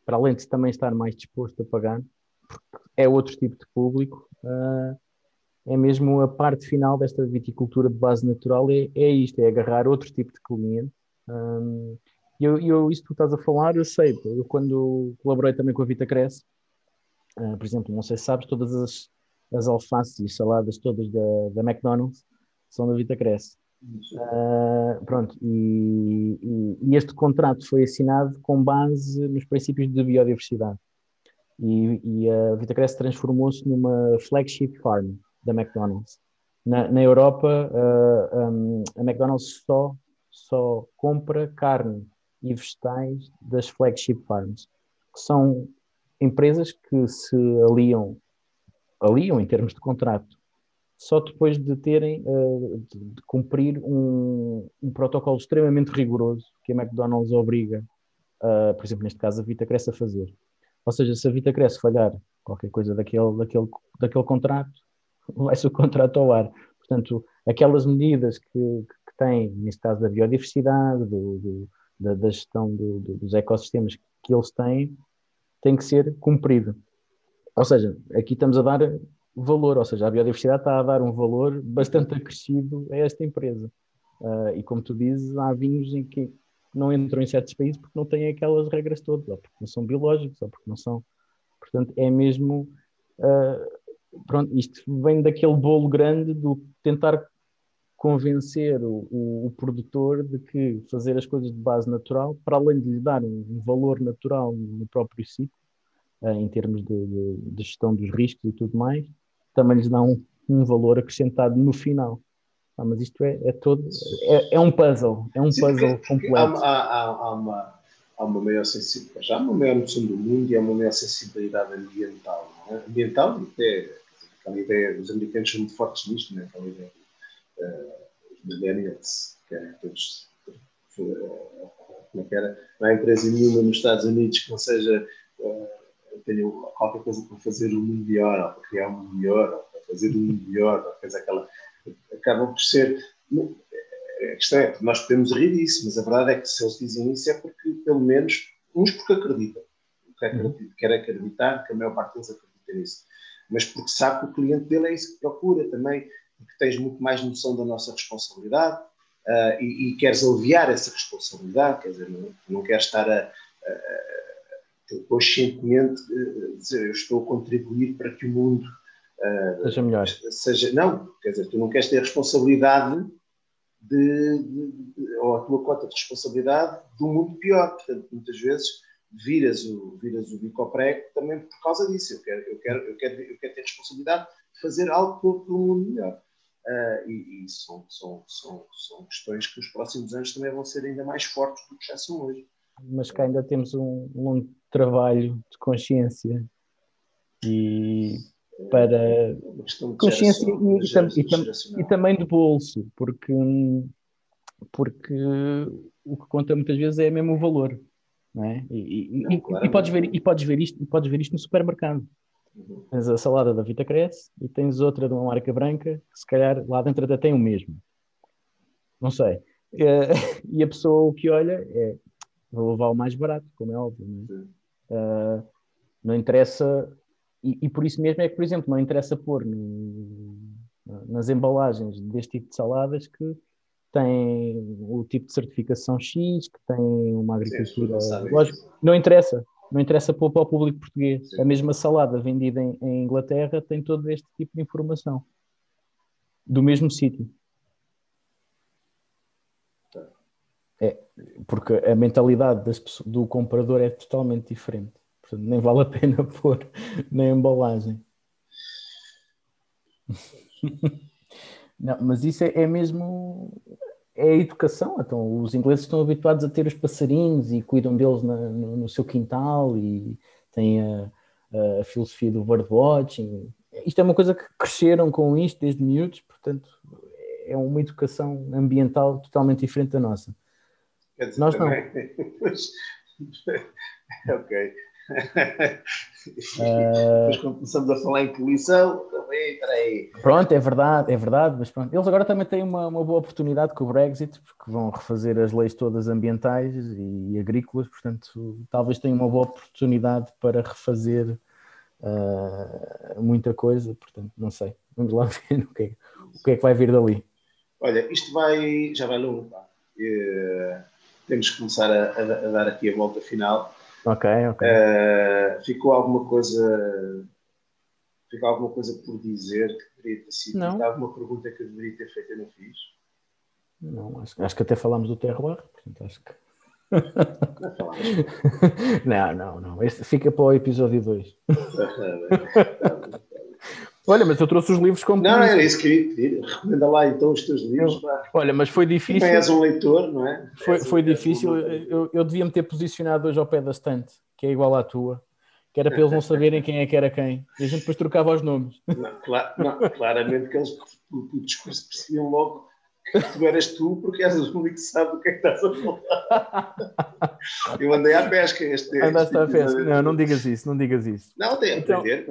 para além de também estar mais disposto a pagar, porque é outro tipo de público, uh, é mesmo a parte final desta viticultura de base natural, é, é isto, é agarrar outro tipo de cliente. Um, ah, e eu, eu, isso que tu estás a falar, eu sei, eu quando colaborei também com a Vita Cresce, uh, por exemplo, não sei se sabes, todas as, as alfaces e saladas todas da, da McDonald's são da Vita Cresce. Uh, pronto, e, e, e, este contrato foi assinado com base nos princípios de biodiversidade. E, e a Vita Cresce transformou-se numa flagship farm da McDonald's. Na, na Europa, uh, ah, um, a McDonald's só, só compra carne e vegetais das flagship farms, que são empresas que se aliam, aliam em termos de contrato, só depois de terem uh, de, de, cumprir um, um, protocolo extremamente rigoroso que a McDonald's obriga, uh, por exemplo, neste caso, a Vita Cresce a fazer. Ou seja, se a Vita Cresce falhar qualquer coisa daquele, daquele, daquele contrato, vai-se o contrato ao ar. Portanto, aquelas medidas que, que têm, neste caso da biodiversidade, do, do da, da gestão do, do, dos ecossistemas que eles têm, tem que ser cumprido. Ou seja, aqui estamos a dar valor, ou seja, a biodiversidade está a dar um valor bastante acrescido a esta empresa. Uh, e como tu dizes, há vinhos em que não entram em certos países porque não têm aquelas regras todas, ou porque não são biológicos, ou porque não são. Portanto, é mesmo. Uh, pronto, isto vem daquele bolo grande do tentar convencer o, o, o, produtor de que fazer as coisas de base natural, para além de lhe dar um, valor natural no próprio ciclo, uh, em termos de, de, de, gestão dos riscos e tudo mais, também lhes dá um, um valor acrescentado no final. Ah, mas isto é, é todo. É, é, um puzzle, é um Sim, puzzle porque, completo. Há, há, há, uma, há uma maior sensibilidade, já há uma maior noção do mundo e há uma maior sensibilidade ambiental. É? Ambiental, até aquela ideia, os americanos são muito fortes nisto, não é? aquela ideia uh, os millennials, que é todos. Uh, como é que era? Não há empresa nenhuma nos Estados Unidos que não seja. Uh, tenha qualquer coisa para fazer o mundo melhor, ou para criar um mundo melhor, ou para fazer um mundo melhor, ou fazer aquela. Acabam por ser. A questão é que nós podemos rir disso, mas a verdade é que se eles dizem isso é porque, pelo menos, uns porque acreditam. Quer acreditar, que a maior parte deles acredita nisso. Mas porque sabe que o cliente dele é isso que procura também porque tens muito mais noção da nossa responsabilidade uh, e, e, queres aliviar essa responsabilidade, quer dizer, não, não queres estar a, a, conscientemente uh, dizer eu estou a contribuir para que o mundo uh, seja melhor. Seja, não, quer dizer, tu não queres ter responsabilidade de, de, de, ou a tua cota de responsabilidade de um mundo pior. Portanto, muitas vezes viras o, viras o bico ao prego também por causa disso. Eu quero, eu quero, eu quero, eu quero ter responsabilidade de fazer algo para o mundo melhor. Uh, e, e são, são, são, são questões que nos próximos anos também vão ser ainda mais fortes do que já são hoje. Mas que ainda temos um longo trabalho de consciência e para consciência e, e, e, e, também de bolso, porque, porque o que conta muitas vezes é mesmo o valor. Não é? e, não, claro, e, podes ver, e, podes ver isto, e podes ver isto no supermercado. Tens a salada da Vita Cresce e tens outra de uma marca branca que se calhar lá dentro até tem o mesmo. Não sei. Eh, e a pessoa o que olha é vou levar o mais barato, como é óbvio. Não, é? uh, não interessa, e, e, por isso mesmo é que, por exemplo, não interessa pôr no, nas embalagens deste tipo de saladas que tem o tipo de certificação X, que tem uma agricultura. Sim, lógico, não interessa não interessa para o público português. Sim. A mesma salada vendida em, em, Inglaterra tem todo este tipo de informação. Do mesmo sítio. É, porque a mentalidade das, do comprador é totalmente diferente. Portanto, nem vale a pena pôr na embalagem. Não, mas isso é, é mesmo é a educação. Então, os ingleses estão habituados a ter os passarinhos e cuidam deles na, no, no, seu quintal e têm a, a, filosofia do birdwatching. Isto é uma coisa que cresceram com isto desde miúdos, portanto, é uma educação ambiental totalmente diferente da nossa. Dizer, Nós também. não. ok. Depois, quando começamos a falar em poluição, também, peraí. Pronto, é verdade, é verdade, mas pronto. Eles agora também têm uma, uma boa oportunidade com o Brexit, porque vão refazer as leis todas ambientais e, e agrícolas, portanto, talvez tenham uma boa oportunidade para refazer uh, muita coisa, portanto, não sei. Vamos lá ver o que, é, o que é que vai vir dali. Olha, isto vai, já vai longo, pá. Uh, temos que começar a, a, a dar aqui a volta final. Ok, ok. Uh, ficou alguma coisa. Ficou alguma coisa por dizer que deveria ter sido? Não. Alguma pergunta que eu deveria ter feito e não fiz? Não, acho, acho que até falámos do terroir, portanto acho que. Não, não, não. Este fica para o episódio 2. Olha, mas eu trouxe os livros como. Não, era isso que eu ia pedir. Recomenda lá então os teus livros. Olha, mas foi difícil. Também és um leitor, não é? Foi, foi difícil. Eu, eu devia me ter posicionado hoje ao pé da estante, que é igual à tua, que era para eles não saberem quem é que era quem. E a gente depois trocava os nomes. Não, clar, não, claramente que eles, o, o discurso, percebiam logo que tu eras tu, porque és o único que sabe do que é que estás a falar. Eu andei à pesca este. Andaste à pesca. Não, não digas isso, não digas isso. Não, tem a então, aprender.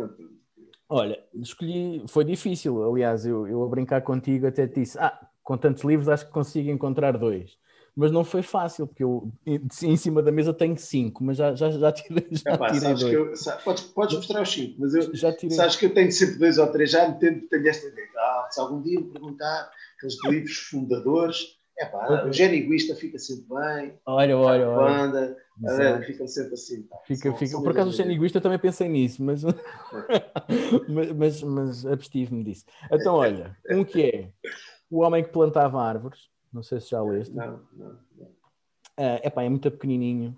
Olha, escolhi, foi difícil, aliás, eu, eu a brincar contigo até te disse, ah, com tantos livros acho que consigo encontrar dois. Mas não foi fácil, porque eu em cima da mesa tenho cinco, mas já, já, já tirei, já Epá, tirei dois. Eu, sabe, podes, podes mostrar os cinco, mas eu já tirei. sabes que eu tenho sempre dois ou três, já me tenho, tenho esta ideia. Ah, se algum dia me perguntar aqueles livros fundadores, é pá, o Egoísta fica sempre bem. Olha, olha, olha. Banda, é, fica sempre assim. Pá. Fica, fica. Por acaso, o Egoísta também pensei nisso, mas, mas, mas, mas abstive-me disso. Então, olha, um que é O Homem que Plantava Árvores. Não sei se já leste. Não, não, não. Uh, epá, é muito pequenininho.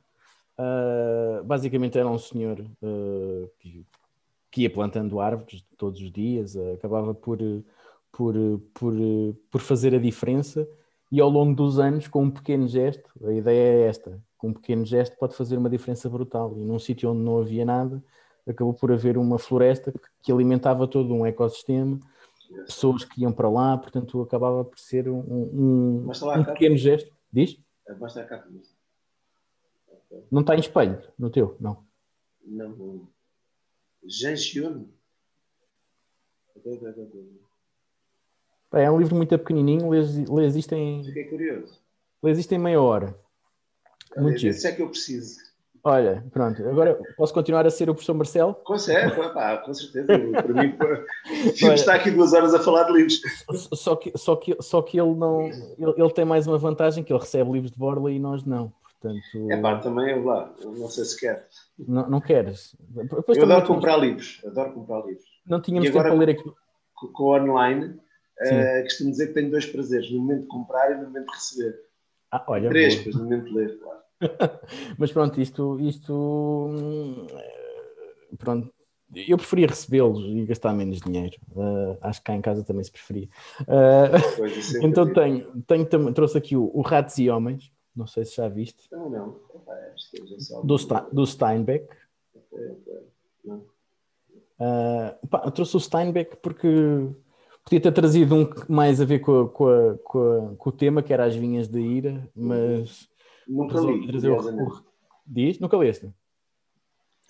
Uh, basicamente era um senhor uh, que, que, ia plantando árvores todos os dias, uh, acabava por, por, por, por fazer a diferença e ao longo dos anos, com um pequeno gesto, a ideia é esta, com um pequeno gesto pode fazer uma diferença brutal. E num sítio onde não havia nada, acabou por haver uma floresta que alimentava todo um ecossistema, pessoas que iam para lá, portanto acabava por ser um, um, um pequeno gesto. Diz? Basta a capa. Não está em espelho no teu? Não. Não. Jangione. É um livro muito pequenininho, lês, lês isto em. Fiquei curioso. Lês isto em meia hora. Muito é que eu preciso. Olha, pronto, agora posso continuar a ser o professor Marcelo? Consegue, pá, com certeza. Para mim, fico estar aqui duas horas a falar de livros. Só que, só que, só que ele não. Ele, ele tem mais uma vantagem que ele recebe livros de borla e nós não. Portanto, é pá, também eu lá, não sei se quer. Não, não queres? Depois eu adoro comprar livros, adoro comprar livros. Não tínhamos e tempo para ler aqui. Com, com online, uh, costumo dizer que tenho dois prazeres, no momento de comprar e no momento de receber. Ah, olha, Três, no momento de ler, claro. Mas pronto, isto, isto hum, pronto, eu preferia recebê-los e gastar menos dinheiro. Uh, acho que cá em casa também se preferia. Uh, é então tenho, tenho, trouxe aqui o, o Ratos e Homens, não sei se já viste. Não, não. Do, do Steinbeck. Uh, pá, trouxe o Steinbeck porque podia ter trazido um mais a ver com, a, com, a, com, a, com, o tema, que era as vinhas da ira, mas. Nunca li. Trazer o... Diz? Nunca leste?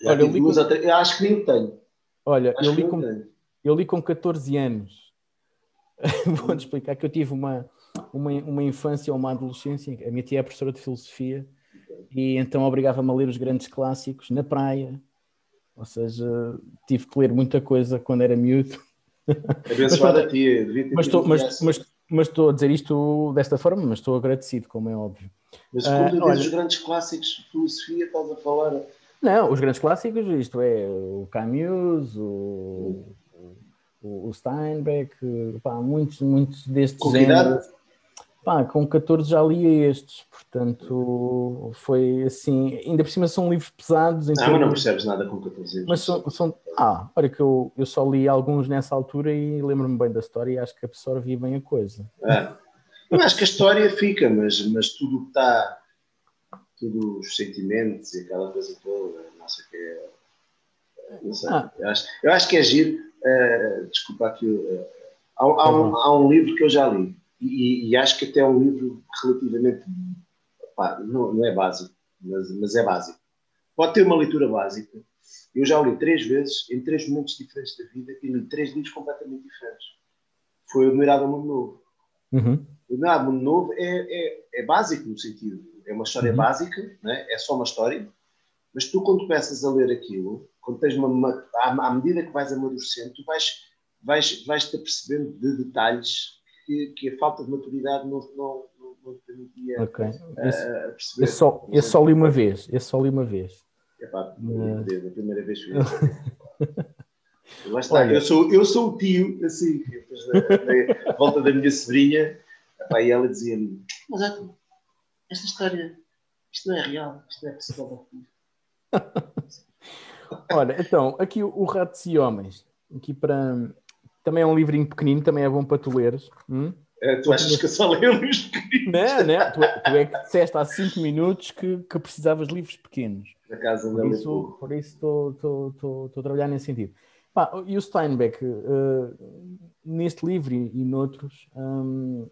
Olha, eu, li com... eu acho que nem tenho. Olha, eu li, com... eu li com 14 anos. Vou-te explicar que eu tive uma uma, uma infância ou uma adolescência. A minha tia é professora de filosofia e então obrigava-me a ler os grandes clássicos na praia. Ou seja, tive que ler muita coisa quando era miúdo. Abençoada tia, mas estou, mas, mas, mas estou a dizer isto desta forma, mas estou agradecido, como é óbvio. Mas quando uh, dizes os grandes clássicos de filosofia, estás a falar. Não, os grandes clássicos, isto é o Camus, o, o, o Steinbeck, pá, muitos, muitos destes Convidado? Pá, com 14 já lia estes, portanto foi assim. Ainda por cima são livros pesados. Ah, mas não percebes nada com 14 anos. Mas são, são, Ah, olha que eu, eu só li alguns nessa altura e lembro-me bem da história e acho que absorvi bem a coisa. Ah, eu acho que a história fica, mas, mas tudo o que está. Tudo os sentimentos e aquela coisa toda, não sei o que é. Não sei. Ah. Eu, acho, eu acho que é giro. Uh, desculpa aqui. Uh, há, há, um, há um livro que eu já li e, e, acho que até é um livro relativamente. Pá, não, não é básico, mas, mas é básico. Pode ter uma leitura básica. Eu já o li três vezes, em três momentos diferentes da vida, e li três livros completamente diferentes. Foi o Admirável Mundo Novo. Uhum. O Admirável Mundo Novo é, é, é, básico no sentido, é uma história uhum. básica, né? é só uma história, mas tu quando começas a ler aquilo, quando tens uma, uma à, à medida que vais amadurecendo, tu vais, vais, vais te apercebendo de detalhes que, que a falta de maturidade não, não, não, permitia okay. uh, perceber. Esse só, esse só li uma vez. Esse só li uma vez. É a primeira vez que Lá está, eu sou, eu sou o tio, assim, depois da, volta da minha sobrinha, epá, e ela dizia-me: Mas esta história, isto não é real, isto não é possível. Olha, então, aqui o, o Ratos e Homens, aqui para, também é um livrinho pequenino, também é bom para tu leres. Hum? É, tu achas que eu só leio livros pequeninos? Não, não. Tu, é, tu é que disseste há 5 minutos que, que precisavas de livros pequenos. Na casa por isso, por isso estou a trabalhar nesse sentido. Pá, e o Steinbeck, uh, neste livro e, e noutros, um,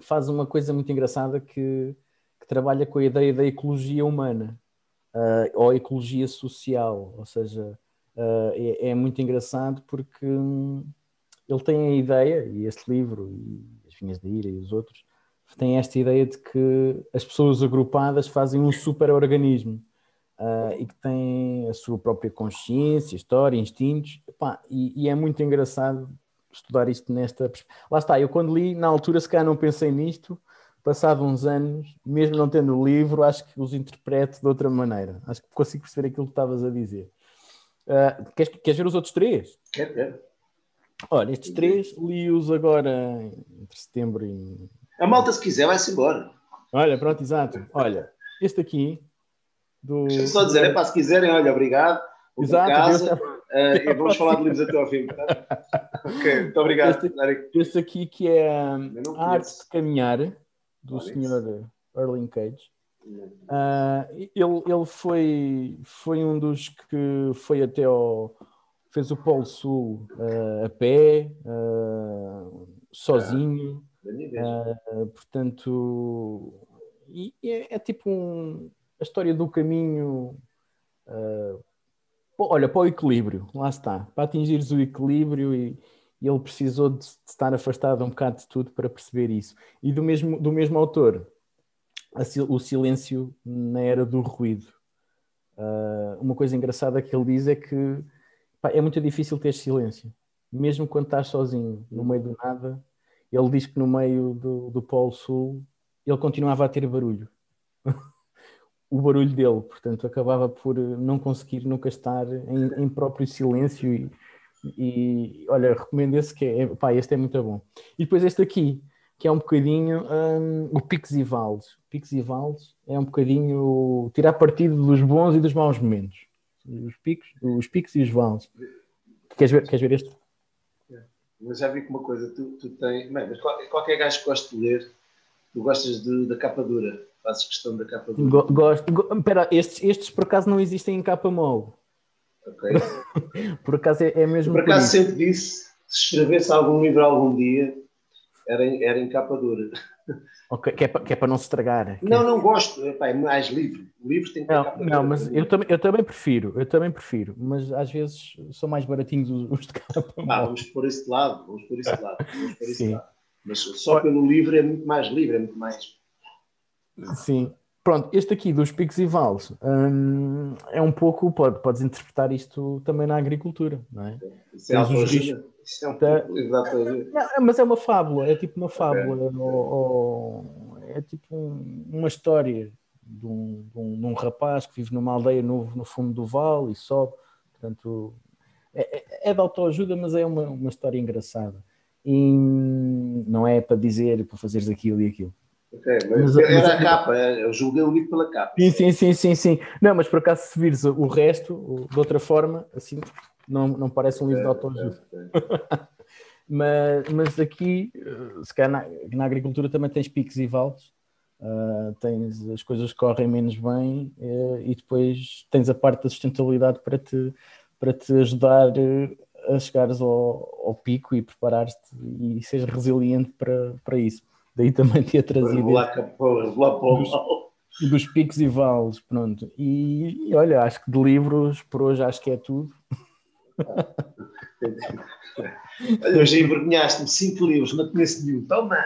faz uma coisa muito engraçada que, que, trabalha com a ideia da ecologia humana uh, ou ecologia social, ou seja, uh, é, é, muito engraçado porque hum, ele tem a ideia, e este livro, e As Vinhas da Ira e os outros, tem esta ideia de que as pessoas agrupadas fazem um super-organismo uh, e que têm a sua própria consciência, história, instintos, Epá, e, e, é muito engraçado estudar isto nesta. Lá está, eu quando li, na altura, se calhar não pensei nisto, passado uns anos, mesmo não tendo o livro, acho que os interpreto de outra maneira. Acho que consigo perceber aquilo que estavas a dizer. Uh, queres, queres ver os outros três? Quero, quero. Olha, estes três li-os agora entre setembro e. A malta, se quiser, vai-se embora. Olha, pronto, exato. Olha, este aqui. Do... Deixa-me só dizer, é para se quiserem, olha, obrigado. Exato, casa, uh, e vamos falar de livros até ao fim. Tá? ok, muito obrigado. Este, este aqui que é A Arte de Caminhar, do Sr. Erling Cage. Uh, ele ele foi, foi um dos que foi até ao. fez o Polo Sul uh, a pé, uh, sozinho. portanto, e é, é, tipo um, a história do caminho. olha, para o equilíbrio, lá está. Para atingires o equilíbrio e, e ele precisou de, de estar afastado um bocado de tudo para perceber isso. E do mesmo, do mesmo autor, o silêncio na era do ruído. Uh, uma coisa engraçada que ele diz é que pá, é muito difícil ter silêncio, mesmo quando estás sozinho, no meio do nada. Ele diz que no meio do, do Polo Sul ele continuava a ter barulho. o barulho dele, portanto, acabava por não conseguir nunca estar em, em próprio silêncio. E, e olha, recomendo esse que é, pá, este é muito bom. E depois este aqui, que é um bocadinho um, o Picos e Vales. Picos e Vales é um bocadinho tirar partido dos bons e dos maus momentos. Os picos, os picos e os vales. Queres ver, queres ver este? É. Mas já vi que uma coisa, tu, tu tens. Bem, mas qualquer gajo que gosta de ler, tu gostas de, da capa dura. Fazes questão da capa dura. Gosto. Go, espera, estes, estes por acaso não existem em capa mole. Ok. por acaso é, é mesmo. Por acaso sempre disse, se escrevesse algum livro algum dia, era, era em capa dura. Okay, que, é para, que é para não se estragar. Não, não gosto. Epá, é mais livre. O livro tem que Não, não mas eu também, eu também prefiro. Eu também prefiro. Mas às vezes são mais baratinhos os, os de capa. Ah, vamos por esse lado. Vamos por esse lado. Vamos por esse lado. Mas só pelo livro é muito mais livre, é muito mais. Sim. Pronto, este aqui dos picos e vales hum, é um pouco, pode, podes interpretar isto também na agricultura, não é? Isso é os riscos, isso é um tá. exatamente. mas é uma fábula, é tipo uma fábula, okay. ou, ou, é tipo um, uma história de um, de, um, de um, rapaz que vive numa aldeia no, no fundo do vale e sobe. Portanto, é, é, é de autoajuda, mas é uma, uma história engraçada. E não é para dizer, para fazeres aquilo e aquilo. Okay, mas, mas, era mas, a capa, eu julguei o livro pela capa. Sim, sim, sim, sim, sim. Não, mas por acaso se vires o resto, de outra forma, assim, não, não parece um livro de autoajuda. mas, mas aqui, eh, se calhar na, na, agricultura também tens picos e vales, uh, tens as coisas correm menos bem uh, e depois tens a parte da sustentabilidade para te, para te ajudar a chegares ao, ao pico e preparar-te e seres resiliente para, para isso. Daí também ter trazido. Dos, dos picos e vales, pronto. E, e, olha, acho que de livros por hoje acho que é tudo. Olha, hoje envergonhaste-me cinco livros, não conheço nenhum. Toma!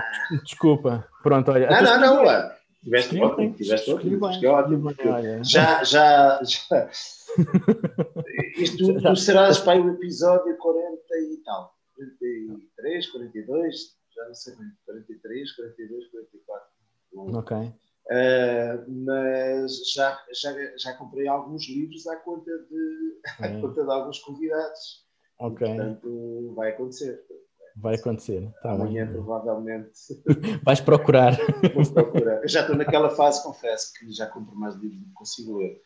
Desculpa, pronto, olha. Não, não, não, não. Tiveste ótimo, tiveste ótimo. É já, já, já. Isto já, serás para o episódio 40 e tal. 43, 42, já não sei bem, 43, 42, 44. Ok. Uh, mas já, já, já comprei alguns livros à conta de, à conta de alguns convidados. Ok. E, portanto, vai acontecer. Vai acontecer. Tá Amanhã, bem. provavelmente. Vais procurar. Vou procurar. Eu já estou naquela fase, confesso, que já compro mais livros do que consigo ler.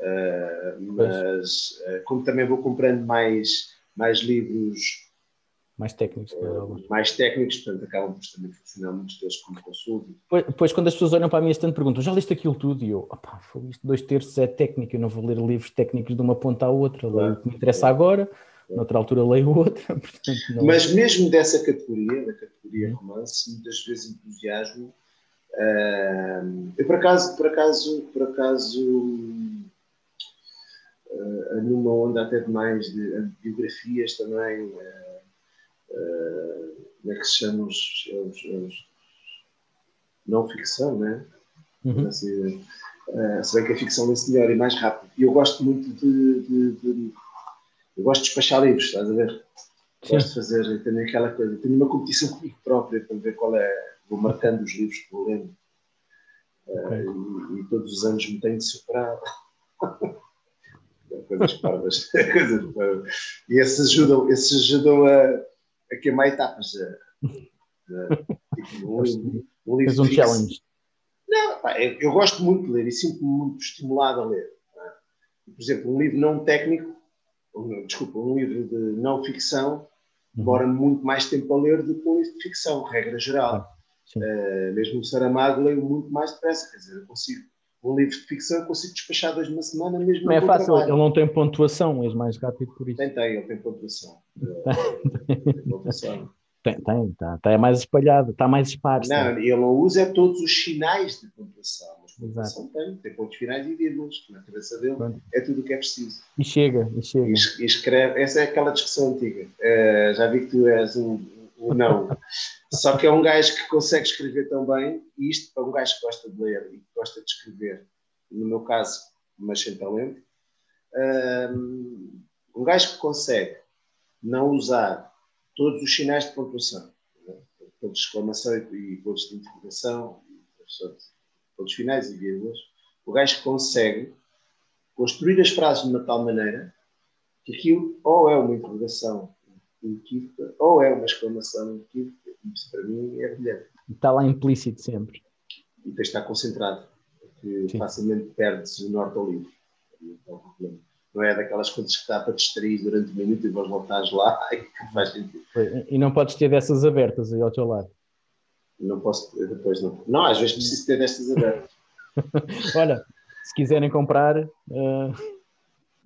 Uh, mas, uh, como também vou comprando mais, mais livros mais técnicos. Uh, mais técnicos, portanto, acabam por também funcionar muitos deles como consulta. Depois, quando as pessoas olham para mim este perguntam, já leste aquilo tudo? E eu, opá, isto dois terços é técnico, eu não vou ler livros técnicos de uma ponta à outra, claro, leio o que me interessa claro. agora, noutra altura leio outra. Portanto, não... Mas mesmo dessa categoria, da categoria romance, muitas vezes entusiasmo. Uh, eu por acaso, por acaso, por acaso uh, numa onda até de mais de, de biografias também. Uh, como é que se chamam os, os, os não ficção, né? Uhum. Assim, uh, se bem que a ficção lê-se melhor e mais rápido. E eu gosto muito de, de, de, eu gosto de despachar livros, estás a ver? Sim. Gosto de fazer, tenho aquela coisa, tenho uma competição comigo própria para ver qual é, vou marcando os livros que vou lendo. Okay. Uh, e, e, todos os anos me tenho de superar. coisas parvas. coisas parvas. E esses ajudam, esses ajudam a a queimar etapas. tipo, um, livro. challenge. Não, pá, eu, eu, gosto muito de ler e sinto-me muito estimulado a ler. É? Por exemplo, um livro não técnico, um, desculpa, um livro de não ficção, demora uhum. muito mais tempo a ler do que um livro de ficção, regra geral. Uh, mesmo o Saramago leio muito mais depressa, quer dizer, eu consigo um livro de ficção eu consigo despachar dois numa semana mesmo não é fácil, trabalho. ele não tem pontuação, és mais rápido por isso. Tem, tem, ele tem pontuação. tem pontuação. Tem, tem, está tá, é mais espalhado, está mais esparso. Não, ele não usa todos os sinais de pontuação, mas pontuação Exato. tem, tem pontos finais e vírgulas, na cabeça dele Pronto. é tudo o que é preciso. E chega, e chega. E, escreve, essa é aquela discussão antiga. Uh, já vi que tu és um não. Só que é um gajo que consegue escrever tão bem, e isto para um gajo que gosta de ler e que gosta de escrever, no meu caso, mas sem talento, um, um gajo que consegue não usar todos os sinais de pontuação, né? pontos de exclamação e pontos de interrogação, pontos finais e vírgulas, o gajo consegue construir as frases de uma tal maneira que aquilo ou é uma interrogação inequívoca ou é uma exclamação inequívoca, isso para mim é brilhante. Está lá implícito sempre. E tens de estar concentrado, porque Sim. facilmente perdes o norte ao livro. Não é daquelas coisas que dá para distrair durante um minuto e vós voltares lá e que faz sentido. E não podes ter dessas abertas aí ao teu lado. Não posso, depois não. Não, às vezes preciso ter destas abertas. Olha, se quiserem comprar. Uh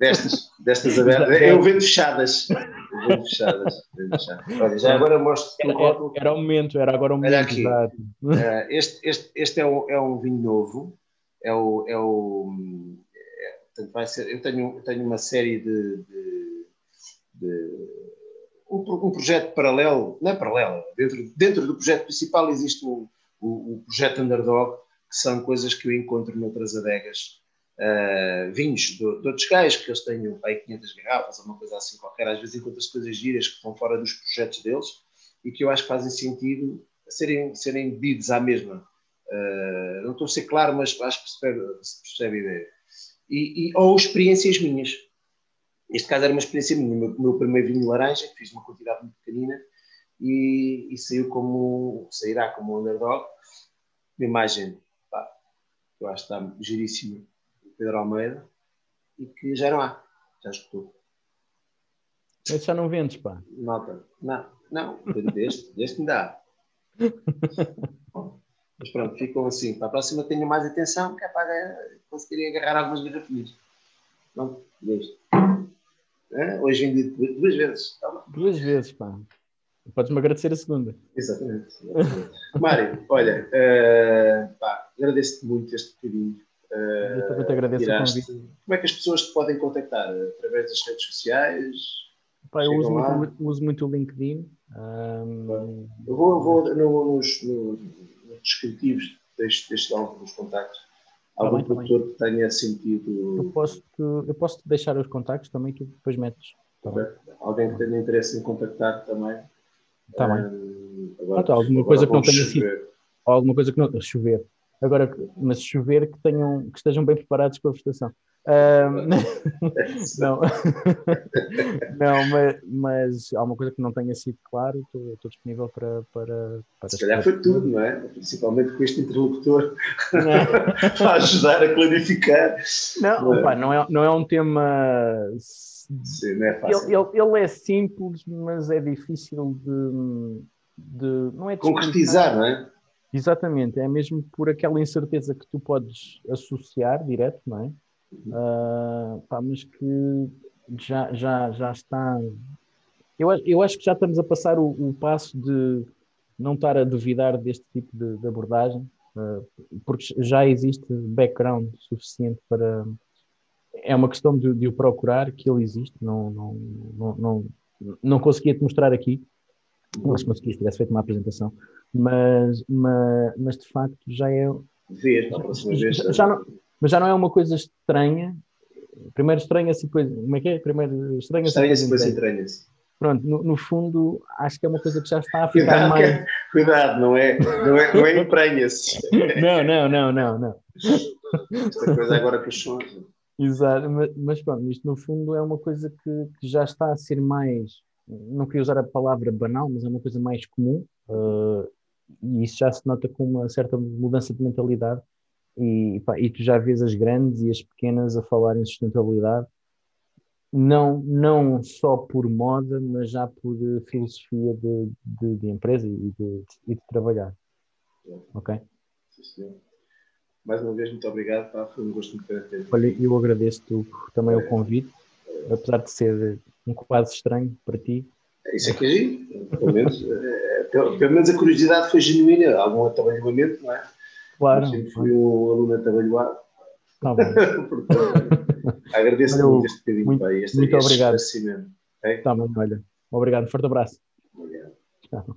Destas, destas abertas. Eu vendo fechadas. Fechadas. Olha, já agora mostro era, era, era o momento, era agora o momento. Olha aqui. Uh, este, este, este é, o, é um vinho novo. É o. É o é, vai ser, eu, tenho, eu tenho uma série de. de, de um, um, projeto paralelo, não é paralelo, dentro, dentro do projeto principal existe o, o, o projeto Underdog, que são coisas que eu encontro noutras adegas uh, vinhos de, de outros gajos, que eles tenham aí 500 garrafas ou uma coisa assim qualquer. Às vezes encontras coisas giras que estão fora dos projetos deles e que eu acho que fazem sentido serem, serem bebidos à mesma. Uh, não estou a ser claro, mas acho que se percebe, se percebe a ideia. E, e, ou experiências minhas. Este caso era uma experiência minha. O meu, meu primeiro vinho laranja, que fiz uma quantidade muito pequenina e, e saiu como, sairá como underdog. Uma imagem, pá, eu acho que está giríssima Pedro Almeida, e que já não há, já escutou. Esse já não vendes, pá. Nota. Não, não, deste, deste me dá. Mas pronto, ficam assim. Para a próxima tenho mais atenção, que é para conseguirem agarrar algumas garrafinhas. Pronto, deste. É? Hoje vendi duas vezes. Duas vezes, pá. Podes-me agradecer a segunda. Exatamente. Mário, olha, uh, pá, agradeço-te muito este bocadinho. Eu também te agradeço tiraste. o convite. Como é que as pessoas te podem contactar? Através das redes sociais? Pá, eu uso muito, uso muito, o LinkedIn. Um... Eu vou, eu vou no, nos, nos, descritivos deste, deste álbum, os contactos. Tá Algum tá produtor que tenha sentido. Eu posso, eu posso deixar os contactos também, tu depois metes. Tá Alguém que tenha interesse em contactar também. Está um, bem. Agora, ah, tá, alguma coisa que não tenha sido. Alguma coisa que não. Chover. Agora, mas chover que, tenham, que estejam bem preparados com a vegetação. Um, não, não mas, mas há uma coisa que não tenha sido claro, estou, estou disponível para, para, para. Se calhar foi tudo, não é? Principalmente com este interlocutor para ajudar a clarificar. Não, não, é? Opa, não, é, não é um tema. Sim, não é fácil. Ele, ele, ele, é simples, mas é difícil de. de não é de concretizar, não é? Exatamente, é mesmo por aquela incerteza que tu podes associar direto, não é? Uh, pá, mas que já, já, já está. Eu, eu acho que já estamos a passar o, o passo de não estar a duvidar deste tipo de, de abordagem, uh, porque já existe background suficiente para. É uma questão de, de o procurar, que ele existe, não, não, não, não, não conseguia te mostrar aqui, não se conseguisse, tivesse feito uma apresentação, mas, mas, mas de facto já é. Vês, na próxima vez. Já, não, mas já não é uma coisa estranha. Primeiro estranha-se depois. Como é que é? Primeiro estranha-se estranha depois entranha-se. Pronto, no, no, fundo, acho que é uma coisa que já está a ficar cuidado, mais. É, cuidado, não é, não é, não é entranha-se. não, não, não, não, não. Esta coisa agora que os sons. Exato, mas, mas pronto, isto no fundo é uma coisa que, que já está a ser mais não queria usar a palavra banal, mas é uma coisa mais comum, uh, e isso já se nota com uma certa mudança de mentalidade. E, pá, e tu já vês as grandes e as pequenas a falar em sustentabilidade, não, não só por moda, mas já por filosofia de, de, de empresa e de, e de trabalhar. Ok? Sim, senhor. Mais uma vez, muito obrigado. Pá. Foi um gosto muito grande. Olha, eu agradeço também é. o convite, apesar de ser um quase estranho para ti. Isso é que é pelo menos, é, pelo, pelo, menos a curiosidade foi genuína, algum atabalhamento, não é? Claro. Eu sempre fui um aluno atabalhoado. Tá bom. agradeço olha, muito este bocadinho, muito, pai, este, muito este obrigado. Okay? Tá bom, olha. Obrigado, forte abraço. Obrigado. Tchau.